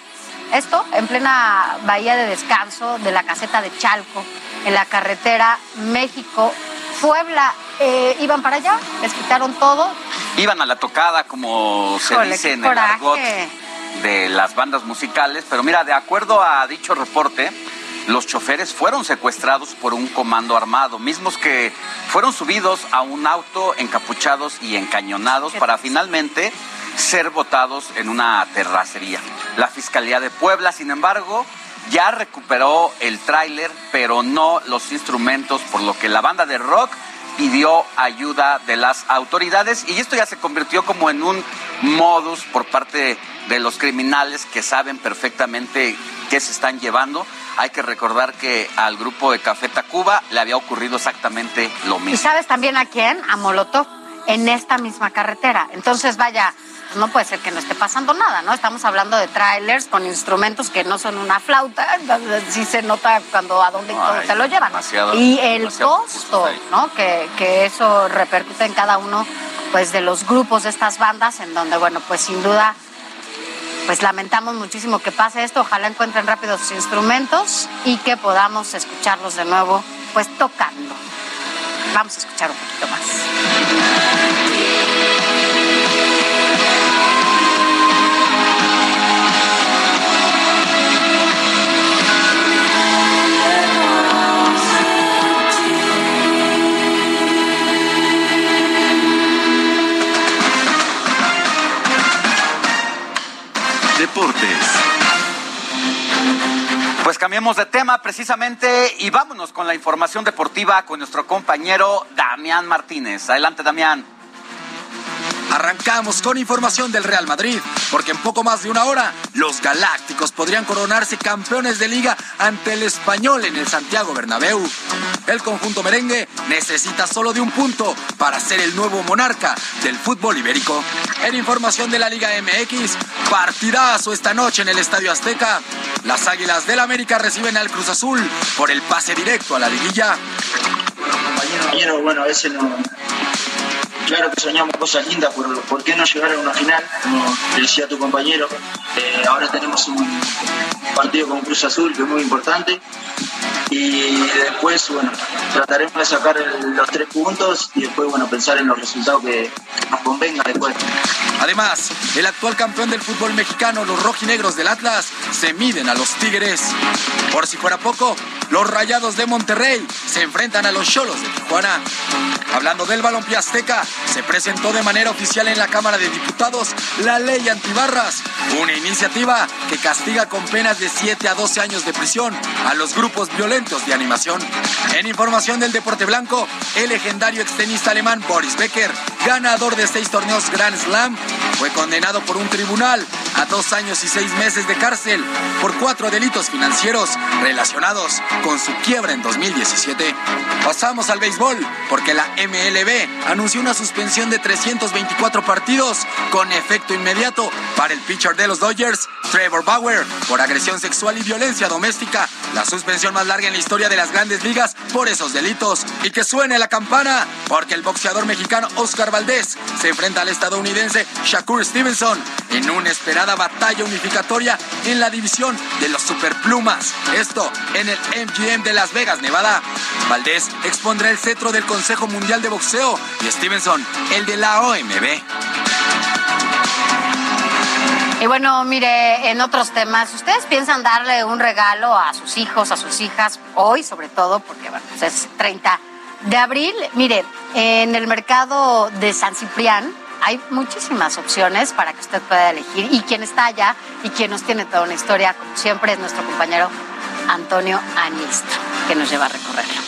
Esto en plena bahía de descanso de la caseta de Chalco, en la carretera México-Puebla. Eh, iban para allá, les quitaron todo. Iban a la tocada, como se dice en el argot de las bandas musicales. Pero mira, de acuerdo a dicho reporte, los choferes fueron secuestrados por un comando armado, mismos que fueron subidos a un auto encapuchados y encañonados para finalmente ser votados en una terracería. La Fiscalía de Puebla, sin embargo, ya recuperó el tráiler, pero no los instrumentos, por lo que la banda de rock pidió ayuda de las autoridades y esto ya se convirtió como en un modus por parte de los criminales que saben perfectamente qué se están llevando. Hay que recordar que al grupo de Café Tacuba le había ocurrido exactamente lo ¿Y mismo. sabes también a quién? A Molotov, en esta misma carretera. Entonces, vaya, pues no puede ser que no esté pasando nada, ¿no? Estamos hablando de trailers con instrumentos que no son una flauta, sí se nota cuando a dónde Ay, se lo llevan. y el costo, ¿no? Que, que eso repercute en cada uno pues de los grupos de estas bandas, en donde, bueno, pues sin duda pues lamentamos muchísimo que pase esto. Ojalá encuentren rápido sus instrumentos y que podamos escucharlos de nuevo, pues tocando. Vamos a escuchar un poquito más. Pues cambiemos de tema precisamente y vámonos con la información deportiva con nuestro compañero Damián Martínez. Adelante, Damián. Arrancamos con información del Real Madrid, porque en poco más de una hora los Galácticos podrían coronarse campeones de liga ante el Español en el Santiago Bernabéu. El conjunto merengue necesita solo de un punto para ser el nuevo monarca del fútbol ibérico. En información de la Liga MX, partidazo esta noche en el Estadio Azteca. Las Águilas del América reciben al Cruz Azul por el pase directo a la liguilla. compañeros, bueno, veces no. Claro que soñamos cosas lindas, pero ¿por qué no llegar a una final? Como decía tu compañero, eh, ahora tenemos un partido con Cruz Azul que es muy importante y después, bueno, trataremos de sacar los tres puntos y después, bueno, pensar en los resultados que nos convenga después. Además, el actual campeón del fútbol mexicano, los rojinegros del Atlas, se miden a los Tigres. Por si fuera poco, los Rayados de Monterrey se enfrentan a los Cholos de Tijuana. Hablando del balompié azteca, se presentó de manera oficial en la Cámara de Diputados la ley antibarras, una iniciativa que castiga con penas de 7 a 12 años de prisión a los grupos violentos de animación. En información del deporte blanco, el legendario extenista alemán Boris Becker, ganador de seis torneos Grand Slam, fue condenado por un tribunal a dos años y seis meses de cárcel por cuatro delitos financieros relacionados con su quiebra en 2017. Pasamos al béisbol, porque la MLB anunció una suspensión de 324 partidos con efecto inmediato para el pitcher de los Dodgers, Trevor Bauer, por agresión sexual y violencia doméstica, la suspensión más larga en la historia de las grandes ligas por esos delitos. Y que suene la campana, porque el boxeador mexicano Oscar Valdés se enfrenta al estadounidense Shakur Stevenson en una esperada batalla unificatoria en la división de los superplumas. Esto en el MGM de Las Vegas, Nevada. Valdés expondrá el cetro del Consejo Mundial de Boxeo y Stevenson el de la OMB. Y bueno, mire, en otros temas, ¿ustedes piensan darle un regalo a sus hijos, a sus hijas, hoy sobre todo, porque bueno, pues es 30 de abril? Mire, en el mercado de San Ciprián hay muchísimas opciones para que usted pueda elegir. Y quien está allá y quien nos tiene toda una historia, como siempre, es nuestro compañero Antonio Anistro, que nos lleva a recorrerlo.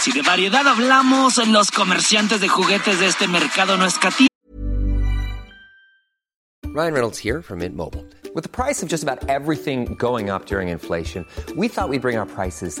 Si de variedad hablamos, los comerciantes de juguetes de este mercado no escatiman. Ryan Reynolds here from Mint Mobile. With the price of just about everything going up during inflation, we thought we'd bring our prices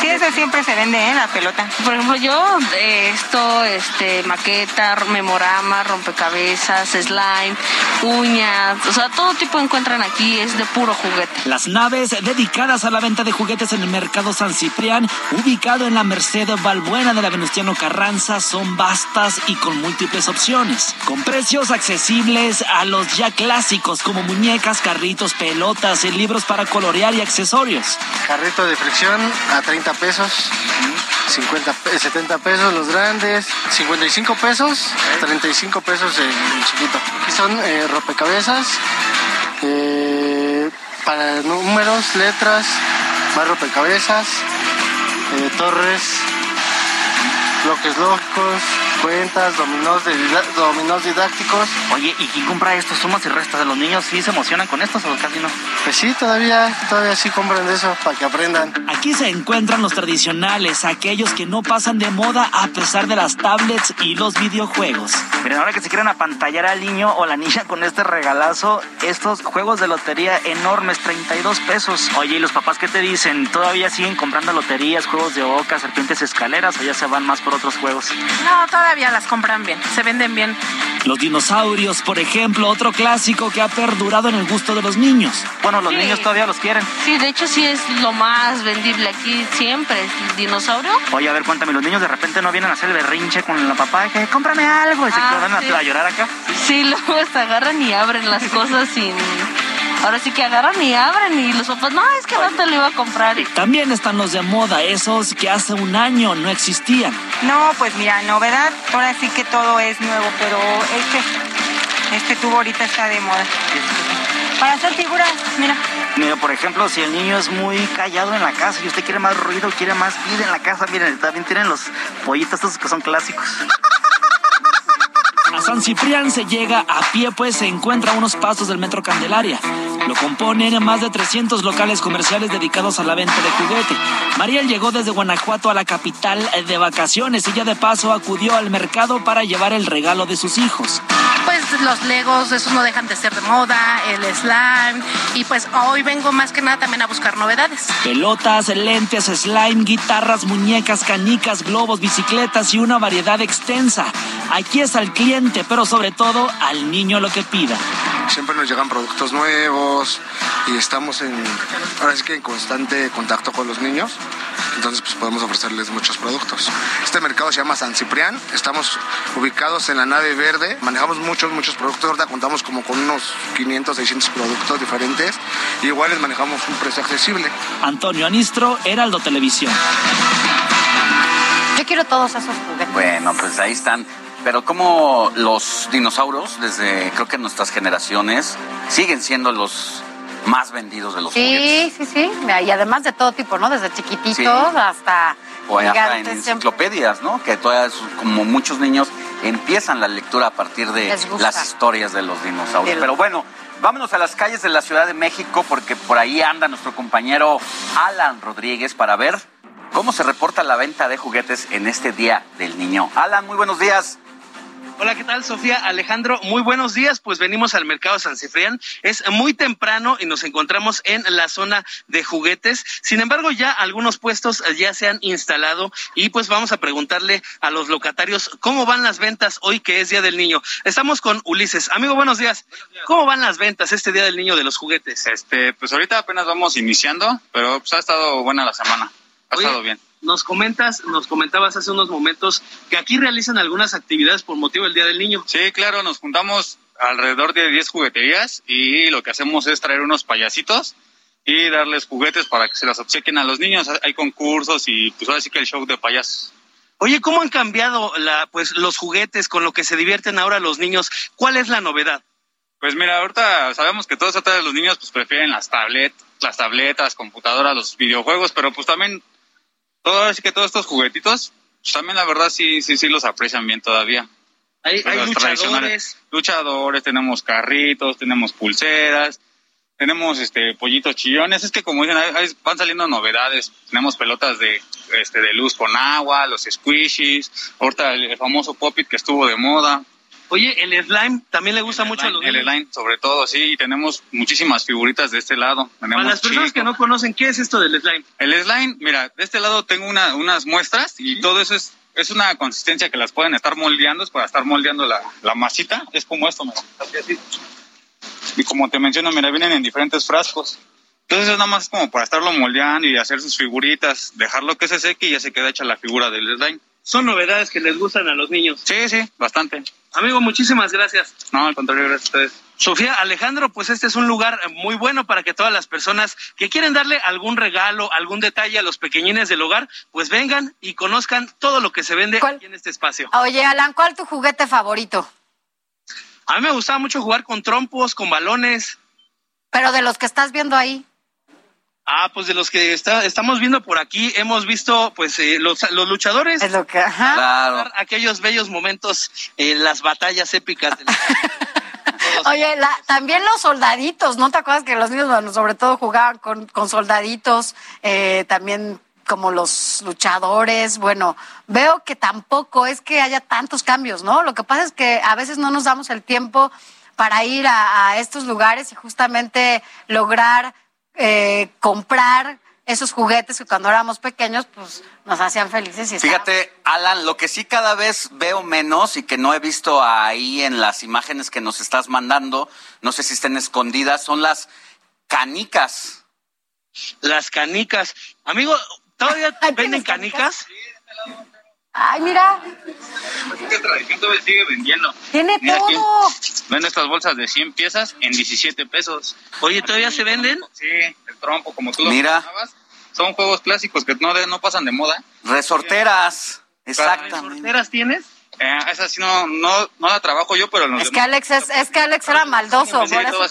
Sí, eso siempre se vende en la pelota. Por ejemplo, yo eh, esto, este, maqueta, memorama, rompecabezas, slime, uñas, o sea, todo tipo encuentran aquí, es de puro juguete. Las naves dedicadas a la venta de juguetes en el mercado San Ciprián, ubicado en la Merced Balbuena de la Venustiano Carranza, son vastas y con múltiples opciones, con precios accesibles a los ya clásicos como muñecas, carritos, pelotas, libros para colorear y accesorios. Carrito de fricción a 30 pesos, 50, pe- 70 pesos los grandes, 55 pesos, 35 pesos el, el chiquito. Aquí son eh, rompecabezas, eh, para números, letras, más rompecabezas, eh, torres, bloques lógicos, cuentas, de dominós didácticos. Oye, ¿y quién compra estos sumas y restas de los niños? ¿Sí se emocionan con estos o casi no? Pues sí, todavía, todavía sí compran de eso para que aprendan. Aquí se encuentran los tradicionales, aquellos que no pasan de moda a pesar de las tablets y los videojuegos. Miren, ahora que se quieren apantallar al niño o la niña con este regalazo, estos juegos de lotería enormes, 32 pesos. Oye, ¿y los papás qué te dicen? ¿Todavía siguen comprando loterías, juegos de oca, serpientes escaleras o ya se van más por otros juegos? No, todavía las compran bien, se venden bien. Los dinosaurios, por ejemplo, otro clásico que ha perdurado en el gusto de los niños. Bueno, los Sí. niños todavía los quieren. Sí, de hecho sí es lo más vendible aquí siempre, el dinosaurio. Oye, a ver, cuéntame, los niños de repente no vienen a hacer el berrinche con la papá, que cómprame algo, y se Ah, quedan sí. a llorar acá. Sí, luego se agarran y abren las cosas sin... Ahora sí que agarran y abren y los papás, no, es que no te lo iba a comprar. Y- También están los de moda, esos que hace un año no existían. No, pues mira, novedad, ahora sí que todo es nuevo, pero este, este tubo ahorita está de moda. Para hacer figuras, mira. Mira, por ejemplo, si el niño es muy callado en la casa y usted quiere más ruido, quiere más vida en la casa, miren, también tienen los pollitos estos que son clásicos. A San Ciprián se llega a pie, pues se encuentra a unos pasos del Metro Candelaria. Lo componen más de 300 locales comerciales dedicados a la venta de juguete. Mariel llegó desde Guanajuato a la capital de vacaciones y ya de paso acudió al mercado para llevar el regalo de sus hijos. Pues pues los Legos, esos no dejan de ser de moda, el slime y pues hoy vengo más que nada también a buscar novedades. Pelotas, lentes, slime, guitarras, muñecas, canicas, globos, bicicletas y una variedad extensa. Aquí es al cliente, pero sobre todo al niño lo que pida. Siempre nos llegan productos nuevos y estamos en, ahora sí que en constante contacto con los niños, entonces pues podemos ofrecerles muchos productos. Este mercado se llama San Ciprián, estamos ubicados en la nave verde, manejamos muchos, muchos productos, ahorita contamos como con unos 500, 600 productos diferentes, y igual les manejamos un precio accesible. Antonio Anistro, Heraldo Televisión. Yo quiero todos esos juguetes. Bueno, pues ahí están. Pero como los dinosaurios, desde creo que nuestras generaciones, siguen siendo los más vendidos de los Sí, sí, sí. Y además de todo tipo, ¿no? Desde chiquititos Sí. hasta O hasta en enciclopedias, ¿no? Que todavía, como muchos niños, empiezan la lectura a partir de las historias de los dinosaurios. Pero bueno, vámonos a las calles de la Ciudad de México porque por ahí anda nuestro compañero Alan Rodríguez para ver cómo se reporta la venta de juguetes en este Día del Niño. Alan, muy buenos días. Hola, ¿qué tal, Sofía? Alejandro, muy buenos días. Pues venimos al mercado San Ciprián. Es muy temprano y nos encontramos en la zona de juguetes. Sin embargo, ya algunos puestos ya se han instalado y pues vamos a preguntarle a los locatarios cómo van las ventas hoy que es Día del Niño. Estamos con Ulises. Amigo, buenos días. ¿Cómo van las ventas este Día del Niño de los juguetes? Este, pues ahorita apenas vamos iniciando, pero pues ha estado buena la semana. Ha Oye, estado bien. Nos comentas, nos comentabas hace unos momentos que aquí realizan algunas actividades por motivo del Día del Niño. Sí, claro, nos juntamos alrededor de 10 jugueterías y lo que hacemos es traer unos payasitos y darles juguetes para que se los obsequien a los niños. Hay concursos y pues ahora sí que el show de payasos. Oye, ¿cómo han cambiado la, pues, los juguetes con lo que se divierten ahora los niños? ¿Cuál es la novedad? Pues mira, ahorita sabemos que todos los niños pues prefieren las tablet, las tabletas, computadoras, los videojuegos, pero pues también todo que todos estos juguetitos, pues también la verdad sí sí sí los aprecian bien todavía. Hay, luchadores. Luchadores, tenemos carritos, tenemos pulseras, tenemos este pollitos chillones. Es que como dicen, van saliendo novedades. Tenemos pelotas de este de luz con agua, los squishies, ahorita el, famoso Pop-It que estuvo de moda. Oye, el slime también le gusta mucho a los El line, sobre todo, sí, y tenemos muchísimas figuritas de este lado. Tenemos Para las personas que no conocen, ¿qué es esto del slime? El slime, mira, de este lado tengo una- unas muestras y todo eso es, es una consistencia que las pueden estar moldeando, es para estar moldeando la, la masita. Es como esto, mira. así. Y como te menciono, mira, vienen en diferentes frascos. Entonces es nada más como para estarlo moldeando y hacer sus figuritas, dejarlo que se seque y ya se queda hecha la figura del slime. Son novedades que les gustan a los niños. Sí, sí, bastante. Amigo, muchísimas gracias. No, al contrario, gracias a ustedes. Sofía, Alejandro, pues este es un lugar muy bueno para que todas las personas que quieren darle algún regalo, algún detalle a los pequeñines del hogar, pues vengan y conozcan todo lo que se vende aquí en este espacio. Oye, Alan, ¿cuál es tu juguete favorito? A mí me gustaba mucho jugar con trompos, con balones. Pero de los que estás viendo ahí. Ah, pues de los que está, estamos viendo por aquí, hemos visto pues eh, los, los luchadores. Es lo que, ajá. Claro. Aquellos bellos momentos, eh, las batallas épicas. de la- Oye, la- también los soldaditos, ¿no te acuerdas que los niños, bueno, sobre todo jugaban con, con soldaditos, eh, también como los luchadores? Bueno, veo que tampoco es que haya tantos cambios, ¿no? Lo que pasa es que a veces no nos damos el tiempo para ir a, a estos lugares y justamente lograr eh, comprar esos juguetes que cuando éramos pequeños, pues nos hacían felices y Fíjate, Alan, lo que sí cada vez veo menos y que no he visto ahí en las imágenes que nos estás mandando, no sé si estén escondidas, son las canicas. Las canicas. Amigo, ¿todavía venden canicas? Ay, mira, que tradición todavía sigue vendiendo. tiene Mira aquí. todo. Venden estas bolsas de 100 piezas en 17 pesos. Oye, ¿todavía se venden? Sí, el trompo, como tú lo Mira. mencionabas. Son juegos clásicos que no, de- no pasan de moda. Resorteras, exactamente. ¿Resorteras tienes? Eh, esa sí no, no, no la trabajo yo, pero los Es que Alex es, es que Alex era maldoso, Sí, por eso.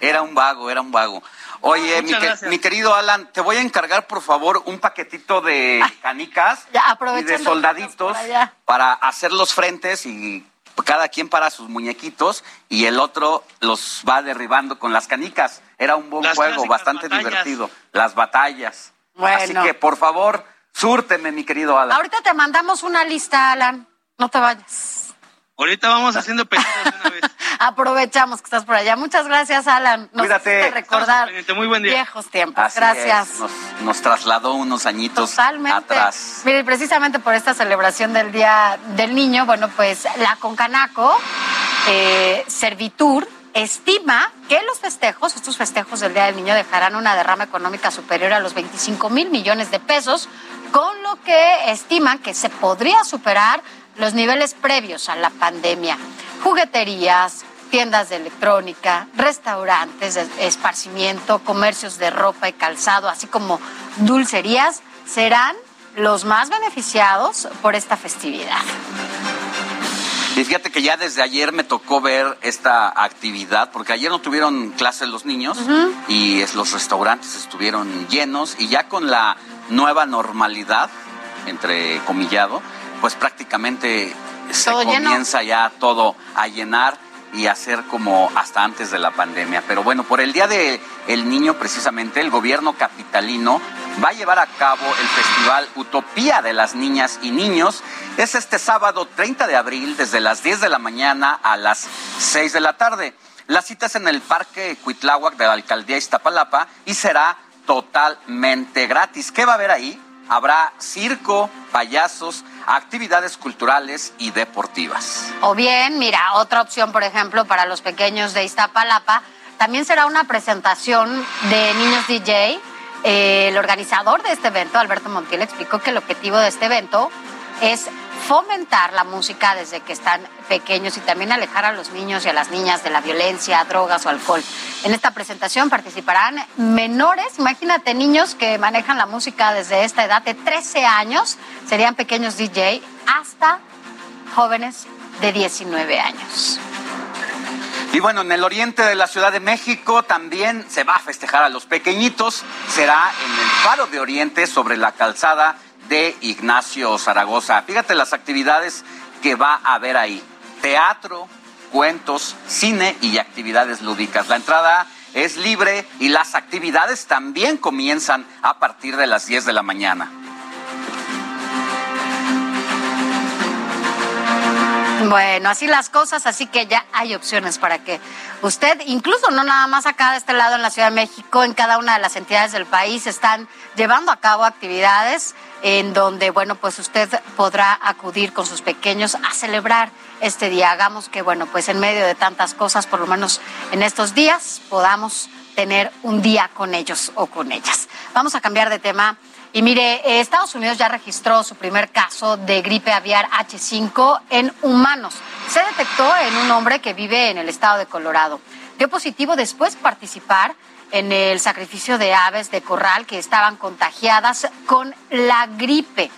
Era un vago, era un vago. Oye, Ah, mi, que- mi querido Alan, te voy a encargar, por favor, un paquetito de canicas Ya, y de soldaditos para hacer los frentes y cada quien para sus muñequitos y el otro los va derribando con las canicas. Era un buen Las juego, bastante batallas. divertido. Las batallas. Bueno. Así que, por favor, súrteme, mi querido Alan. Ahorita te mandamos una lista, Alan. No te vayas. Ahorita vamos haciendo pedidos una vez. Aprovechamos que estás por allá. Muchas gracias, Alan. Nos Cuídate. recordar Muy buen día. viejos tiempos. Así gracias. es, Nos, nos trasladó unos añitos Totalmente. atrás. Mire, y precisamente por esta celebración del Día del Niño, bueno, pues la Concanaco, eh, Servitur, estima que los festejos, estos festejos del Día del Niño, dejarán una derrama económica superior a los 25 mil millones de pesos, con lo que estiman que se podría superar los niveles previos a la pandemia. Jugueterías, tiendas de electrónica, restaurantes de esparcimiento, comercios de ropa y calzado, así como dulcerías, serán los más beneficiados por esta festividad. Y fíjate que ya desde ayer me tocó ver esta actividad, porque ayer no tuvieron clases los niños y los restaurantes estuvieron llenos y ya con la nueva normalidad, entre comillado, pues prácticamente se Todo lleno. comienza ya todo a llenar y a ser como hasta antes de la pandemia. Pero bueno, por el Día del el Niño precisamente el gobierno capitalino va a llevar a cabo el festival Utopía de las Niñas y Niños. Es este sábado 30 de abril desde las 10 de la mañana a las 6 de la tarde. La cita es en el Parque Cuitláhuac de la Alcaldía Iztapalapa y será totalmente gratis. ¿Qué va a haber ahí? Habrá circo, payasos, actividades culturales y deportivas. O bien, mira, otra opción, por ejemplo, para los pequeños de Iztapalapa, también será una presentación de niños DJ. Eh, el organizador de este evento, Alberto Montiel, explicó que el objetivo de este evento es fomentar la música desde que están pequeños y también alejar a los niños y a las niñas de la violencia, drogas o alcohol. En esta presentación participarán menores, imagínate niños que manejan la música desde esta edad de 13 años, serían pequeños DJ, hasta jóvenes de 19 años. Y bueno, en el oriente de la Ciudad de México también se va a festejar a los pequeñitos. Será en el Faro de Oriente sobre la calzada de Ignacio Zaragoza. Fíjate las actividades que va a haber ahí. Teatro, cuentos, cine y actividades lúdicas. La entrada es libre y las actividades también comienzan a partir de las 10 de la mañana. Bueno, así las cosas, así que ya hay opciones para que usted, incluso no nada más acá de este lado en la Ciudad de México, en cada una de las entidades del país están llevando a cabo actividades en donde, bueno, pues usted podrá acudir con sus pequeños a celebrar este día. Hagamos que, bueno, pues en medio de tantas cosas, por lo menos en estos días, podamos tener un día con ellos o con ellas. Vamos a cambiar de tema. Y mire, eh, Estados Unidos ya registró su primer caso de gripe aviar H5 en humanos. Se detectó en un hombre que vive en el estado de Colorado. Dio positivo después de participar en el sacrificio de aves de corral que estaban contagiadas con la gripe.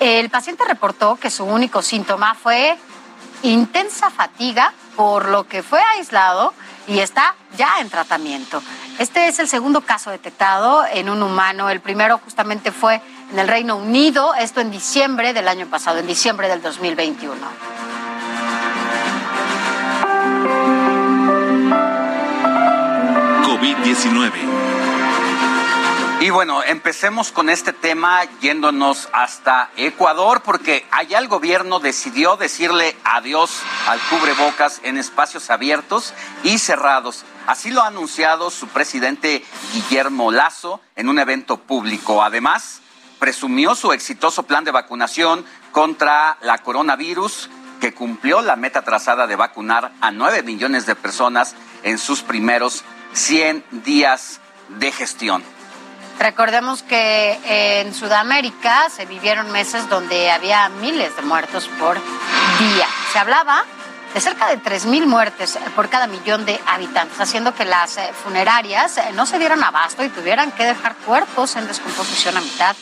El paciente reportó que su único síntoma fue intensa fatiga, por lo que fue aislado y está ya en tratamiento. Este es el segundo caso detectado en un humano. El primero justamente fue en el Reino Unido, esto en diciembre del año pasado, en diciembre del 2021. COVID-19. Y bueno, empecemos con este tema yéndonos hasta Ecuador, porque allá el gobierno decidió decirle adiós al cubrebocas en espacios abiertos y cerrados. Así lo ha anunciado su presidente Guillermo Lazo en un evento público. Además, presumió su exitoso plan de vacunación contra la coronavirus, que cumplió la meta trazada de vacunar a 9 millones de personas en sus primeros 100 días de gestión. Recordemos que en Sudamérica se vivieron meses donde había miles de muertos por día. Se hablaba de cerca de 3.000 muertes por cada millón de habitantes, haciendo que las eh, funerarias eh, no se dieran abasto y tuvieran que dejar cuerpos en descomposición a mitad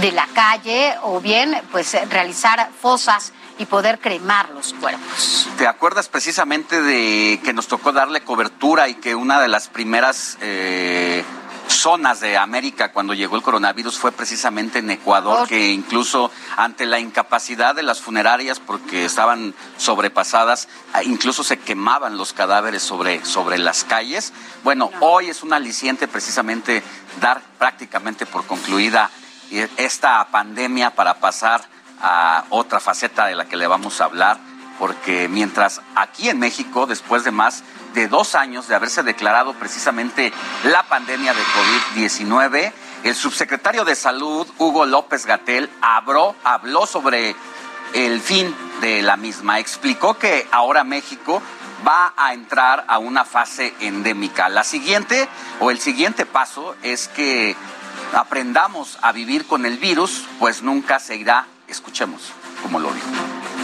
de la calle o bien pues eh, realizar fosas y poder cremar los cuerpos. ¿Te acuerdas precisamente de que nos tocó darle cobertura y que una de las primeras eh, zonas de América cuando llegó el coronavirus fue precisamente en Ecuador, que incluso ante la incapacidad de las funerarias porque estaban sobrepasadas, ah, incluso se quemaban los cadáveres sobre, sobre las calles? Bueno, hoy es un aliciente precisamente dar prácticamente por concluida eh, esta pandemia para pasar a otra faceta de la que le vamos a hablar, porque mientras aquí en México, después de más de dos años de haberse declarado precisamente la pandemia de COVID-19, el subsecretario de Salud, Hugo López Gatel, habló, sobre el fin de la misma. Explicó que ahora México va a entrar a una fase endémica. La siguiente o el siguiente paso es que aprendamos a vivir con el virus, pues nunca se irá. Escuchemos como lo dijo.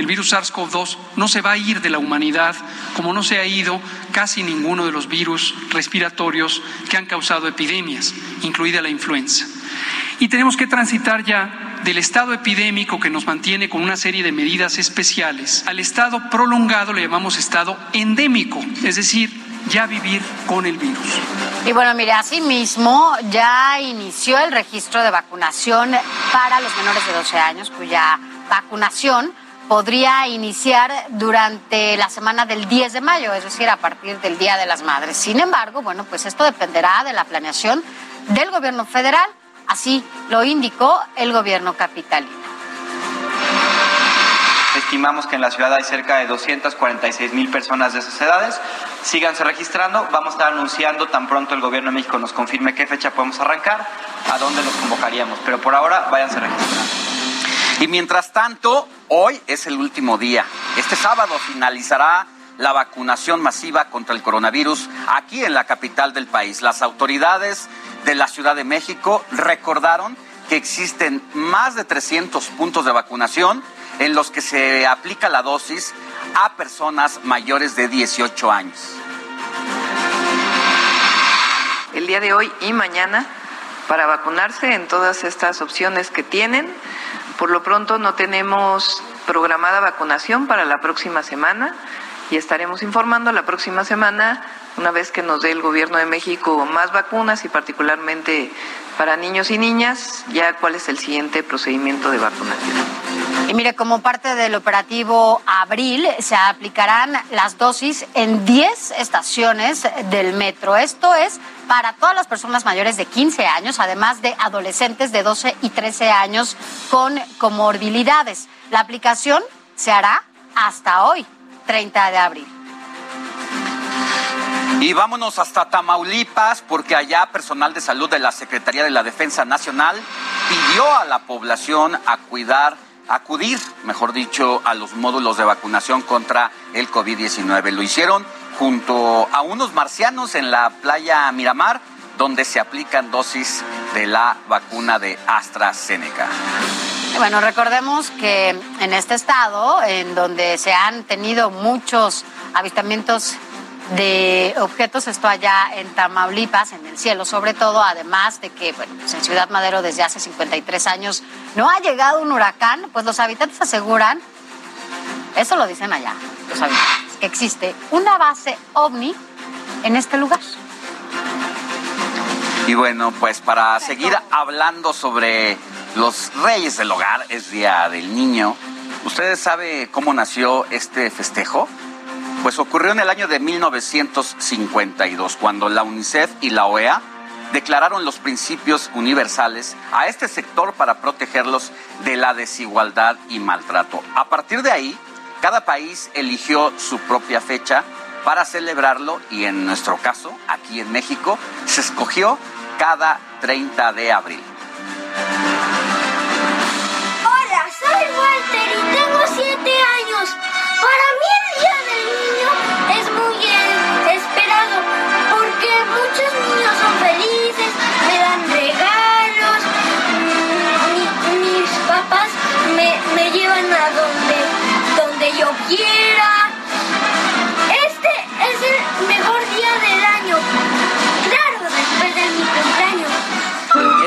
El virus SARS-CoV-2 no se va a ir de la humanidad como no se ha ido casi ninguno de los virus respiratorios que han causado epidemias, incluida la influenza. Y tenemos que transitar ya del estado epidémico que nos mantiene con una serie de medidas especiales al estado prolongado, le llamamos estado endémico, es decir, ya vivir con el virus. Y bueno, mire, asimismo ya inició el registro de vacunación para los menores de 12 años, cuya vacunación podría iniciar durante la semana del 10 de mayo, es decir, a partir del Día de las Madres. Sin embargo, bueno, pues esto dependerá de la planeación del gobierno federal, así lo indicó el gobierno capitalino. Estimamos que en la ciudad hay cerca de 246 mil personas de esas edades. Síganse registrando. Vamos a estar anunciando tan pronto el gobierno de México nos confirme qué fecha podemos arrancar, a dónde los convocaríamos. Pero por ahora, váyanse registrando. Y mientras tanto, hoy es el último día. Este sábado finalizará la vacunación masiva contra el coronavirus aquí en la capital del país. Las autoridades de la Ciudad de México recordaron que existen más de 300 puntos de vacunación en los que se aplica la dosis a personas mayores de 18 años. El día de hoy y mañana para vacunarse en todas estas opciones que tienen. Por lo pronto no tenemos programada vacunación para la próxima semana y estaremos informando la próxima semana, una vez que nos dé el Gobierno de México más vacunas y particularmente para niños y niñas, ya cuál es el siguiente procedimiento de vacunación. Y mire, como parte del operativo Abril, se aplicarán las dosis en 10 estaciones del metro. Esto es para todas las personas mayores de 15 años, además de adolescentes de 12 y 13 años con comorbilidades. La aplicación se hará hasta hoy, 30 de abril. Y vámonos hasta Tamaulipas porque allá personal de salud de la Secretaría de la Defensa Nacional pidió a la población a cuidar acudir, mejor dicho, a los módulos de vacunación contra el COVID-19. Lo hicieron junto a unos marcianos en la playa Miramar, donde se aplican dosis de la vacuna de AstraZeneca. Bueno, recordemos que en este estado, en donde se han tenido muchos avistamientos de objetos, esto allá en Tamaulipas, en el cielo sobre todo, además de que bueno, pues en Ciudad Madero desde hace 53 años no ha llegado un huracán, pues los habitantes aseguran, eso lo dicen allá, los habitantes, que existe una base ovni en este lugar. Y bueno, pues para seguir hablando sobre los reyes del hogar, es Día del Niño, ¿ustedes saben cómo nació este festejo? Pues ocurrió en el año de 1952, cuando la UNICEF y la OEA declararon los principios universales a este sector para protegerlos de la desigualdad y maltrato. A partir de ahí, cada país eligió su propia fecha para celebrarlo y en nuestro caso, aquí en México, se escogió cada 30 de abril. Hola, soy Walter y tengo 7 años. Para mí muchos niños son felices, me dan regalos, mis papás me, me llevan a donde, donde yo quiera.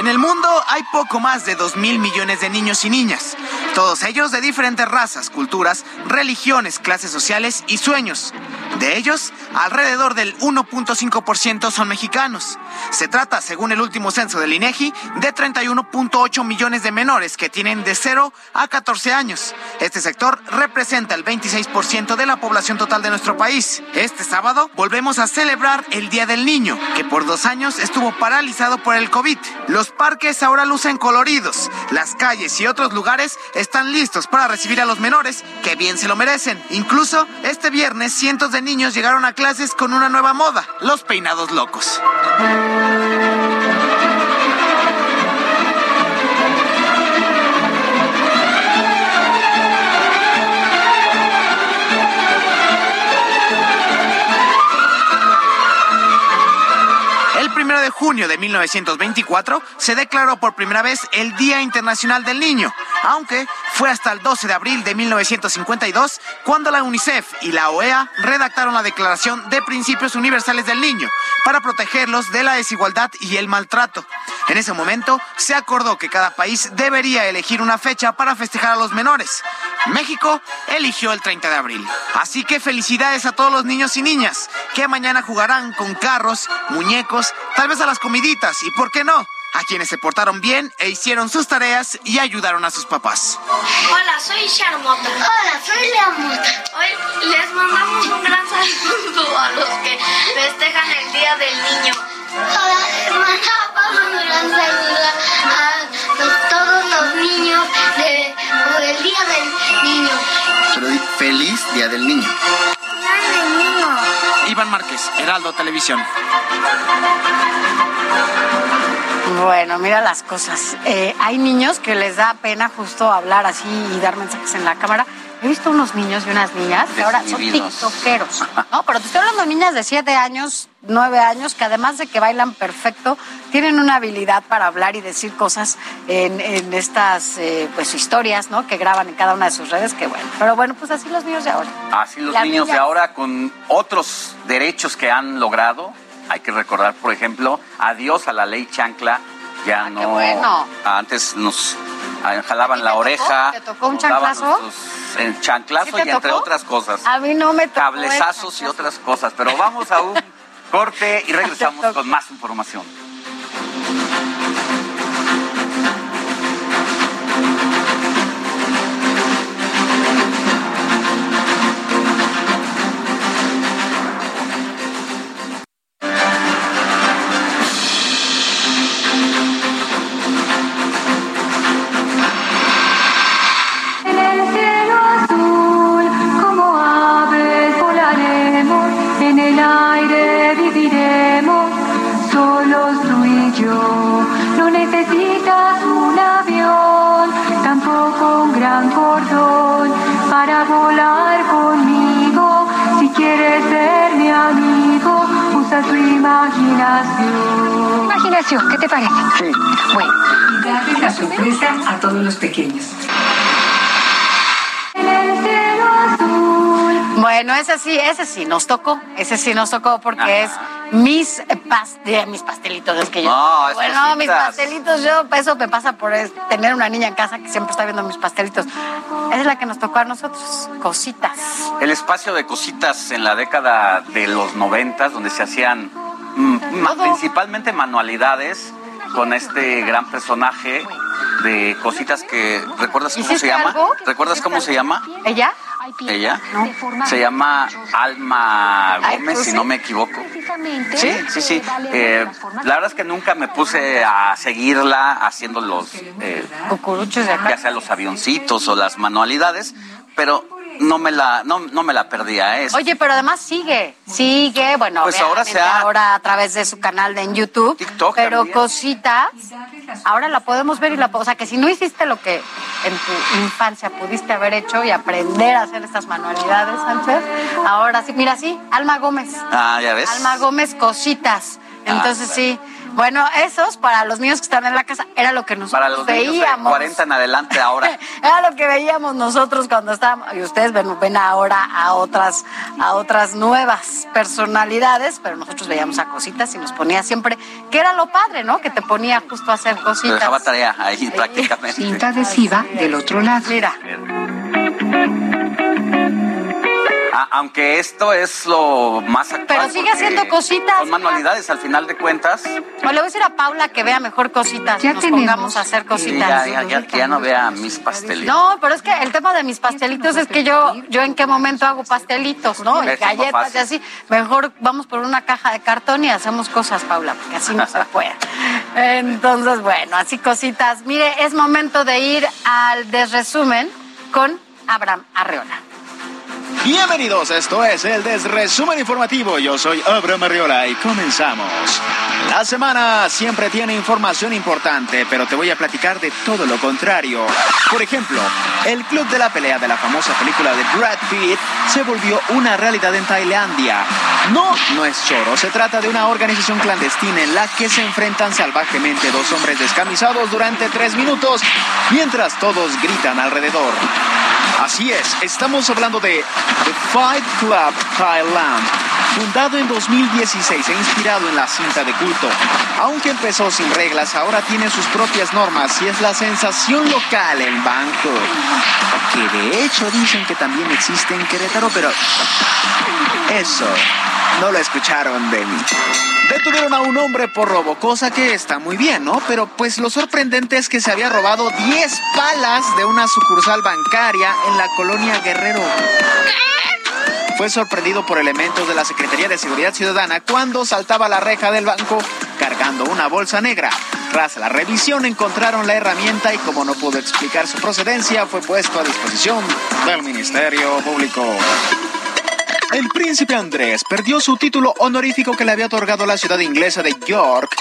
En el mundo hay poco más de 2 mil millones de niños y niñas, todos ellos de diferentes razas, culturas, religiones, clases sociales y sueños. De ellos, alrededor del 1.5% son mexicanos. Se trata, según el último censo del INEGI, de 31.8 millones de menores que tienen de 0 a 14 años. Este sector representa el 26% de la población total de nuestro país. Este sábado volvemos a celebrar el Día del Niño, que por dos años estuvo paralizado por el COVID. Los parques ahora lucen coloridos, las calles y otros lugares están listos para recibir a los menores, que bien se lo merecen. Incluso este viernes cientos de niños llegaron a clases con una nueva moda, los peinados locos. De junio de 1924 se declaró por primera vez el Día Internacional del Niño, aunque fue hasta el 12 de abril de 1952 cuando la UNICEF y la OEA redactaron la Declaración de Principios Universales del Niño para protegerlos de la desigualdad y el maltrato. En ese momento se acordó que cada país debería elegir una fecha para festejar a los menores. México eligió el 30 de abril. Así que felicidades a todos los niños y niñas que mañana jugarán con carros, muñecos, tal vez a las comiditas y, ¿por qué no? A quienes se portaron bien e hicieron sus tareas y ayudaron a sus papás. Hola, soy Charmota. Hola, soy Leamota. Hoy les mandamos un gran saludo a los Heraldo Televisión. Bueno, mira las cosas. Eh, hay niños que les da pena justo hablar así y dar mensajes en la cámara. He visto unos niños y unas niñas que ahora son tiktokeros. No, pero te estoy hablando de niñas de 7 años, 9 años, que además de que bailan perfecto, tienen una habilidad para hablar y decir cosas en, en estas eh, pues historias, ¿no? Que graban en cada una de sus redes, que bueno. Pero bueno, pues así los niños de ahora. Así los niños de ahora con otros derechos que han logrado. Hay que recordar, por ejemplo, adiós a la ley chancla. Ya no. Ah, bueno. Antes nos ah, jalaban la tocó? oreja. ¿Te tocó un chanclazo? eh, chanclazo ¿Sí y entre otras cosas. A mí no me tocó. el Cablezazos y otras cosas. Pero vamos a un corte y regresamos con más información. Imaginación. Imaginación, ¿qué te parece? Sí. Bueno, y darle la sorpresa a todos los pequeños. En el cielo azul. Bueno, ese sí, ese sí nos tocó. Ese sí nos tocó porque es mis, pas- de mis pastelitos. Es que yo. No, es bueno, cositas. mis pastelitos, yo, eso me pasa por es- tener una niña en casa que siempre está viendo mis pastelitos. Esa es la que nos tocó a nosotros. Cositas. El espacio de cositas en la década de los noventas, donde se hacían principalmente manualidades con este gran personaje de cositas que ¿recuerdas cómo se ¿Hiciste llama? ¿Recuerdas cómo se llama? ¿Ella? Ella se llama Alma Gómez, si no me equivoco. Sí, sí, sí. Eh, la verdad es que nunca me puse a seguirla haciendo los eh, ya sea los avioncitos o las manualidades, pero no me la no, no me la perdía. ¿eh? Oye, pero además sigue, sigue, bueno, Pues ahora se ha- ahora a través de su canal de en YouTube, pero también. cositas, ahora la podemos ver y la o sea que si no hiciste lo que en tu infancia pudiste haber hecho y aprender a hacer estas manualidades, Sánchez, ahora sí, mira sí, Alma Gómez, Ah, ya ves. Alma Gómez cositas, entonces Ah, sí, bueno, esos para los niños que están en la casa era lo que nosotros Para los niños de veíamos. 40 en adelante ahora. Era lo que veíamos nosotros cuando estábamos, y ustedes ven, ven ahora a otras, a otras nuevas personalidades, pero nosotros veíamos a cositas y nos ponía siempre, que era lo padre, ¿no? Que te ponía justo a hacer cositas. dejaba tarea ahí prácticamente. Cinta adhesiva del otro lado. Mira. A- aunque esto es lo más actual. Pero sigue haciendo cositas, Son manualidades al final de cuentas. O le voy a decir a Paula que vea mejor cositas. Ya nos tenemos. pongamos a hacer cositas. ya, ya, ya- que ya no vea mis pastelitos. No, pero es que el tema de mis pastelitos es que yo, yo en qué momento hago pastelitos, ¿no? Y galletas y así. Mejor vamos por una caja de cartón y hacemos cosas, Paula, porque así no se puede. Entonces, bueno, así cositas. Mire, es momento de ir al desresumen con Abraham Arreola. Bienvenidos, esto es el Desresumen Informativo. Yo soy Abraham Arriola y comenzamos. La semana siempre tiene información importante, pero te voy a platicar de todo lo contrario. Por ejemplo, el club de la pelea de la famosa película de Brad Pitt se volvió una realidad en Tailandia. No, no es choro, se trata de una organización clandestina en la que se enfrentan salvajemente dos hombres descamisados durante tres minutos, mientras todos gritan alrededor. Así es, estamos hablando de The Fight Club Thailand, fundado en 2016 e inspirado en la cinta de culto. Aunque empezó sin reglas, ahora tiene sus propias normas y es la sensación local en Bangkok. Que de hecho dicen que también existe en Querétaro, pero eso no lo escucharon de mí. Detuvieron a un hombre por robo, cosa que está muy bien, ¿no? Pero pues lo sorprendente es que se había robado 10 palas de una sucursal bancaria en la colonia Guerrero. Fue sorprendido por elementos de la Secretaría de Seguridad Ciudadana cuando saltaba la reja del banco cargando una bolsa negra. Tras la revisión encontraron la herramienta y como no pudo explicar su procedencia fue puesto a disposición del Ministerio Público. El príncipe Andrés perdió su título honorífico que le había otorgado la ciudad inglesa de York.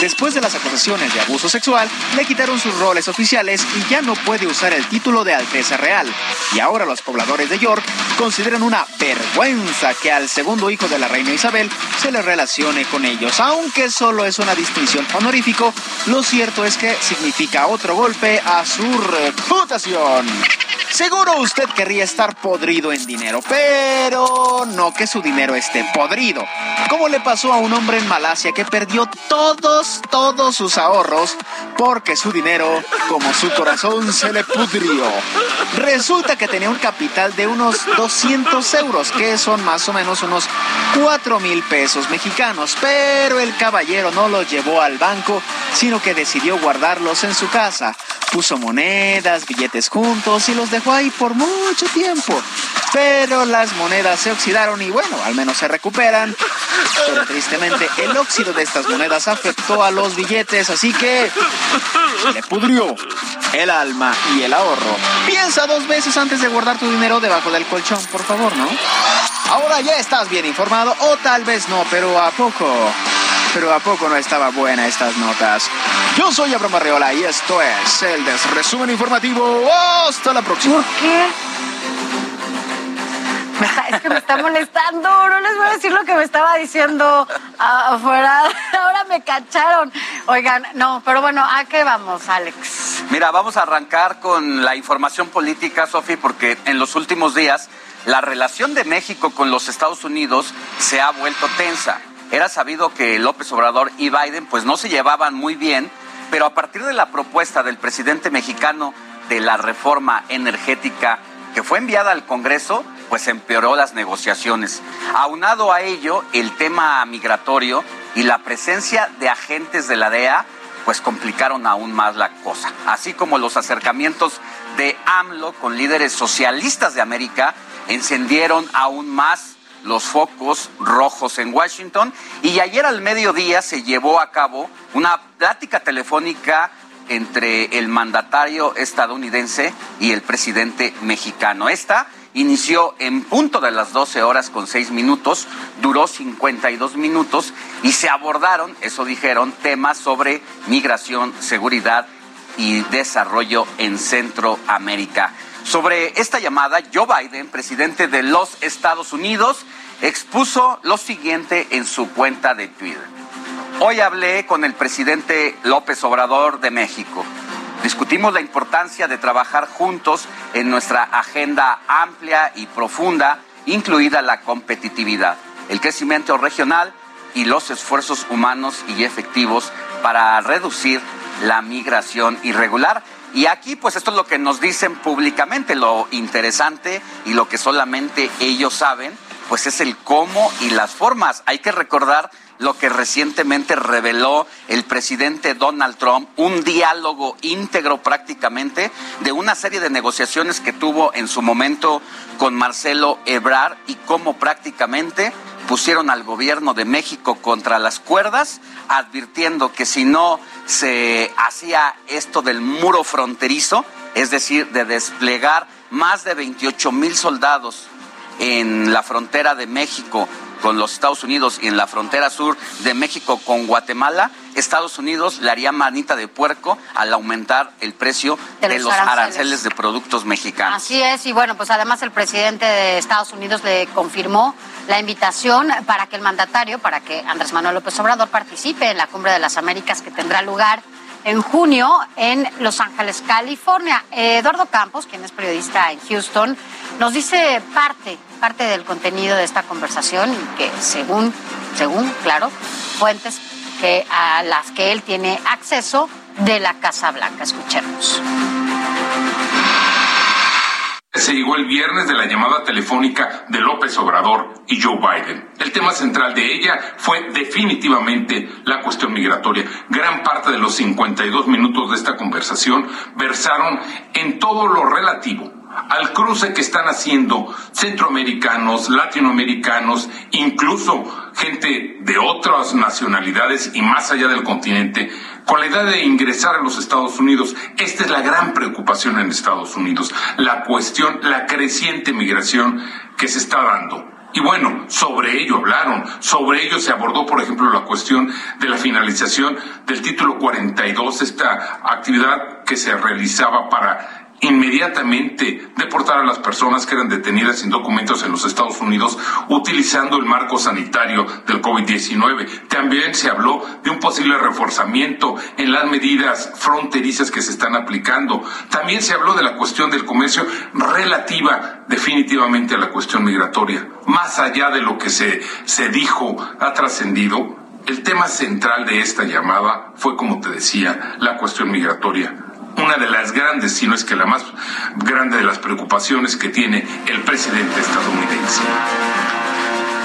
Después de las acusaciones de abuso sexual, le quitaron sus roles oficiales y ya no puede usar el título de Alteza Real. Y ahora los pobladores de York consideran una vergüenza que al segundo hijo de la reina Isabel se le relacione con ellos. Aunque solo es una distinción honorífico, lo cierto es que significa otro golpe a su reputación. Seguro usted querría estar podrido en dinero, pero no que su dinero esté podrido. Como le pasó a un hombre en Malasia que perdió todos, todos sus ahorros porque su dinero, como su corazón, se le pudrió. Resulta que tenía un capital de unos 200 euros, que son más o menos unos 4 mil pesos mexicanos, pero el caballero no los llevó al banco, sino que decidió guardarlos en su casa. Puso monedas, billetes juntos y los dejó ahí por mucho tiempo. Pero las monedas se oxidaron y bueno, al menos se recuperan. Pero tristemente el óxido de estas monedas afectó a los billetes, así que se le pudrió el alma y el ahorro. Piensa dos veces antes de guardar tu dinero debajo del colchón, por favor, ¿no? Ahora ya estás bien informado, o tal vez no, pero a poco. Pero a poco no estaba buena estas notas. Yo soy Abraham Arreola y esto es el Desresumen Informativo. Hasta la próxima. ¿Por qué? Es que me está molestando. No les voy a decir lo que me estaba diciendo afuera. Ahora me cacharon. Oigan, no, pero bueno, ¿a qué vamos, Alex? Mira, vamos a arrancar con la información política, Sofi, porque en los últimos días la relación de México con los Estados Unidos se ha vuelto tensa. Era sabido que López Obrador y Biden pues no se llevaban muy bien, pero a partir de la propuesta del presidente mexicano de la reforma energética que fue enviada al Congreso, pues empeoró las negociaciones. Aunado a ello, el tema migratorio y la presencia de agentes de la DEA pues complicaron aún más la cosa. Así como los acercamientos de AMLO con líderes socialistas de América encendieron aún más los focos rojos en Washington y ayer al mediodía se llevó a cabo una plática telefónica entre el mandatario estadounidense y el presidente mexicano. Esta inició en punto de las 12 horas con 6 minutos, duró 52 minutos y se abordaron, eso dijeron, temas sobre migración, seguridad y desarrollo en Centroamérica. Sobre esta llamada, Joe Biden, presidente de los Estados Unidos, expuso lo siguiente en su cuenta de Twitter. Hoy hablé con el presidente López Obrador de México. Discutimos la importancia de trabajar juntos en nuestra agenda amplia y profunda, incluida la competitividad, el crecimiento regional y los esfuerzos humanos y efectivos para reducir la migración irregular. Y aquí, pues esto es lo que nos dicen públicamente, lo interesante y lo que solamente ellos saben, pues es el cómo y las formas. Hay que recordar lo que recientemente reveló el presidente Donald Trump, un diálogo íntegro prácticamente de una serie de negociaciones que tuvo en su momento con Marcelo Ebrard y cómo prácticamente pusieron al gobierno de México contra las cuerdas, advirtiendo que si no se hacía esto del muro fronterizo, es decir, de desplegar más de 28 mil soldados en la frontera de México con los Estados Unidos y en la frontera sur de México con Guatemala, Estados Unidos le haría manita de puerco al aumentar el precio de, los, aranceles. de productos mexicanos. Así es, y bueno, pues además el presidente de Estados Unidos le confirmó la invitación para que el mandatario, para que Andrés Manuel López Obrador participe en la Cumbre de las Américas que tendrá lugar en junio en Los Ángeles, California. Eduardo Campos, quien es periodista en Houston, nos dice parte, parte del contenido de esta conversación que según, según, claro, fuentes que, a las que él tiene acceso de la Casa Blanca. Escuchemos se llegó el viernes de la llamada telefónica de López Obrador y Joe Biden. El tema central de ella fue definitivamente la cuestión migratoria. Gran parte de los 52 minutos de esta conversación versaron en todo lo relativo al cruce que están haciendo centroamericanos, latinoamericanos, incluso gente de otras nacionalidades y más allá del continente, con la idea de ingresar a los Estados Unidos. Esta es la gran preocupación en Estados Unidos, la cuestión, la creciente migración que se está dando. Y bueno, sobre ello hablaron, sobre ello se abordó, por ejemplo, la cuestión de la finalización del título 42, esta actividad que se realizaba para inmediatamente deportar a las personas que eran detenidas sin documentos en los Estados Unidos utilizando el marco sanitario del COVID-19. También se habló de un posible reforzamiento en las medidas fronterizas que se están aplicando. También se habló de la cuestión del comercio relativa definitivamente a la cuestión migratoria. Más allá de lo que se, se dijo, ha trascendido, el tema central de esta llamada fue, como te decía, la cuestión migratoria una de las grandes, si no es que la más grande de las preocupaciones que tiene el presidente estadounidense.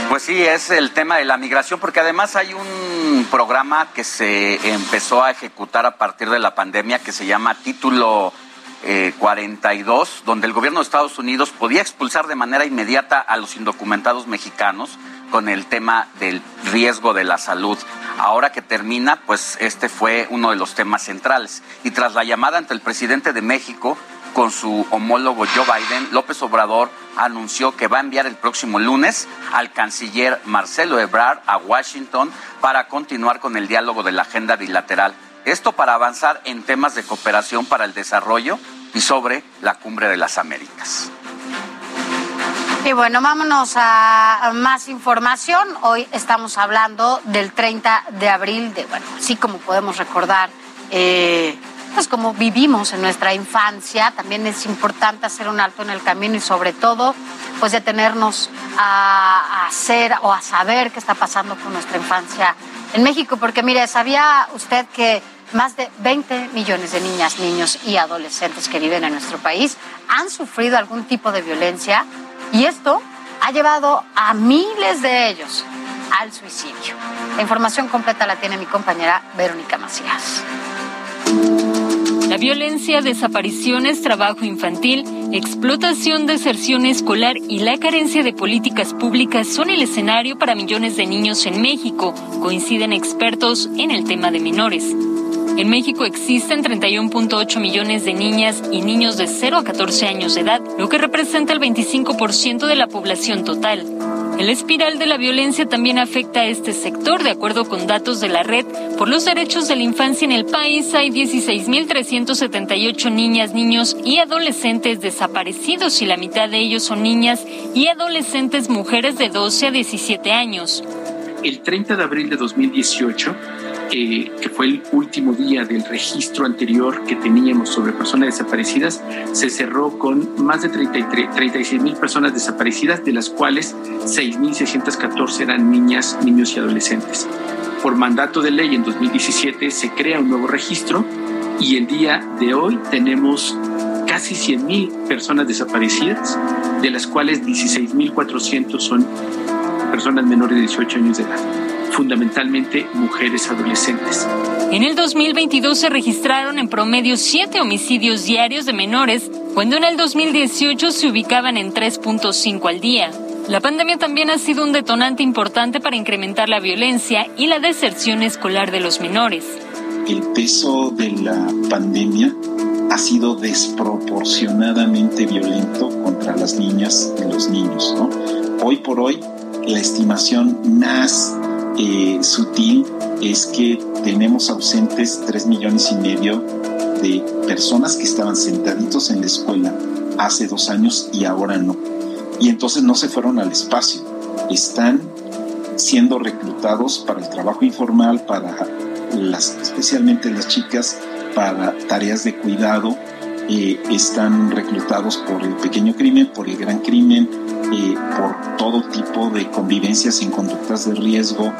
Pues sí, es el tema de la migración, porque además hay un programa que se empezó a ejecutar a partir de la pandemia que se llama Título 42, eh, donde el gobierno de Estados Unidos podía expulsar de manera inmediata a los indocumentados mexicanos con el tema del riesgo de la salud. Ahora que termina, pues este fue uno de los temas centrales. Y tras la llamada ante el presidente de México con su homólogo Joe Biden, López Obrador anunció que va a enviar el próximo lunes al canciller Marcelo Ebrard a Washington para continuar con el diálogo de la agenda bilateral. Esto para avanzar en temas de cooperación para el desarrollo y sobre la cumbre de las Américas. Y bueno, vámonos a más información. Hoy estamos hablando del 30 de abril, de bueno, así como podemos recordar, eh, pues como vivimos en nuestra infancia, también es importante hacer un alto en el camino y sobre todo, pues detenernos a, a hacer o a saber qué está pasando con nuestra infancia en México, porque mire, ¿sabía usted que más de 20 millones de niñas, niños y adolescentes que viven en nuestro país han sufrido algún tipo de violencia? Y esto ha llevado a miles de ellos al suicidio. La información completa la tiene mi compañera Verónica Macías. La violencia, desapariciones, trabajo infantil, explotación, deserción escolar y la carencia de políticas públicas son el escenario para millones de niños en México, coinciden expertos en el tema de menores. En México existen 31.8 millones de niñas y niños de 0 a 14 años de edad, lo que representa el 25% de la población total. El espiral de la violencia también afecta a este sector. De acuerdo con datos de la Red por los Derechos de la Infancia en el país, hay 16.378 niñas, niños y adolescentes desaparecidos y la mitad de ellos son niñas y adolescentes mujeres de 12 a 17 años. El 30 de abril de 2018 que fue el último día del registro anterior que teníamos sobre personas desaparecidas, se cerró con más de 33, 36 mil personas desaparecidas, de las cuales 6.614 eran niñas, niños y adolescentes. Por mandato de ley en 2017 se crea un nuevo registro y el día de hoy tenemos casi 100.000 personas desaparecidas, de las cuales 16.400 son personas menores de 18 años de edad, fundamentalmente mujeres adolescentes. En el 2022 se registraron en promedio siete homicidios diarios de menores, cuando en el 2018 se ubicaban en 3.5 al día. La pandemia también ha sido un detonante importante para incrementar la violencia y la deserción escolar de los menores. El peso de la pandemia ha sido desproporcionadamente violento contra las niñas y los niños. Hoy por hoy, la estimación más eh, sutil es que tenemos ausentes tres millones y medio de personas que estaban sentaditos en la escuela hace dos años y ahora no y entonces no se fueron al espacio. Están siendo reclutados para el trabajo informal, para las, especialmente las chicas, para tareas de cuidado, están reclutados por el pequeño crimen, por el gran crimen, por todo tipo de convivencias en conductas de riesgo.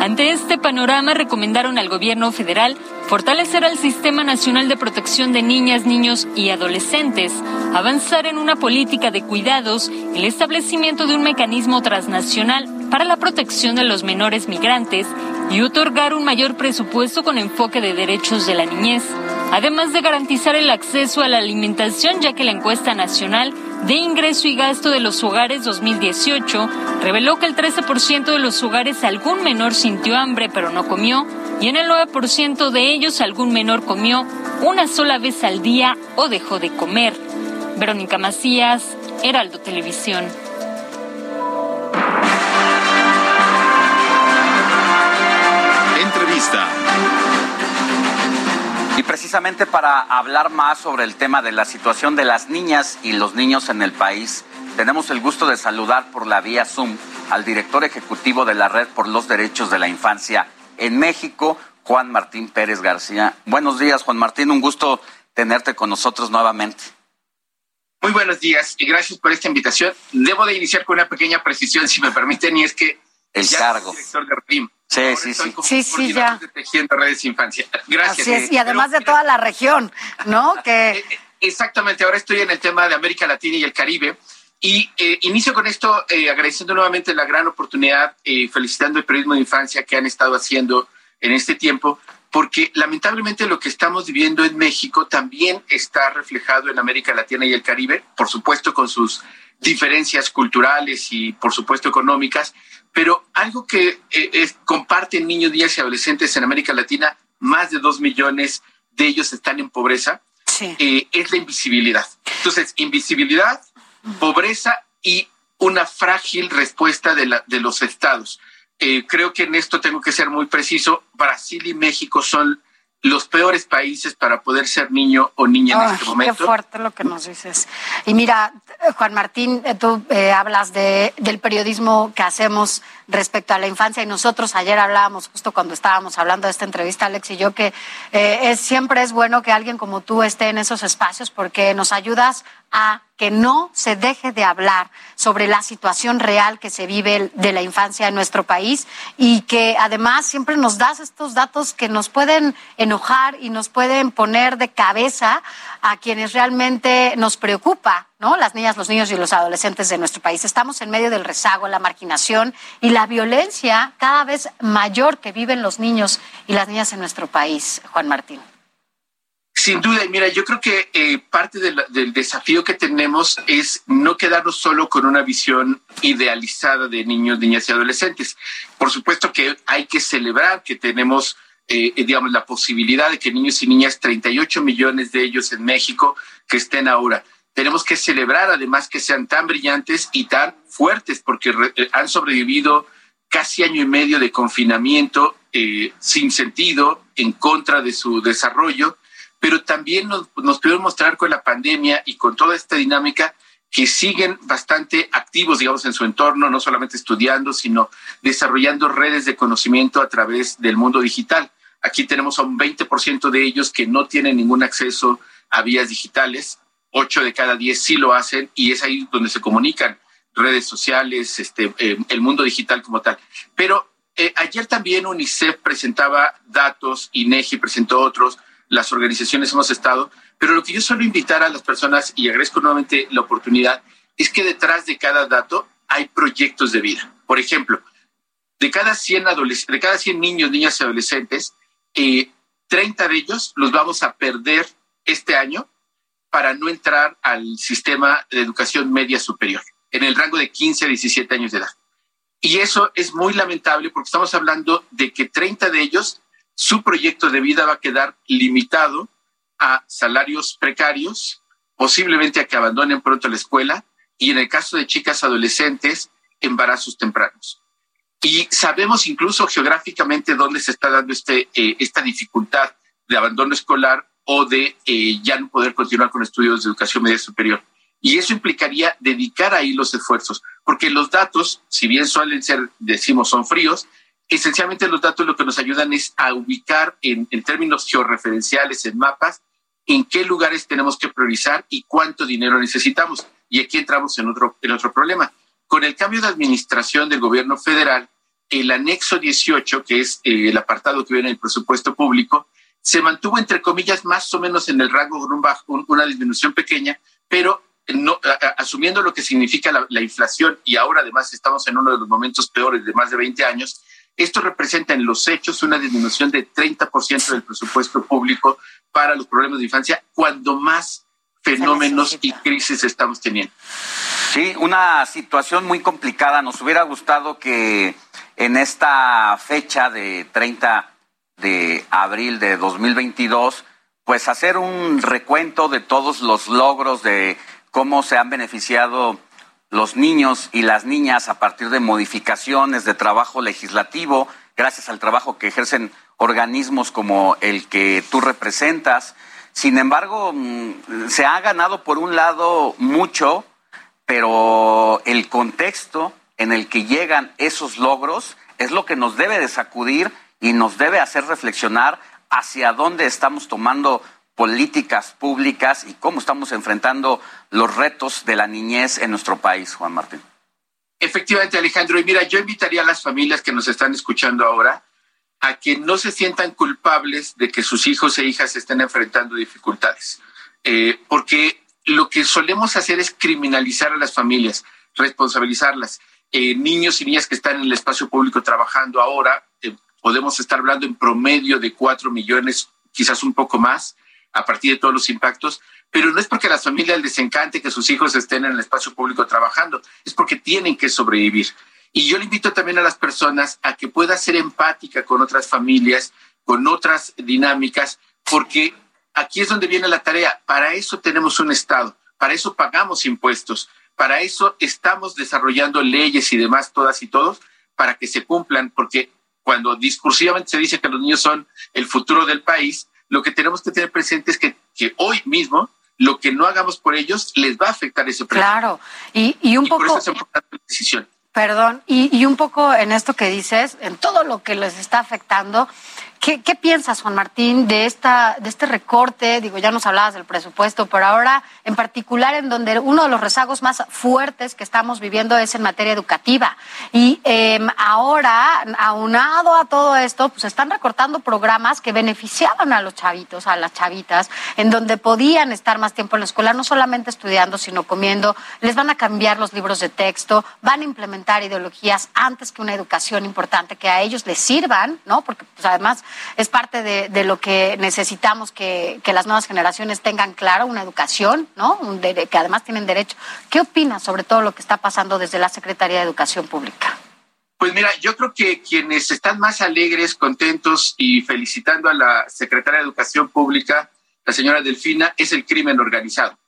Ante este panorama recomendaron al gobierno federal fortalecer al Sistema Nacional de Protección de Niñas, Niños y Adolescentes, avanzar en una política de cuidados, el establecimiento de un mecanismo transnacional para la protección de los menores migrantes y otorgar un mayor presupuesto con enfoque de derechos de la niñez, además de garantizar el acceso a la alimentación, ya que la encuesta nacional de ingreso y gasto de los hogares 2018 reveló que el 13% de los hogares algún menor sintió hambre pero no comió y en el 9% de ellos algún menor comió una sola vez al día o dejó de comer. Verónica Macías, Heraldo Televisión. Entrevista. Precisamente para hablar más sobre el tema de la situación de las niñas y los niños en el país, tenemos el gusto de saludar por la vía Zoom al director ejecutivo de la Red por los Derechos de la Infancia en México, Juan Martín Pérez García. Buenos días, Juan Martín, un gusto tenerte con nosotros nuevamente. Muy buenos días y gracias por esta invitación. Debo de iniciar con una pequeña precisión, si me permiten, y es que el cargo. director de RIM. Sí, sí, sí. Sí, sí, ya. De Tejiendo Redes Infancia. Gracias. Así es, y además de toda la región, ¿no? Que... Eh, exactamente, ahora estoy en el tema de América Latina y el Caribe. Y eh, inicio con esto eh, agradeciendo nuevamente la gran oportunidad, eh, felicitando el periodismo de infancia que han estado haciendo en este tiempo, porque lamentablemente lo que estamos viviendo en México también está reflejado en América Latina y el Caribe, por supuesto con sus diferencias culturales y por supuesto económicas, pero algo que es, comparten niños, niñas y adolescentes en América Latina, más de dos millones de ellos están en pobreza, es la invisibilidad. Entonces, invisibilidad, pobreza y una frágil respuesta de, la, de los estados. Eh, creo que en esto tengo que ser muy preciso. Brasil y México son los peores países para poder ser niño o niña en este momento. Qué fuerte lo que nos dices. Y mira, Juan Martín, eh, tú eh, hablas de, del periodismo que hacemos respecto a la infancia y nosotros ayer hablábamos justo cuando estábamos hablando de esta entrevista, Alex y yo, que eh, es, siempre es bueno que alguien como tú esté en esos espacios porque nos ayudas a que no se deje de hablar sobre la situación real que se vive de la infancia en nuestro país y que además siempre nos das estos datos que nos pueden enojar y nos pueden poner de cabeza a quienes realmente nos preocupa, ¿no? Las niñas, los niños y los adolescentes de nuestro país. Estamos en medio del rezago, la marginación y la violencia cada vez mayor que viven los niños y las niñas en nuestro país, Juan Martín. Sin duda, y mira, yo creo que eh, parte del, desafío que tenemos es no quedarnos solo con una visión idealizada de niños, niñas y adolescentes. Por supuesto que hay que celebrar que tenemos, eh, digamos, la posibilidad de que niños y niñas, 38 millones de ellos en México, que estén ahora. Tenemos que celebrar además que sean tan brillantes y tan fuertes, porque eh, han sobrevivido casi año y medio de confinamiento eh, sin sentido, en contra de su desarrollo pero también nos, nos pudieron mostrar con la pandemia y con toda esta dinámica que siguen bastante activos, digamos, en su entorno, no solamente estudiando, sino desarrollando redes de conocimiento a través del mundo digital. Aquí tenemos a un 20% de ellos que no tienen ningún acceso a vías digitales, 8 de cada 10 sí lo hacen y es ahí donde se comunican redes sociales, este, eh, el mundo digital como tal. Pero eh, ayer también UNICEF presentaba datos, INEGI presentó otros, las organizaciones hemos estado, pero lo que yo suelo invitar a las personas, y agradezco nuevamente la oportunidad, es que detrás de cada dato hay proyectos de vida. Por ejemplo, de cada 100, de cada 100 niños, niñas y adolescentes, eh, 30 de ellos los vamos a perder este año para no entrar al sistema de educación media superior, en el rango de 15 a 17 años de edad. Y eso es muy lamentable porque estamos hablando de que 30 de ellos, su proyecto de vida va a quedar limitado a salarios precarios, posiblemente a que abandonen pronto la escuela y en el caso de chicas adolescentes, embarazos tempranos. Y sabemos incluso geográficamente dónde se está dando este, eh, esta dificultad de abandono escolar o de eh, ya no poder continuar con estudios de educación media superior. Y eso implicaría dedicar ahí los esfuerzos, porque los datos, si bien suelen ser, decimos, son fríos, esencialmente los datos lo que nos ayudan es a ubicar en, términos georreferenciales, en mapas, en qué lugares tenemos que priorizar y cuánto dinero necesitamos. Y aquí entramos en otro, en otro problema. Con el cambio de administración del gobierno federal, el anexo 18, que es eh, el apartado que viene en el presupuesto público, se mantuvo entre comillas más o menos en el rango con un bajo, una disminución pequeña, pero no, asumiendo lo que significa la, la, inflación y ahora además estamos en uno de los momentos peores de más de 20 años, esto representa en los hechos una disminución de 30% del presupuesto público para los problemas de infancia, cuando más fenómenos y crisis estamos teniendo. Sí, una situación muy complicada. Nos hubiera gustado que en esta fecha de 30 de abril de 2022, pues hacer un recuento de todos los logros de cómo se han beneficiado los niños y las niñas a partir de modificaciones de trabajo legislativo, gracias al trabajo que ejercen organismos como el que tú representas. Sin embargo, mm, se ha ganado por un lado mucho, pero el contexto en el que llegan esos logros es lo que nos debe de sacudir y nos debe hacer reflexionar hacia dónde estamos tomando políticas públicas y cómo estamos enfrentando los retos de la niñez en nuestro país, Juan Martín. Efectivamente, Alejandro. Y mira, yo invitaría a las familias que nos están escuchando ahora a que no se sientan culpables de que sus hijos e hijas estén enfrentando dificultades. Eh, porque lo que solemos hacer es criminalizar a las familias, responsabilizarlas. Eh, niños y niñas que están en el espacio público trabajando ahora, eh, podemos estar hablando en promedio de cuatro millones, quizás un poco más, a partir de todos los impactos, pero no es porque a las familias les encante que sus hijos estén en el espacio público trabajando, es porque tienen que sobrevivir. Y yo le invito también a las personas a que pueda ser empática con otras familias, con otras dinámicas, porque aquí es donde viene la tarea. Para eso tenemos un Estado, para eso pagamos impuestos, para eso estamos desarrollando leyes y demás, todas y todos, para que se cumplan, porque cuando discursivamente se dice que los niños son el futuro del país, lo que tenemos que tener presente es que, que hoy mismo lo que no hagamos por ellos les va a afectar ese precio. Claro, y, y un poco... Por eso es importante la decisión. Perdón, y, y un poco en esto que dices, en todo lo que les está afectando, ¿Qué, ¿Qué, piensas, Juan Martín, de, esta, de este recorte? Digo, ya nos hablabas del presupuesto, pero ahora en particular en donde uno de los rezagos más fuertes que estamos viviendo es en materia educativa. Y eh, ahora, aunado a todo esto, pues están recortando programas que beneficiaban a los chavitos, a las chavitas, en donde podían estar más tiempo en la escuela, no solamente estudiando, sino comiendo. Les van a cambiar los libros de texto, van a implementar ideologías antes que una educación importante que a ellos les sirvan, ¿no? Porque pues, además es parte de, lo que necesitamos que, que, las nuevas generaciones tengan claro, una educación, ¿no? Que además tienen derecho. ¿Qué opinas sobre todo lo que está pasando desde la Secretaría de Educación Pública? Pues mira, yo creo que quienes están más alegres, contentos y felicitando a la Secretaria de Educación Pública, la señora Delfina, es el crimen organizado.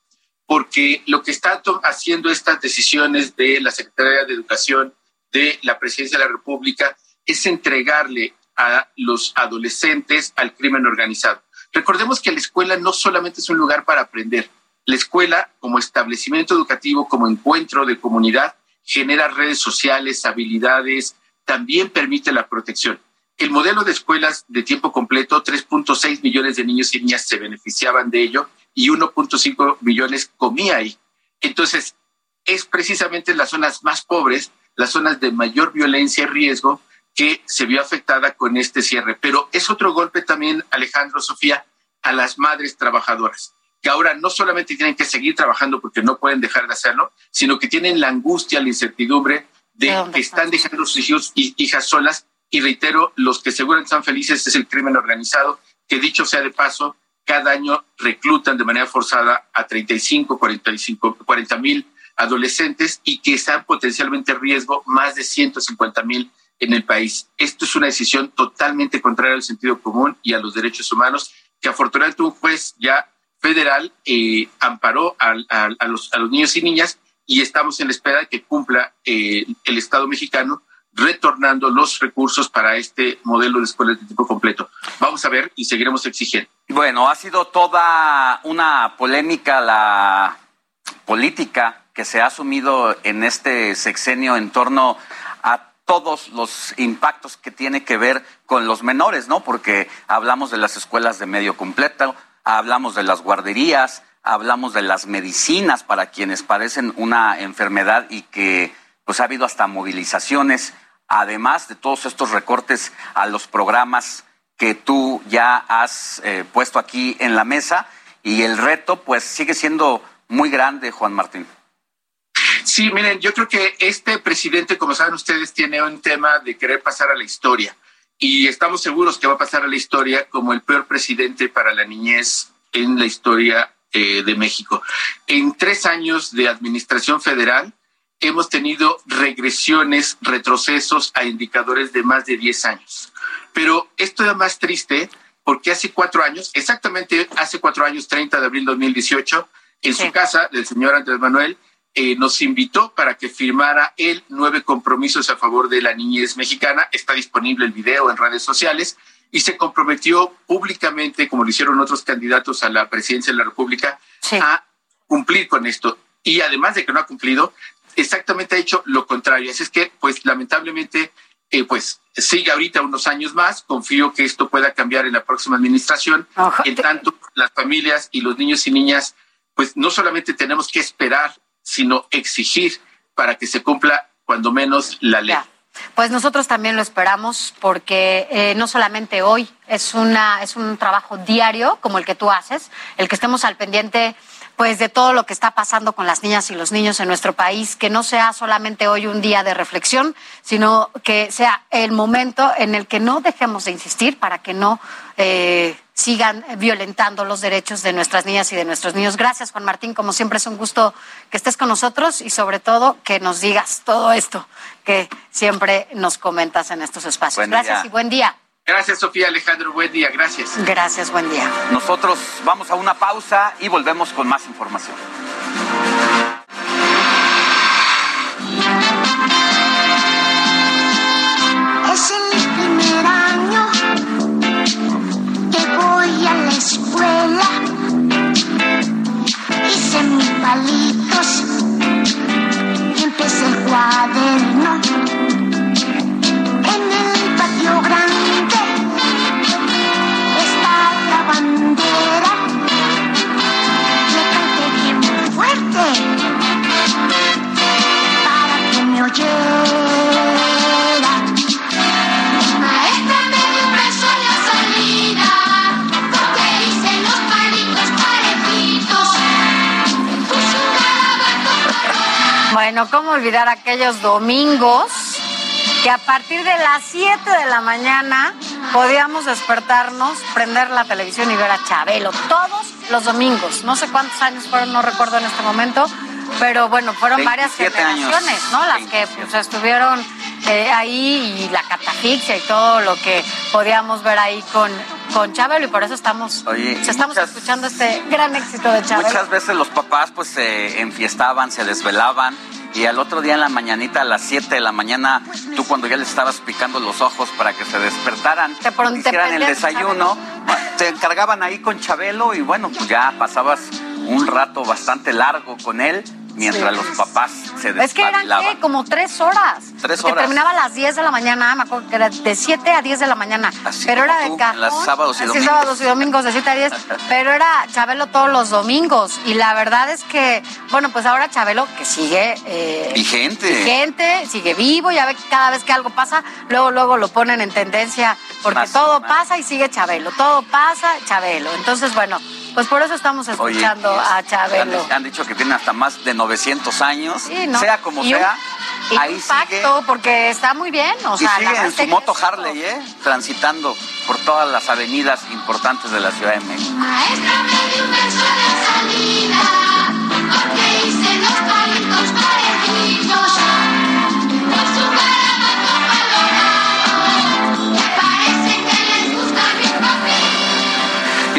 Porque lo que están haciendo estas decisiones de la Secretaría de Educación, de la Presidencia de la República, es entregarle a los adolescentes al crimen organizado. Recordemos que la escuela no solamente es un lugar para aprender. La escuela, como establecimiento educativo, como encuentro de comunidad, genera redes sociales, habilidades, también permite la protección. El modelo de escuelas de tiempo completo, 3.6 millones de niños y niñas se beneficiaban de ello y 1.5 millones comía ahí. Entonces, es precisamente en las zonas más pobres, las zonas de mayor violencia y riesgo, que se vio afectada con este cierre. Pero es otro golpe también, Alejandro, Sofía, a las madres trabajadoras, que ahora no solamente tienen que seguir trabajando porque no pueden dejar de hacerlo, sino que tienen la angustia, la incertidumbre de que están dejando sus hijos y hijas solas. Y reitero, los que seguramente están felices es el crimen organizado, que dicho sea de paso, cada año reclutan de manera forzada a 35, 45, 40 mil adolescentes y que están potencialmente en riesgo más de 150 mil en el país. Esto es una decisión totalmente contraria al sentido común y a los derechos humanos que afortunadamente un juez ya federal eh, amparó a, los, niños y niñas y estamos en la espera de que cumpla eh, el Estado mexicano retornando los recursos para este modelo de escuelas de tipo completo. Vamos a ver y seguiremos exigiendo. Bueno, ha sido toda una polémica la política que se ha asumido en este sexenio en torno todos los impactos que tiene que ver con los menores, ¿no? Porque hablamos de las escuelas de medio completo, hablamos de las guarderías, hablamos de las medicinas para quienes padecen una enfermedad y que pues ha habido hasta movilizaciones, además de todos estos recortes a los programas que tú ya has eh, puesto aquí en la mesa y el reto pues sigue siendo muy grande, Juan Martín. Sí, miren, yo creo que este presidente, como saben ustedes, tiene un tema de querer pasar a la historia y estamos seguros que va a pasar a la historia como el peor presidente para la niñez en la historia eh, de México. En tres años de administración federal hemos tenido regresiones, retrocesos a indicadores de más de 10 años. Pero esto es más triste porque hace cuatro años, exactamente hace cuatro años, 30 de abril de 2018, en su casa del señor Andrés Manuel, eh, nos invitó para que firmara él nueve compromisos a favor de la niñez mexicana. Está disponible el video en redes sociales y se comprometió públicamente, como lo hicieron otros candidatos a la presidencia de la República, a cumplir con esto. Y además de que no ha cumplido, exactamente ha hecho lo contrario. Así es que, pues lamentablemente, eh, pues sigue ahorita unos años más. Confío que esto pueda cambiar en la próxima administración. En tanto, las familias y los niños y niñas, pues no solamente tenemos que esperar sino exigir para que se cumpla cuando menos la ley. Pues nosotros también lo esperamos porque eh, no solamente hoy es una es un trabajo diario como el que tú haces, el que estemos al pendiente pues de todo lo que está pasando con las niñas y los niños en nuestro país, que no sea solamente hoy un día de reflexión, sino que sea el momento en el que no dejemos de insistir para que no eh, sigan violentando los derechos de nuestras niñas y de nuestros niños. Gracias, Juan Martín. Como siempre es un gusto que estés con nosotros y sobre todo que nos digas todo esto que siempre nos comentas en estos espacios. Gracias y buen día. Gracias, Sofía Alejandro. Buen día. Gracias. Gracias, buen día. Nosotros vamos a una pausa y volvemos con más información. Palitos empecé el cuaderno. Bueno, ¿cómo olvidar aquellos domingos que a partir de las 7 de la mañana podíamos despertarnos, prender la televisión y ver a Chabelo todos los domingos? No sé cuántos años fueron, no recuerdo en este momento, pero bueno, fueron varias generaciones, ¿no? Las que pues, estuvieron eh, ahí y la catafixia y todo lo que podíamos ver ahí con, con Chabelo y por eso estamos, estamos escuchando este gran éxito de Chabelo. Muchas veces los papás pues se enfiestaban, se desvelaban y al otro día en la mañanita a las 7 de la mañana, tú cuando ya les estabas picando los ojos para que se despertaran, te hicieran el desayuno, te encargaban ahí con Chabelo y bueno, pues ya pasabas un rato bastante largo con él mientras los papás se Es que eran ¿qué? como tres horas. Tres Porque horas. terminaba a las 10 de la mañana, me acuerdo que era de 7 a 10 de la mañana. pero era de cajón. las sábados y Así, domingos. sábados y domingos de 7 a 10. pero era Chabelo todos los domingos. Y la verdad es que, bueno, pues ahora Chabelo, que sigue. eh, Vigente. Vigente, sigue vivo, ya ve que cada vez que algo pasa, luego, luego lo ponen en tendencia, porque todo pasa y sigue Chabelo, todo pasa, Chabelo. Entonces, bueno, pues por eso estamos Oye, escuchando a Chabelo. Han, han dicho que tiene hasta más de 900 años. Sí, ¿no? Sea como Y un- sea, y ahí un sigue. porque está muy bien, o y sea, sigue en su moto Harley, ¿eh? Transitando por todas las avenidas importantes de la Ciudad de México. Maestra,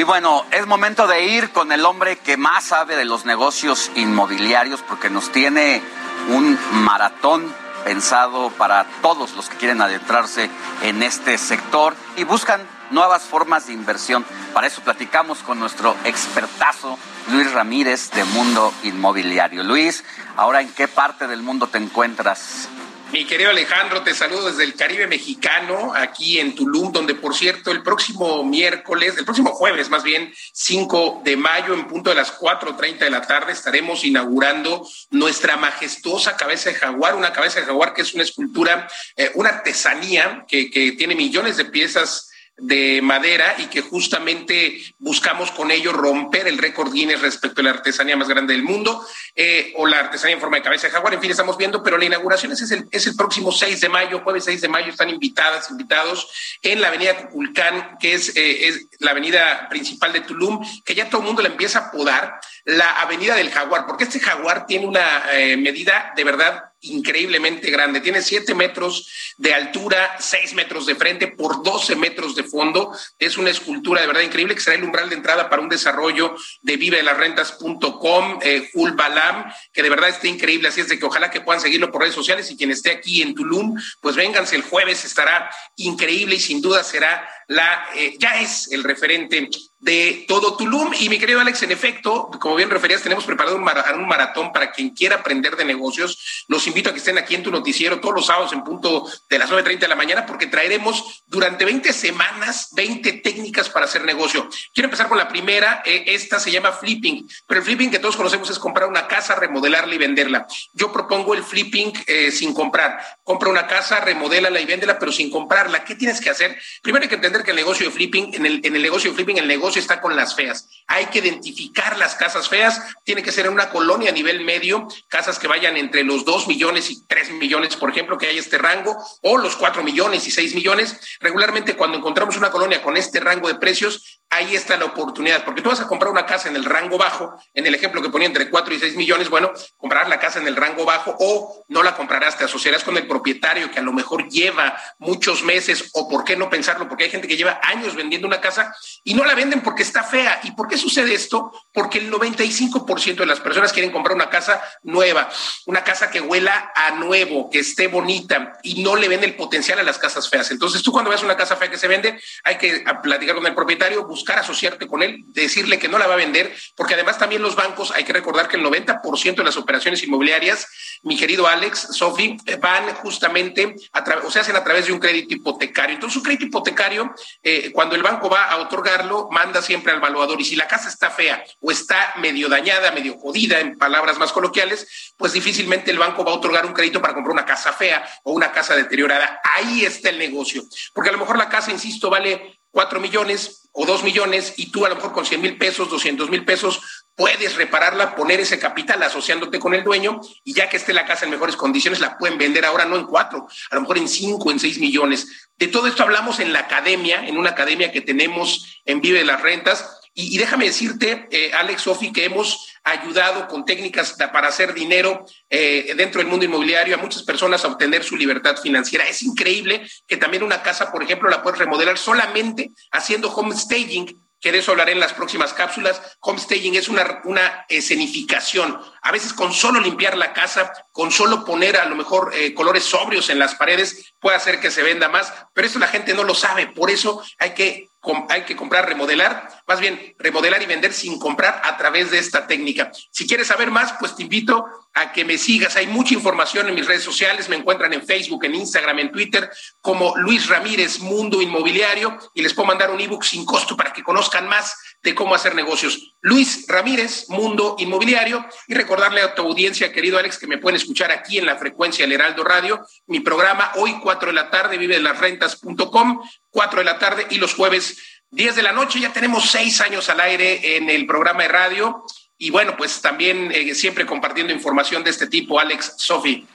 Y bueno, es momento de ir con el hombre que más sabe de los negocios inmobiliarios porque nos tiene un maratón pensado para todos los que quieren adentrarse en este sector y buscan nuevas formas de inversión. Para eso platicamos con nuestro expertazo Luis Ramírez de Mundo Inmobiliario. Luis, ahora en qué parte del mundo te encuentras? Mi querido Alejandro, te saludo desde el Caribe mexicano, aquí en Tulum, donde por cierto el próximo miércoles, el próximo jueves más bien, 5 de mayo, en punto de las 4.30 de la tarde, estaremos inaugurando nuestra majestuosa cabeza de jaguar, una cabeza de jaguar que es una escultura, eh, una artesanía que, que tiene millones de piezas de madera y que justamente buscamos con ello romper el récord Guinness respecto a la artesanía más grande del mundo eh, o la artesanía en forma de cabeza de jaguar. En fin, estamos viendo, pero la inauguración es el, es el próximo 6 de mayo, jueves 6 de mayo. Están invitadas, invitados en la avenida Cuculcán, que es, eh, es la avenida principal de Tulum, que ya todo el mundo la empieza a apodar la avenida del jaguar, porque este jaguar tiene una eh, medida de verdad increíblemente grande. Tiene 7 metros de altura, 6 metros de frente por 12 metros de fondo. Es una escultura de verdad increíble que será el umbral de entrada para un desarrollo de vivelasrentas.com, eh, Balam, que de verdad está increíble. Así es de que ojalá que puedan seguirlo por redes sociales y quien esté aquí en Tulum, pues vénganse el jueves, estará increíble y sin duda será la, eh, ya es el referente de todo Tulum. Y mi querido Alex, en efecto, como bien referías, tenemos preparado un, mara- un maratón para quien quiera aprender de negocios. Los invito a que estén aquí en tu noticiero todos los sábados en punto de las 9.30 de la mañana porque traeremos durante 20 semanas 20 técnicas para hacer negocio. Quiero empezar con la primera. eh, esta se llama flipping, pero el flipping que todos conocemos es comprar una casa, remodelarla y venderla. Yo propongo el flipping eh, sin comprar. Compra una casa, remodélala y véndela, pero sin comprarla. ¿Qué tienes que hacer? Primero hay que entender que el negocio de flipping, en el, en el negocio de flipping, el negocio está con las feas. Hay que identificar las casas feas. Tiene que ser en una colonia a nivel medio, casas que vayan entre los 2 millones y 3 millones, por ejemplo, que hay este rango, o los 4 millones y 6 millones. Regularmente cuando encontramos una colonia con este rango de precios, ahí está la oportunidad, porque tú vas a comprar una casa en el rango bajo, en el ejemplo que ponía entre 4 y 6 millones, bueno, comprarás la casa en el rango bajo o no la comprarás, te asociarás con el propietario que a lo mejor lleva muchos meses o por qué no pensarlo, porque hay gente que lleva años vendiendo una casa y no la venden porque está fea. ¿Y por qué sucede esto? Porque el 95% de las personas quieren comprar una casa nueva, una casa que huela a nuevo, que esté bonita y no le ven el potencial a las casas feas. Entonces tú cuando ves una casa fea que se vende, hay que platicar con el propietario, asociarte con él, decirle que no la va a vender, porque además también los bancos, hay que recordar que el 90% de las operaciones inmobiliarias, mi querido Alex, Sofi, van justamente, a o se hacen a través de un crédito hipotecario. Entonces un crédito hipotecario, eh, cuando el banco va a otorgarlo, manda siempre al valuador y si la casa está fea o está medio dañada, medio jodida, en palabras más coloquiales, pues difícilmente el banco va a otorgar un crédito para comprar una casa fea o una casa deteriorada. Ahí está el negocio, porque a lo mejor la casa, insisto, vale cuatro millones o dos millones y tú a lo mejor con 100 mil pesos, 200 mil pesos, puedes repararla, poner ese capital asociándote con el dueño y ya que esté la casa en mejores condiciones, la pueden vender ahora no en cuatro, a lo mejor en cinco, en seis millones. De todo esto hablamos en la academia, en una academia que tenemos en Vive de las Rentas. Y, déjame decirte, eh, Alex Sofi, que hemos ayudado con técnicas para hacer dinero eh, dentro del mundo inmobiliario a muchas personas a obtener su libertad financiera. Es increíble que también una casa, por ejemplo, la puedes remodelar solamente haciendo home staging, que de eso hablaré en las próximas cápsulas. Home staging es una, una escenificación. A veces con solo limpiar la casa, con solo poner a lo mejor eh, colores sobrios en las paredes, puede hacer que se venda más, pero eso la gente no lo sabe. Por eso hay que hay que comprar, remodelar, más bien remodelar y vender sin comprar a través de esta técnica. Si quieres saber más, pues te invito a que me sigas. Hay mucha información en mis redes sociales, me encuentran en Facebook, en Instagram, en Twitter, como Luis Ramírez Mundo Inmobiliario, y les puedo mandar un ebook sin costo para que conozcan más de cómo hacer negocios. Luis Ramírez, Mundo Inmobiliario, y recordarle a tu audiencia, querido Alex, que me pueden escuchar aquí en la frecuencia del Heraldo Radio, mi programa hoy 4 de la tarde, vive de las rentas.com, 4 de la tarde y los jueves 10 de la noche. Ya tenemos seis años al aire en el programa de radio. Y bueno, pues también eh, siempre compartiendo información de este tipo, Alex, Sofi.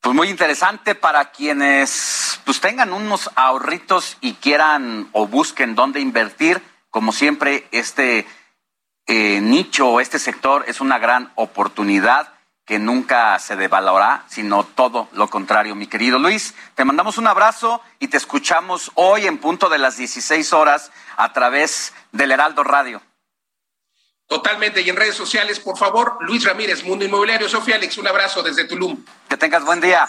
Pues muy interesante para quienes pues tengan unos ahorritos y quieran o busquen dónde invertir. Como siempre, este eh, nicho o este sector es una gran oportunidad que nunca se devalorará, sino todo lo contrario. Mi querido Luis, te mandamos un abrazo y te escuchamos hoy en punto de las 16 horas a través del Heraldo Radio. Totalmente. Y en redes sociales, por favor, Luis Ramírez, Mundo Inmobiliario. Sofía Alex, un abrazo desde Tulum. Que tengas buen día.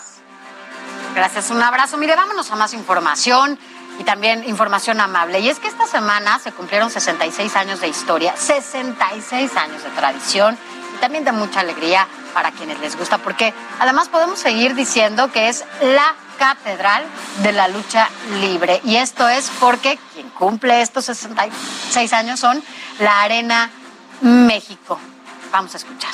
Gracias, un abrazo. Mire, vámonos a más información y también información amable. Y es que esta semana se cumplieron 66 años de historia, 66 años de tradición y también de mucha alegría para quienes les gusta, porque además podemos seguir diciendo que es la catedral de la lucha libre. Y esto es porque quien cumple estos 66 años son la Arena México. Vamos a escuchar.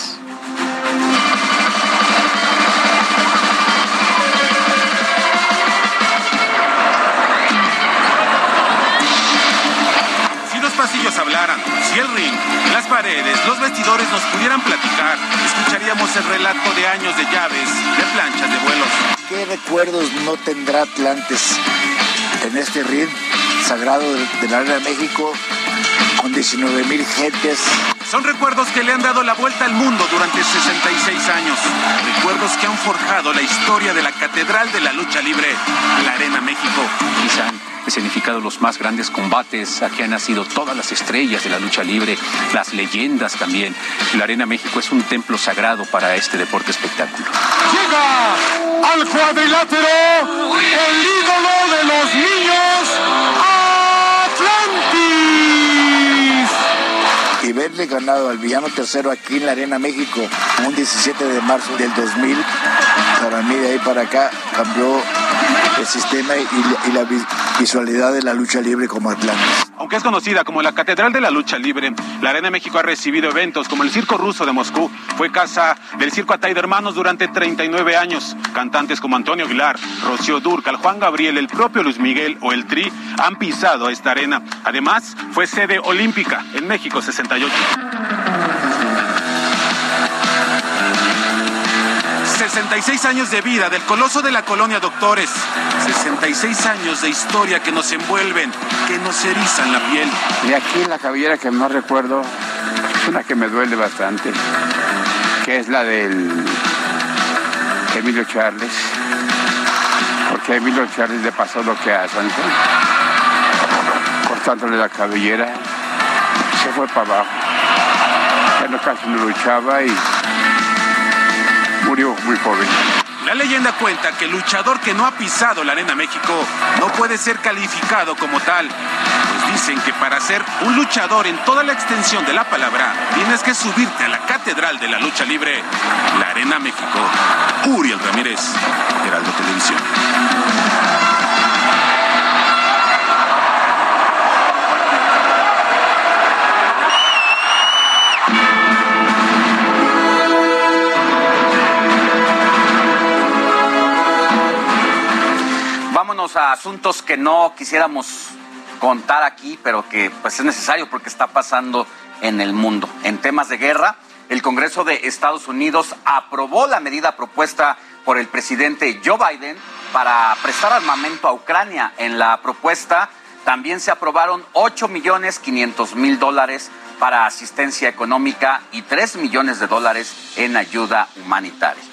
Pasillos hablaran, si el ring, las paredes, los vestidores nos pudieran platicar, escucharíamos el relato de años de llaves, de planchas, de vuelos. ¿Qué recuerdos no tendrá Atlantes en este ring sagrado de, de la Arena de México con 19 mil gentes? Son recuerdos que le han dado la vuelta al mundo durante 66 años. Recuerdos que han forjado la historia de la Catedral de la Lucha Libre, la Arena México. Quizá han escenificado los más grandes combates, aquí han nacido todas las estrellas de la lucha libre, las leyendas también. La Arena México es un templo sagrado para este deporte espectáculo. Llega al cuadrilátero el ídolo de los niños, Y verle ganado al villano tercero aquí en la Arena México un 17 de marzo del 2000, para mí de ahí para acá cambió el sistema y, la vi- visualidad de la lucha libre como Atlantis. Aunque es conocida como la Catedral de la Lucha Libre, la Arena México ha recibido eventos como el Circo Ruso de Moscú. Fue casa del Circo Atay de Hermanos durante 39 años. Cantantes como Antonio Aguilar, Rocío Durcal, Juan Gabriel, el propio Luis Miguel o el Tri han pisado esta arena. Además, fue sede olímpica en México 68. 66 años de vida del coloso de la colonia Doctores. 66 años de historia que nos envuelven, que nos erizan la piel. De aquí la cabellera que más recuerdo es una que me duele bastante, que es la del Emilio Charles, porque Emilio Charles le pasó lo que a cortándole la cabellera, fue para abajo, ya no casi no luchaba y murió muy joven. La leyenda cuenta que el luchador que no ha pisado la Arena México no puede ser calificado como tal. Pues dicen que para ser un luchador en toda la extensión de la palabra, tienes que subirte a la catedral de la lucha libre, la Arena México. Uriel Ramírez, Heraldo Televisión. A asuntos que no quisiéramos contar aquí, pero que pues es necesario porque está pasando en el mundo. En temas de guerra, el Congreso de Estados Unidos aprobó la medida propuesta por el presidente Joe Biden para prestar armamento a Ucrania. En la propuesta también se aprobaron 8 millones 500 mil dólares para asistencia económica y 3 millones de dólares en ayuda humanitaria.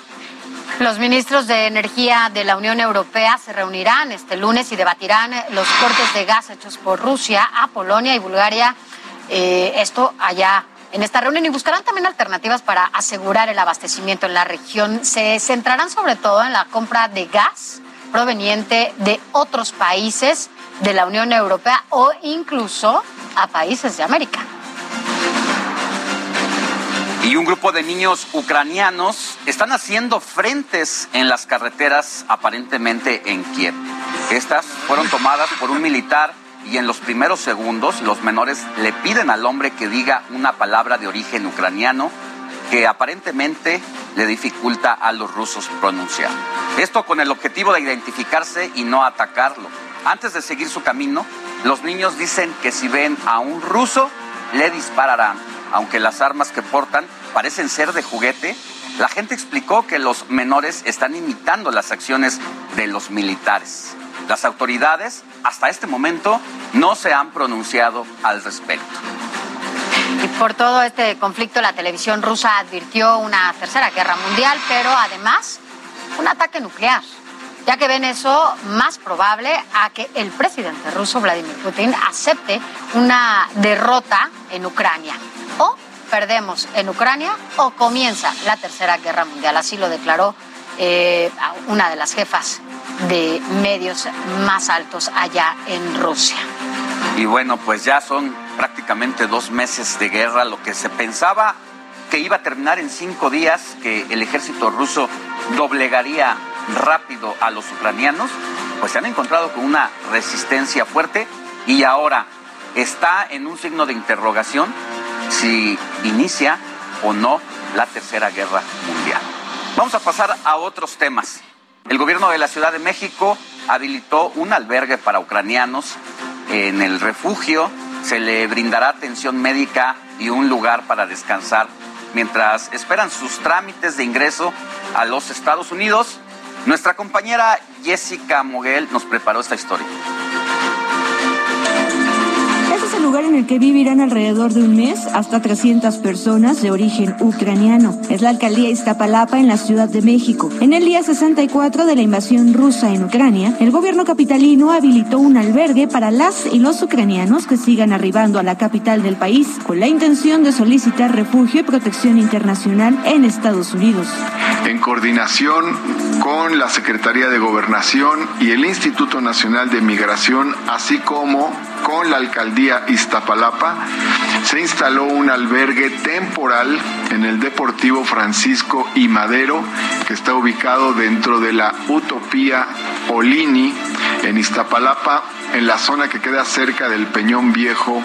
Los ministros de Energía de la Unión Europea se reunirán este lunes y debatirán los cortes de gas hechos por Rusia a Polonia y Bulgaria. Eh, esto allá en esta reunión y buscarán también alternativas para asegurar el abastecimiento en la región. Se centrarán sobre todo en la compra de gas proveniente de otros países de la Unión Europea o incluso a países de América. Y un grupo de niños ucranianos están haciendo frentes en las carreteras aparentemente en Kiev. Estas fueron tomadas por un militar y en los primeros segundos los menores le piden al hombre que diga una palabra de origen ucraniano que aparentemente le dificulta a los rusos pronunciar. Esto con el objetivo de identificarse y no atacarlo. Antes de seguir su camino, los niños dicen que si ven a un ruso, le dispararán. Aunque las armas que portan parecen ser de juguete, la gente explicó que los menores están imitando las acciones de los militares. Las autoridades hasta este momento no se han pronunciado al respecto. Y por todo este conflicto, la televisión rusa advirtió una tercera guerra mundial, pero además un ataque nuclear, ya que ven eso más probable a que el presidente ruso Vladimir Putin acepte una derrota en Ucrania. O perdemos en Ucrania o comienza la tercera guerra mundial. Así lo declaró eh, una de las jefas de medios más altos allá en Rusia. Y bueno, pues ya son prácticamente dos meses de guerra, lo que se pensaba que iba a terminar en cinco días, que el ejército ruso doblegaría rápido a los ucranianos, pues se han encontrado con una resistencia fuerte y ahora está en un signo de interrogación si inicia o no la tercera guerra mundial. Vamos a pasar a otros temas. El gobierno de la Ciudad de México habilitó un albergue para ucranianos en el refugio. Se le brindará atención médica y un lugar para descansar mientras esperan sus trámites de ingreso a los Estados Unidos. Nuestra compañera Jessica Moguel nos preparó esta historia. Lugar en el que vivirán alrededor de un mes hasta 300 personas de origen ucraniano. Es la alcaldía Iztapalapa en la Ciudad de México. En el día 64 de la invasión rusa en Ucrania, el gobierno capitalino habilitó un albergue para las y los ucranianos que sigan arribando a la capital del país con la intención de solicitar refugio y protección internacional en Estados Unidos. en coordinación con la Secretaría de Gobernación y el Instituto Nacional de Migración, así como con la Alcaldía Iztapalapa, se instaló un albergue temporal en el Deportivo Francisco y Madero, que está ubicado dentro de la Utopía Olini, en Iztapalapa, en la zona que queda cerca del Peñón Viejo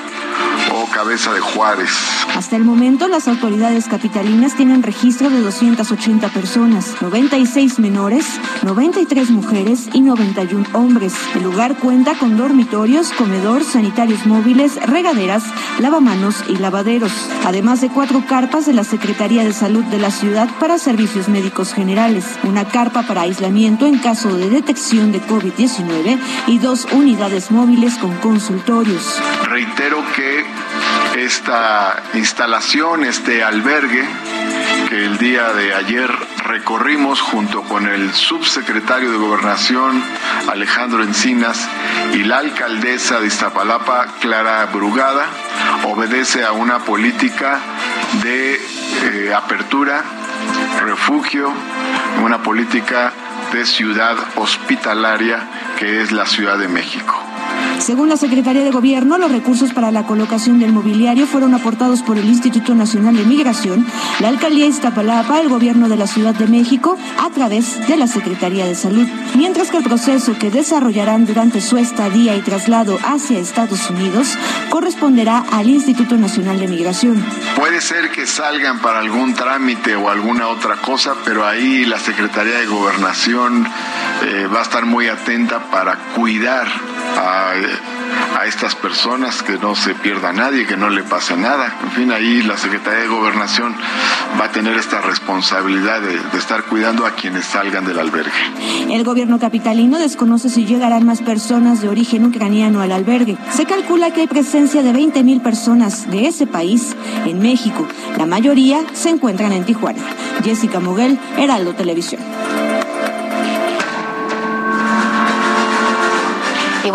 o Cabeza de Juárez. Hasta el momento, las autoridades capitalinas tienen registro de 280 personas, 96 menores, 93 mujeres y 91 hombres. El lugar cuenta con dormitorios, comedor, sanitarios móviles, regaderas, lavamanos y lavaderos, además de cuatro carpas de la Secretaría de Salud de la ciudad para servicios médicos generales, una carpa para aislamiento en caso de detección de COVID-19 y dos unidades móviles con consultorios. Reitero que esta instalación, este albergue, que el día de ayer recorrimos junto con el subsecretario de Gobernación Alejandro Encinas y la alcaldesa de Iztapalapa Clara Brugada, obedece a una política de eh, apertura, refugio, una política de ciudad hospitalaria que es la Ciudad de México. Según la Secretaría de Gobierno, los recursos para la colocación del mobiliario fueron aportados por el Instituto Nacional de Migración, la Alcaldía Iztapalapa, el Gobierno de la Ciudad de México, a través de la Secretaría de Salud. Mientras que el proceso que desarrollarán durante su estadía y traslado hacia Estados Unidos corresponderá al Instituto Nacional de Migración. Puede ser que salgan para algún trámite o alguna otra cosa, pero ahí la Secretaría de Gobernación eh, va a estar muy atenta para cuidar a, a estas personas, que no se pierda nadie, que no le pase nada. En fin, ahí la Secretaría de Gobernación va a tener esta responsabilidad de, estar cuidando a quienes salgan del albergue. El gobierno capitalino desconoce si llegarán más personas de origen ucraniano al albergue. Se calcula que hay presencia de 20 mil personas de ese país en México. La mayoría se encuentran en Tijuana. Jessica Moguel, Heraldo Televisión.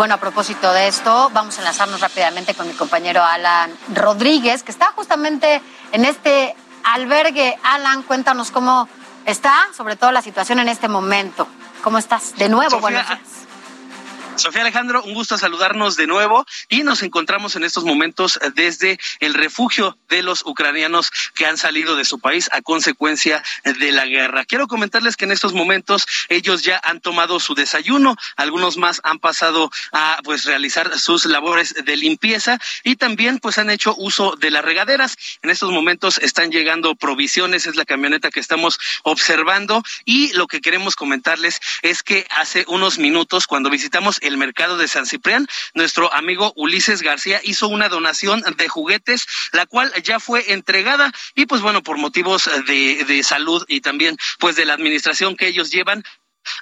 Bueno, a propósito de esto, vamos a enlazarnos rápidamente con mi compañero Alan Rodríguez, que está justamente en este albergue. Alan, cuéntanos cómo está, sobre todo la situación en este momento. ¿cómo estás? De nuevo, Sofía, buenos días. Sofía Alejandro, un gusto saludarnos de nuevo y nos encontramos en estos momentos desde el refugio de los ucranianos que han salido de su país a consecuencia de la guerra. Quiero comentarles que en estos momentos ellos ya han tomado su desayuno, algunos más han pasado a pues realizar sus labores de limpieza y también pues han hecho uso de las regaderas. En estos momentos están llegando provisiones, es la camioneta que estamos observando y lo que queremos comentarles es que hace unos minutos cuando visitamos el mercado de San Ciprián, nuestro amigo Ulises García hizo una donación de juguetes, la cual ya fue entregada y pues bueno, por motivos de, de salud y también pues de la administración que ellos llevan,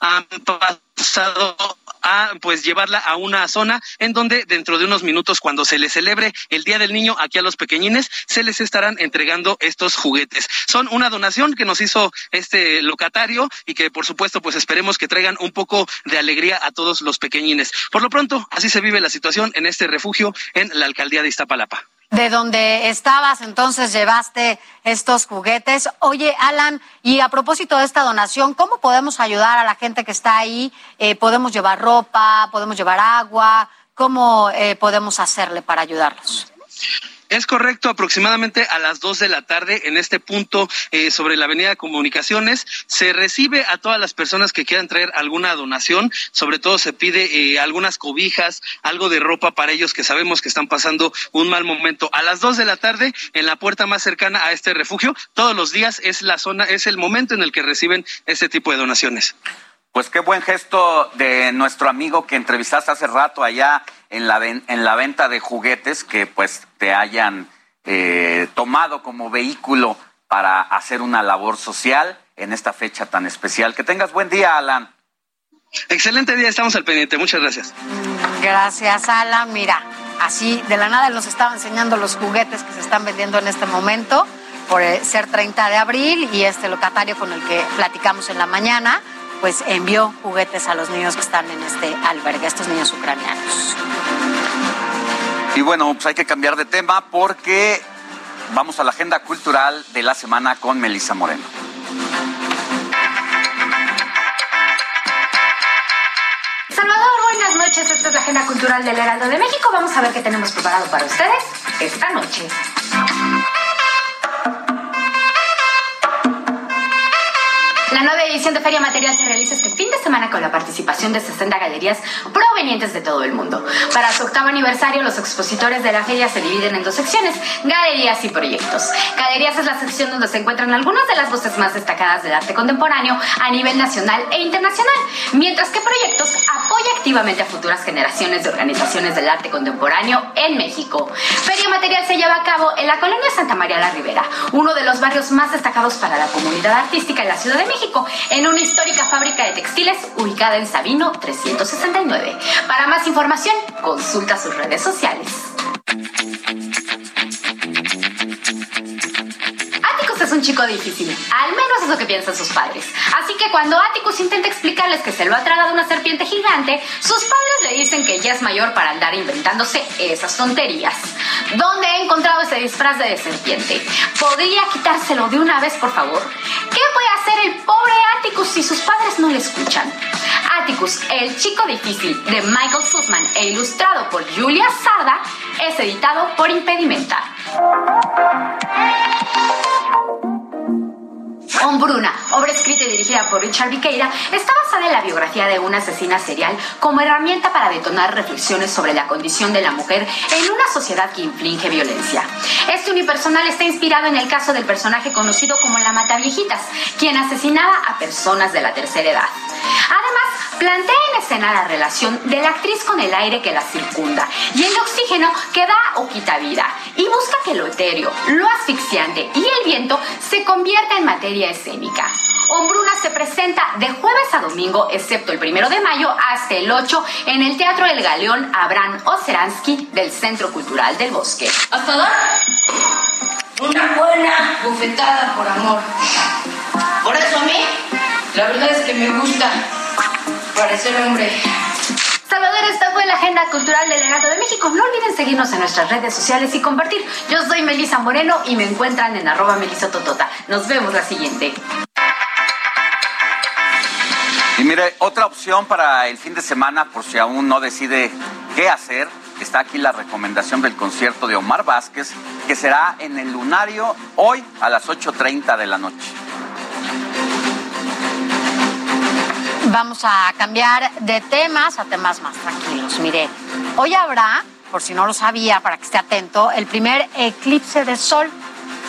han pasado a pues llevarla a una zona en donde dentro de unos minutos cuando se les celebre el Día del Niño aquí a los pequeñines se les estarán entregando estos juguetes. Son una donación que nos hizo este locatario y que por supuesto pues esperemos que traigan un poco de alegría a todos los pequeñines. Por lo pronto, así se vive la situación en este refugio en la alcaldía de Iztapalapa. De donde estabas, entonces llevaste estos juguetes. Oye, Alan, y a propósito de esta donación, ¿cómo podemos ayudar a la gente que está ahí? Eh, ¿Podemos llevar ropa? ¿Podemos llevar agua? ¿Cómo eh, podemos hacerle para ayudarlos? Es correcto, aproximadamente a las dos de la tarde en este punto eh, sobre la Avenida Comunicaciones se recibe a todas las personas que quieran traer alguna donación, sobre todo se pide eh, algunas cobijas, algo de ropa para ellos que sabemos que están pasando un mal momento. A las dos de la tarde en la puerta más cercana a este refugio, todos los días es la zona, es el momento en el que reciben este tipo de donaciones. Pues qué buen gesto de nuestro amigo que entrevistaste hace rato allá en la, ven- en la venta de juguetes, que pues te hayan eh, tomado como vehículo para hacer una labor social en esta fecha tan especial. Que tengas buen día, Alan. Excelente día, estamos al pendiente. Muchas gracias. Gracias, Alan. Mira, así de la nada nos estaba enseñando los juguetes que se están vendiendo en este momento por eh, ser 30 de abril y este locatario con el que platicamos en la mañana, pues envió juguetes a los niños que están en este albergue, estos niños ucranianos. Y bueno, pues hay que cambiar de tema porque vamos a la agenda cultural de la semana con Melissa Moreno. Salvador, buenas noches. Esta es la agenda cultural del Heraldo de México. Vamos a ver qué tenemos preparado para ustedes esta noche. La nueva edición de Feria Material se realiza este fin de semana con la participación de 60 galerías provenientes de todo el mundo. Para su octavo aniversario, los expositores de la feria se dividen en dos secciones, galerías y proyectos. Galerías es la sección donde se encuentran algunas de las voces más destacadas del arte contemporáneo a nivel nacional e internacional, mientras que proyectos apoya activamente a futuras generaciones de organizaciones del arte contemporáneo en México. Feria Material se lleva a cabo en la colonia Santa María la Ribera, uno de los barrios más destacados para la comunidad artística en la Ciudad de México, en una histórica fábrica de textiles ubicada en Sabino 369. Para más información, consulta sus redes sociales. Es un chico difícil, al menos es lo que piensan sus padres. Así que cuando Atticus intenta explicarles que se lo ha tragado una serpiente gigante, sus padres le dicen que ya es mayor para andar inventándose esas tonterías. ¿Dónde he encontrado ese disfraz de serpiente? ¿Podría quitárselo de una vez, por favor? ¿Qué puede hacer el pobre Atticus si sus padres no le escuchan? Atticus, el chico difícil de Michael Sussman e ilustrado por Julia Sarda, es editado por Impedimenta. Bye. Hombruna, obra escrita y dirigida por Richard Viqueira, está basada en la biografía de una asesina serial como herramienta para detonar reflexiones sobre la condición de la mujer en una sociedad que inflige violencia. Este unipersonal está inspirado en el caso del personaje conocido como la Mataviejitas, quien asesinaba a personas de la tercera edad. Además, plantea en escena la relación de la actriz con el aire que la circunda y el oxígeno que da o quita vida, y busca que lo etéreo, lo asfixiante y el viento se convierta en materia escénica. Hombruna se presenta de jueves a domingo, excepto el primero de mayo hasta el 8, en el Teatro El Galeón Abraham Oceransky del Centro Cultural del Bosque. ¿Hasta dar? Una buena bufetada por amor. Por eso a mí, la verdad es que me gusta parecer hombre. Salvador, esta fue la agenda cultural del Heraldo de México. No olviden seguirnos en nuestras redes sociales y compartir. Yo soy Melisa Moreno y me encuentran en arroba melisototota. Nos vemos la siguiente. Y mire, otra opción para el fin de semana, por si aún no decide qué hacer, está aquí la recomendación del concierto de Omar Vázquez, que será en el Lunario hoy a las 8.30 de la noche. Vamos a cambiar de temas a temas más tranquilos. Mire, hoy habrá, por si no lo sabía, para que esté atento, el primer eclipse de sol,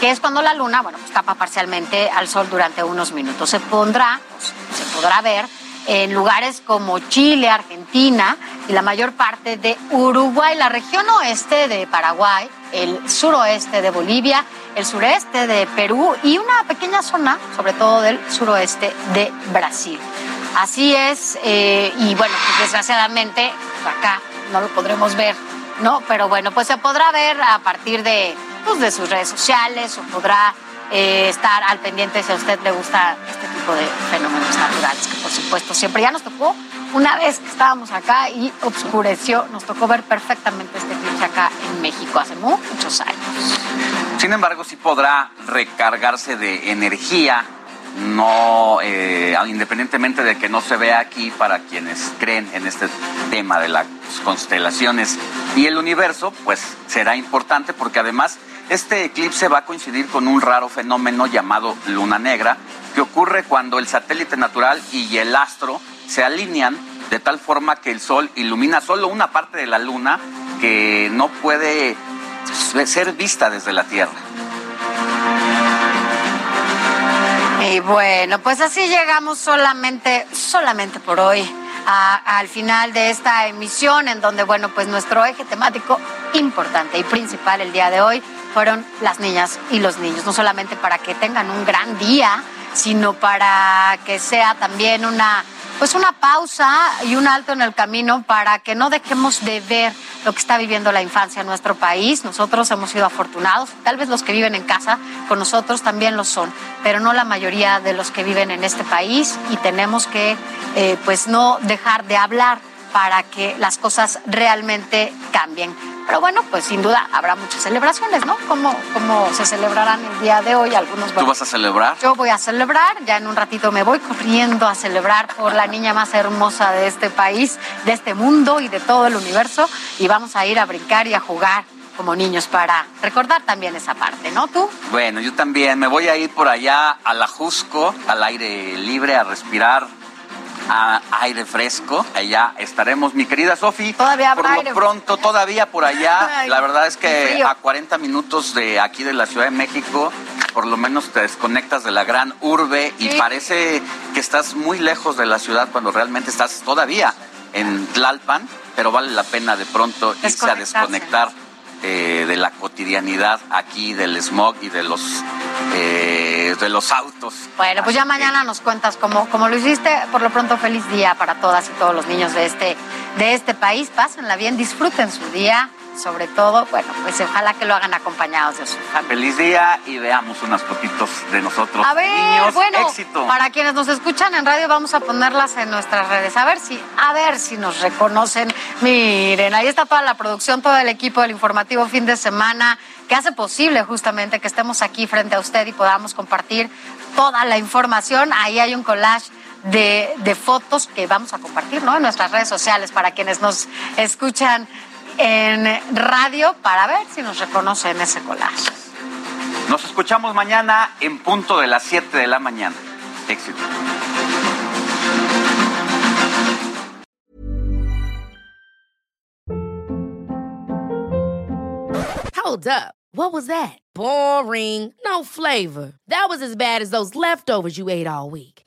que es cuando la luna, bueno, pues tapa parcialmente al sol durante unos minutos. Se pondrá, pues, se podrá ver en lugares como Chile, Argentina y la mayor parte de Uruguay, la región oeste de Paraguay, el suroeste de Bolivia, el sureste de Perú y una pequeña zona, sobre todo del suroeste de Brasil. Así es, eh, y bueno, pues desgraciadamente pues acá no lo podremos ver, ¿no? Pero bueno, pues se podrá ver a partir de, pues, de sus redes sociales o podrá eh, estar al pendiente si a usted le gusta este tipo de fenómenos naturales, que por supuesto siempre ya nos tocó una vez que estábamos acá y oscureció, nos tocó ver perfectamente este eclipse acá en México hace muchos años. Sin embargo, sí podrá recargarse de energía, no eh, independientemente de que no se vea aquí para quienes creen en este tema de las constelaciones y el universo, pues será importante porque además este eclipse va a coincidir con un raro fenómeno llamado luna negra que ocurre cuando el satélite natural y el astro se alinean de tal forma que el sol ilumina solo una parte de la luna que no puede ser vista desde la Tierra. Y bueno, pues así llegamos solamente, solamente por hoy al final de esta emisión, en donde, bueno, pues nuestro eje temático importante y principal el día de hoy fueron las niñas y los niños, no solamente para que tengan un gran día, sino para que sea también una pues una pausa y un alto en el camino para que no dejemos de ver lo que está viviendo la infancia en nuestro país. Nosotros hemos sido afortunados, tal vez los que viven en casa con nosotros también lo son, pero no la mayoría de los que viven en este país y tenemos que eh, pues no dejar de hablar para que las cosas realmente cambien. Pero bueno, pues sin duda habrá muchas celebraciones, ¿no? Como, como se celebrarán el día de hoy, algunos ¿Tú vas a celebrar? yo voy a celebrar, ya en un ratito me voy corriendo a celebrar por la niña más hermosa de este país, de este mundo y de todo el universo y vamos a ir a brincar y a jugar como niños para recordar también esa parte, ¿no? ¿Tú? Bueno, yo también me voy a ir por allá a la Jusco, al aire libre, a respirar a aire fresco. Allá estaremos, mi querida Sofi. Todavía por lo pronto, todavía por allá. La verdad es que a 40 minutos de aquí de la Ciudad de México, por lo menos te desconectas de la gran urbe y Sí. parece que estás muy lejos de la ciudad cuando realmente estás todavía en Tlalpan, pero vale la pena de pronto irse a desconectar eh, de la cotidianidad aquí, del smog y de los, eh, de los autos. Bueno, pues ya mañana nos cuentas cómo, cómo lo hiciste. Por lo pronto, feliz día para todas y todos los niños de este, de este país. Pásenla bien, disfruten su día. Sobre todo, bueno, pues ojalá que lo hagan acompañados de su familia. Feliz día y veamos unas fotitos de nosotros. A ver, niños, bueno, éxito. para quienes nos escuchan en radio vamos a ponerlas en nuestras redes. A ver si, a ver si nos reconocen. Miren, ahí está toda la producción, todo el equipo del informativo fin de semana que hace posible justamente que estemos aquí frente a usted y podamos compartir toda la información. Ahí hay un collage de, de fotos que vamos a compartir ¿no? en nuestras redes sociales para quienes nos escuchan en radio para ver si nos reconocen ese collage. Nos escuchamos mañana en punto de las 7 de la mañana. Éxito. Hold up. What was that? Boring. No flavor. That was as bad as those leftovers you ate all week.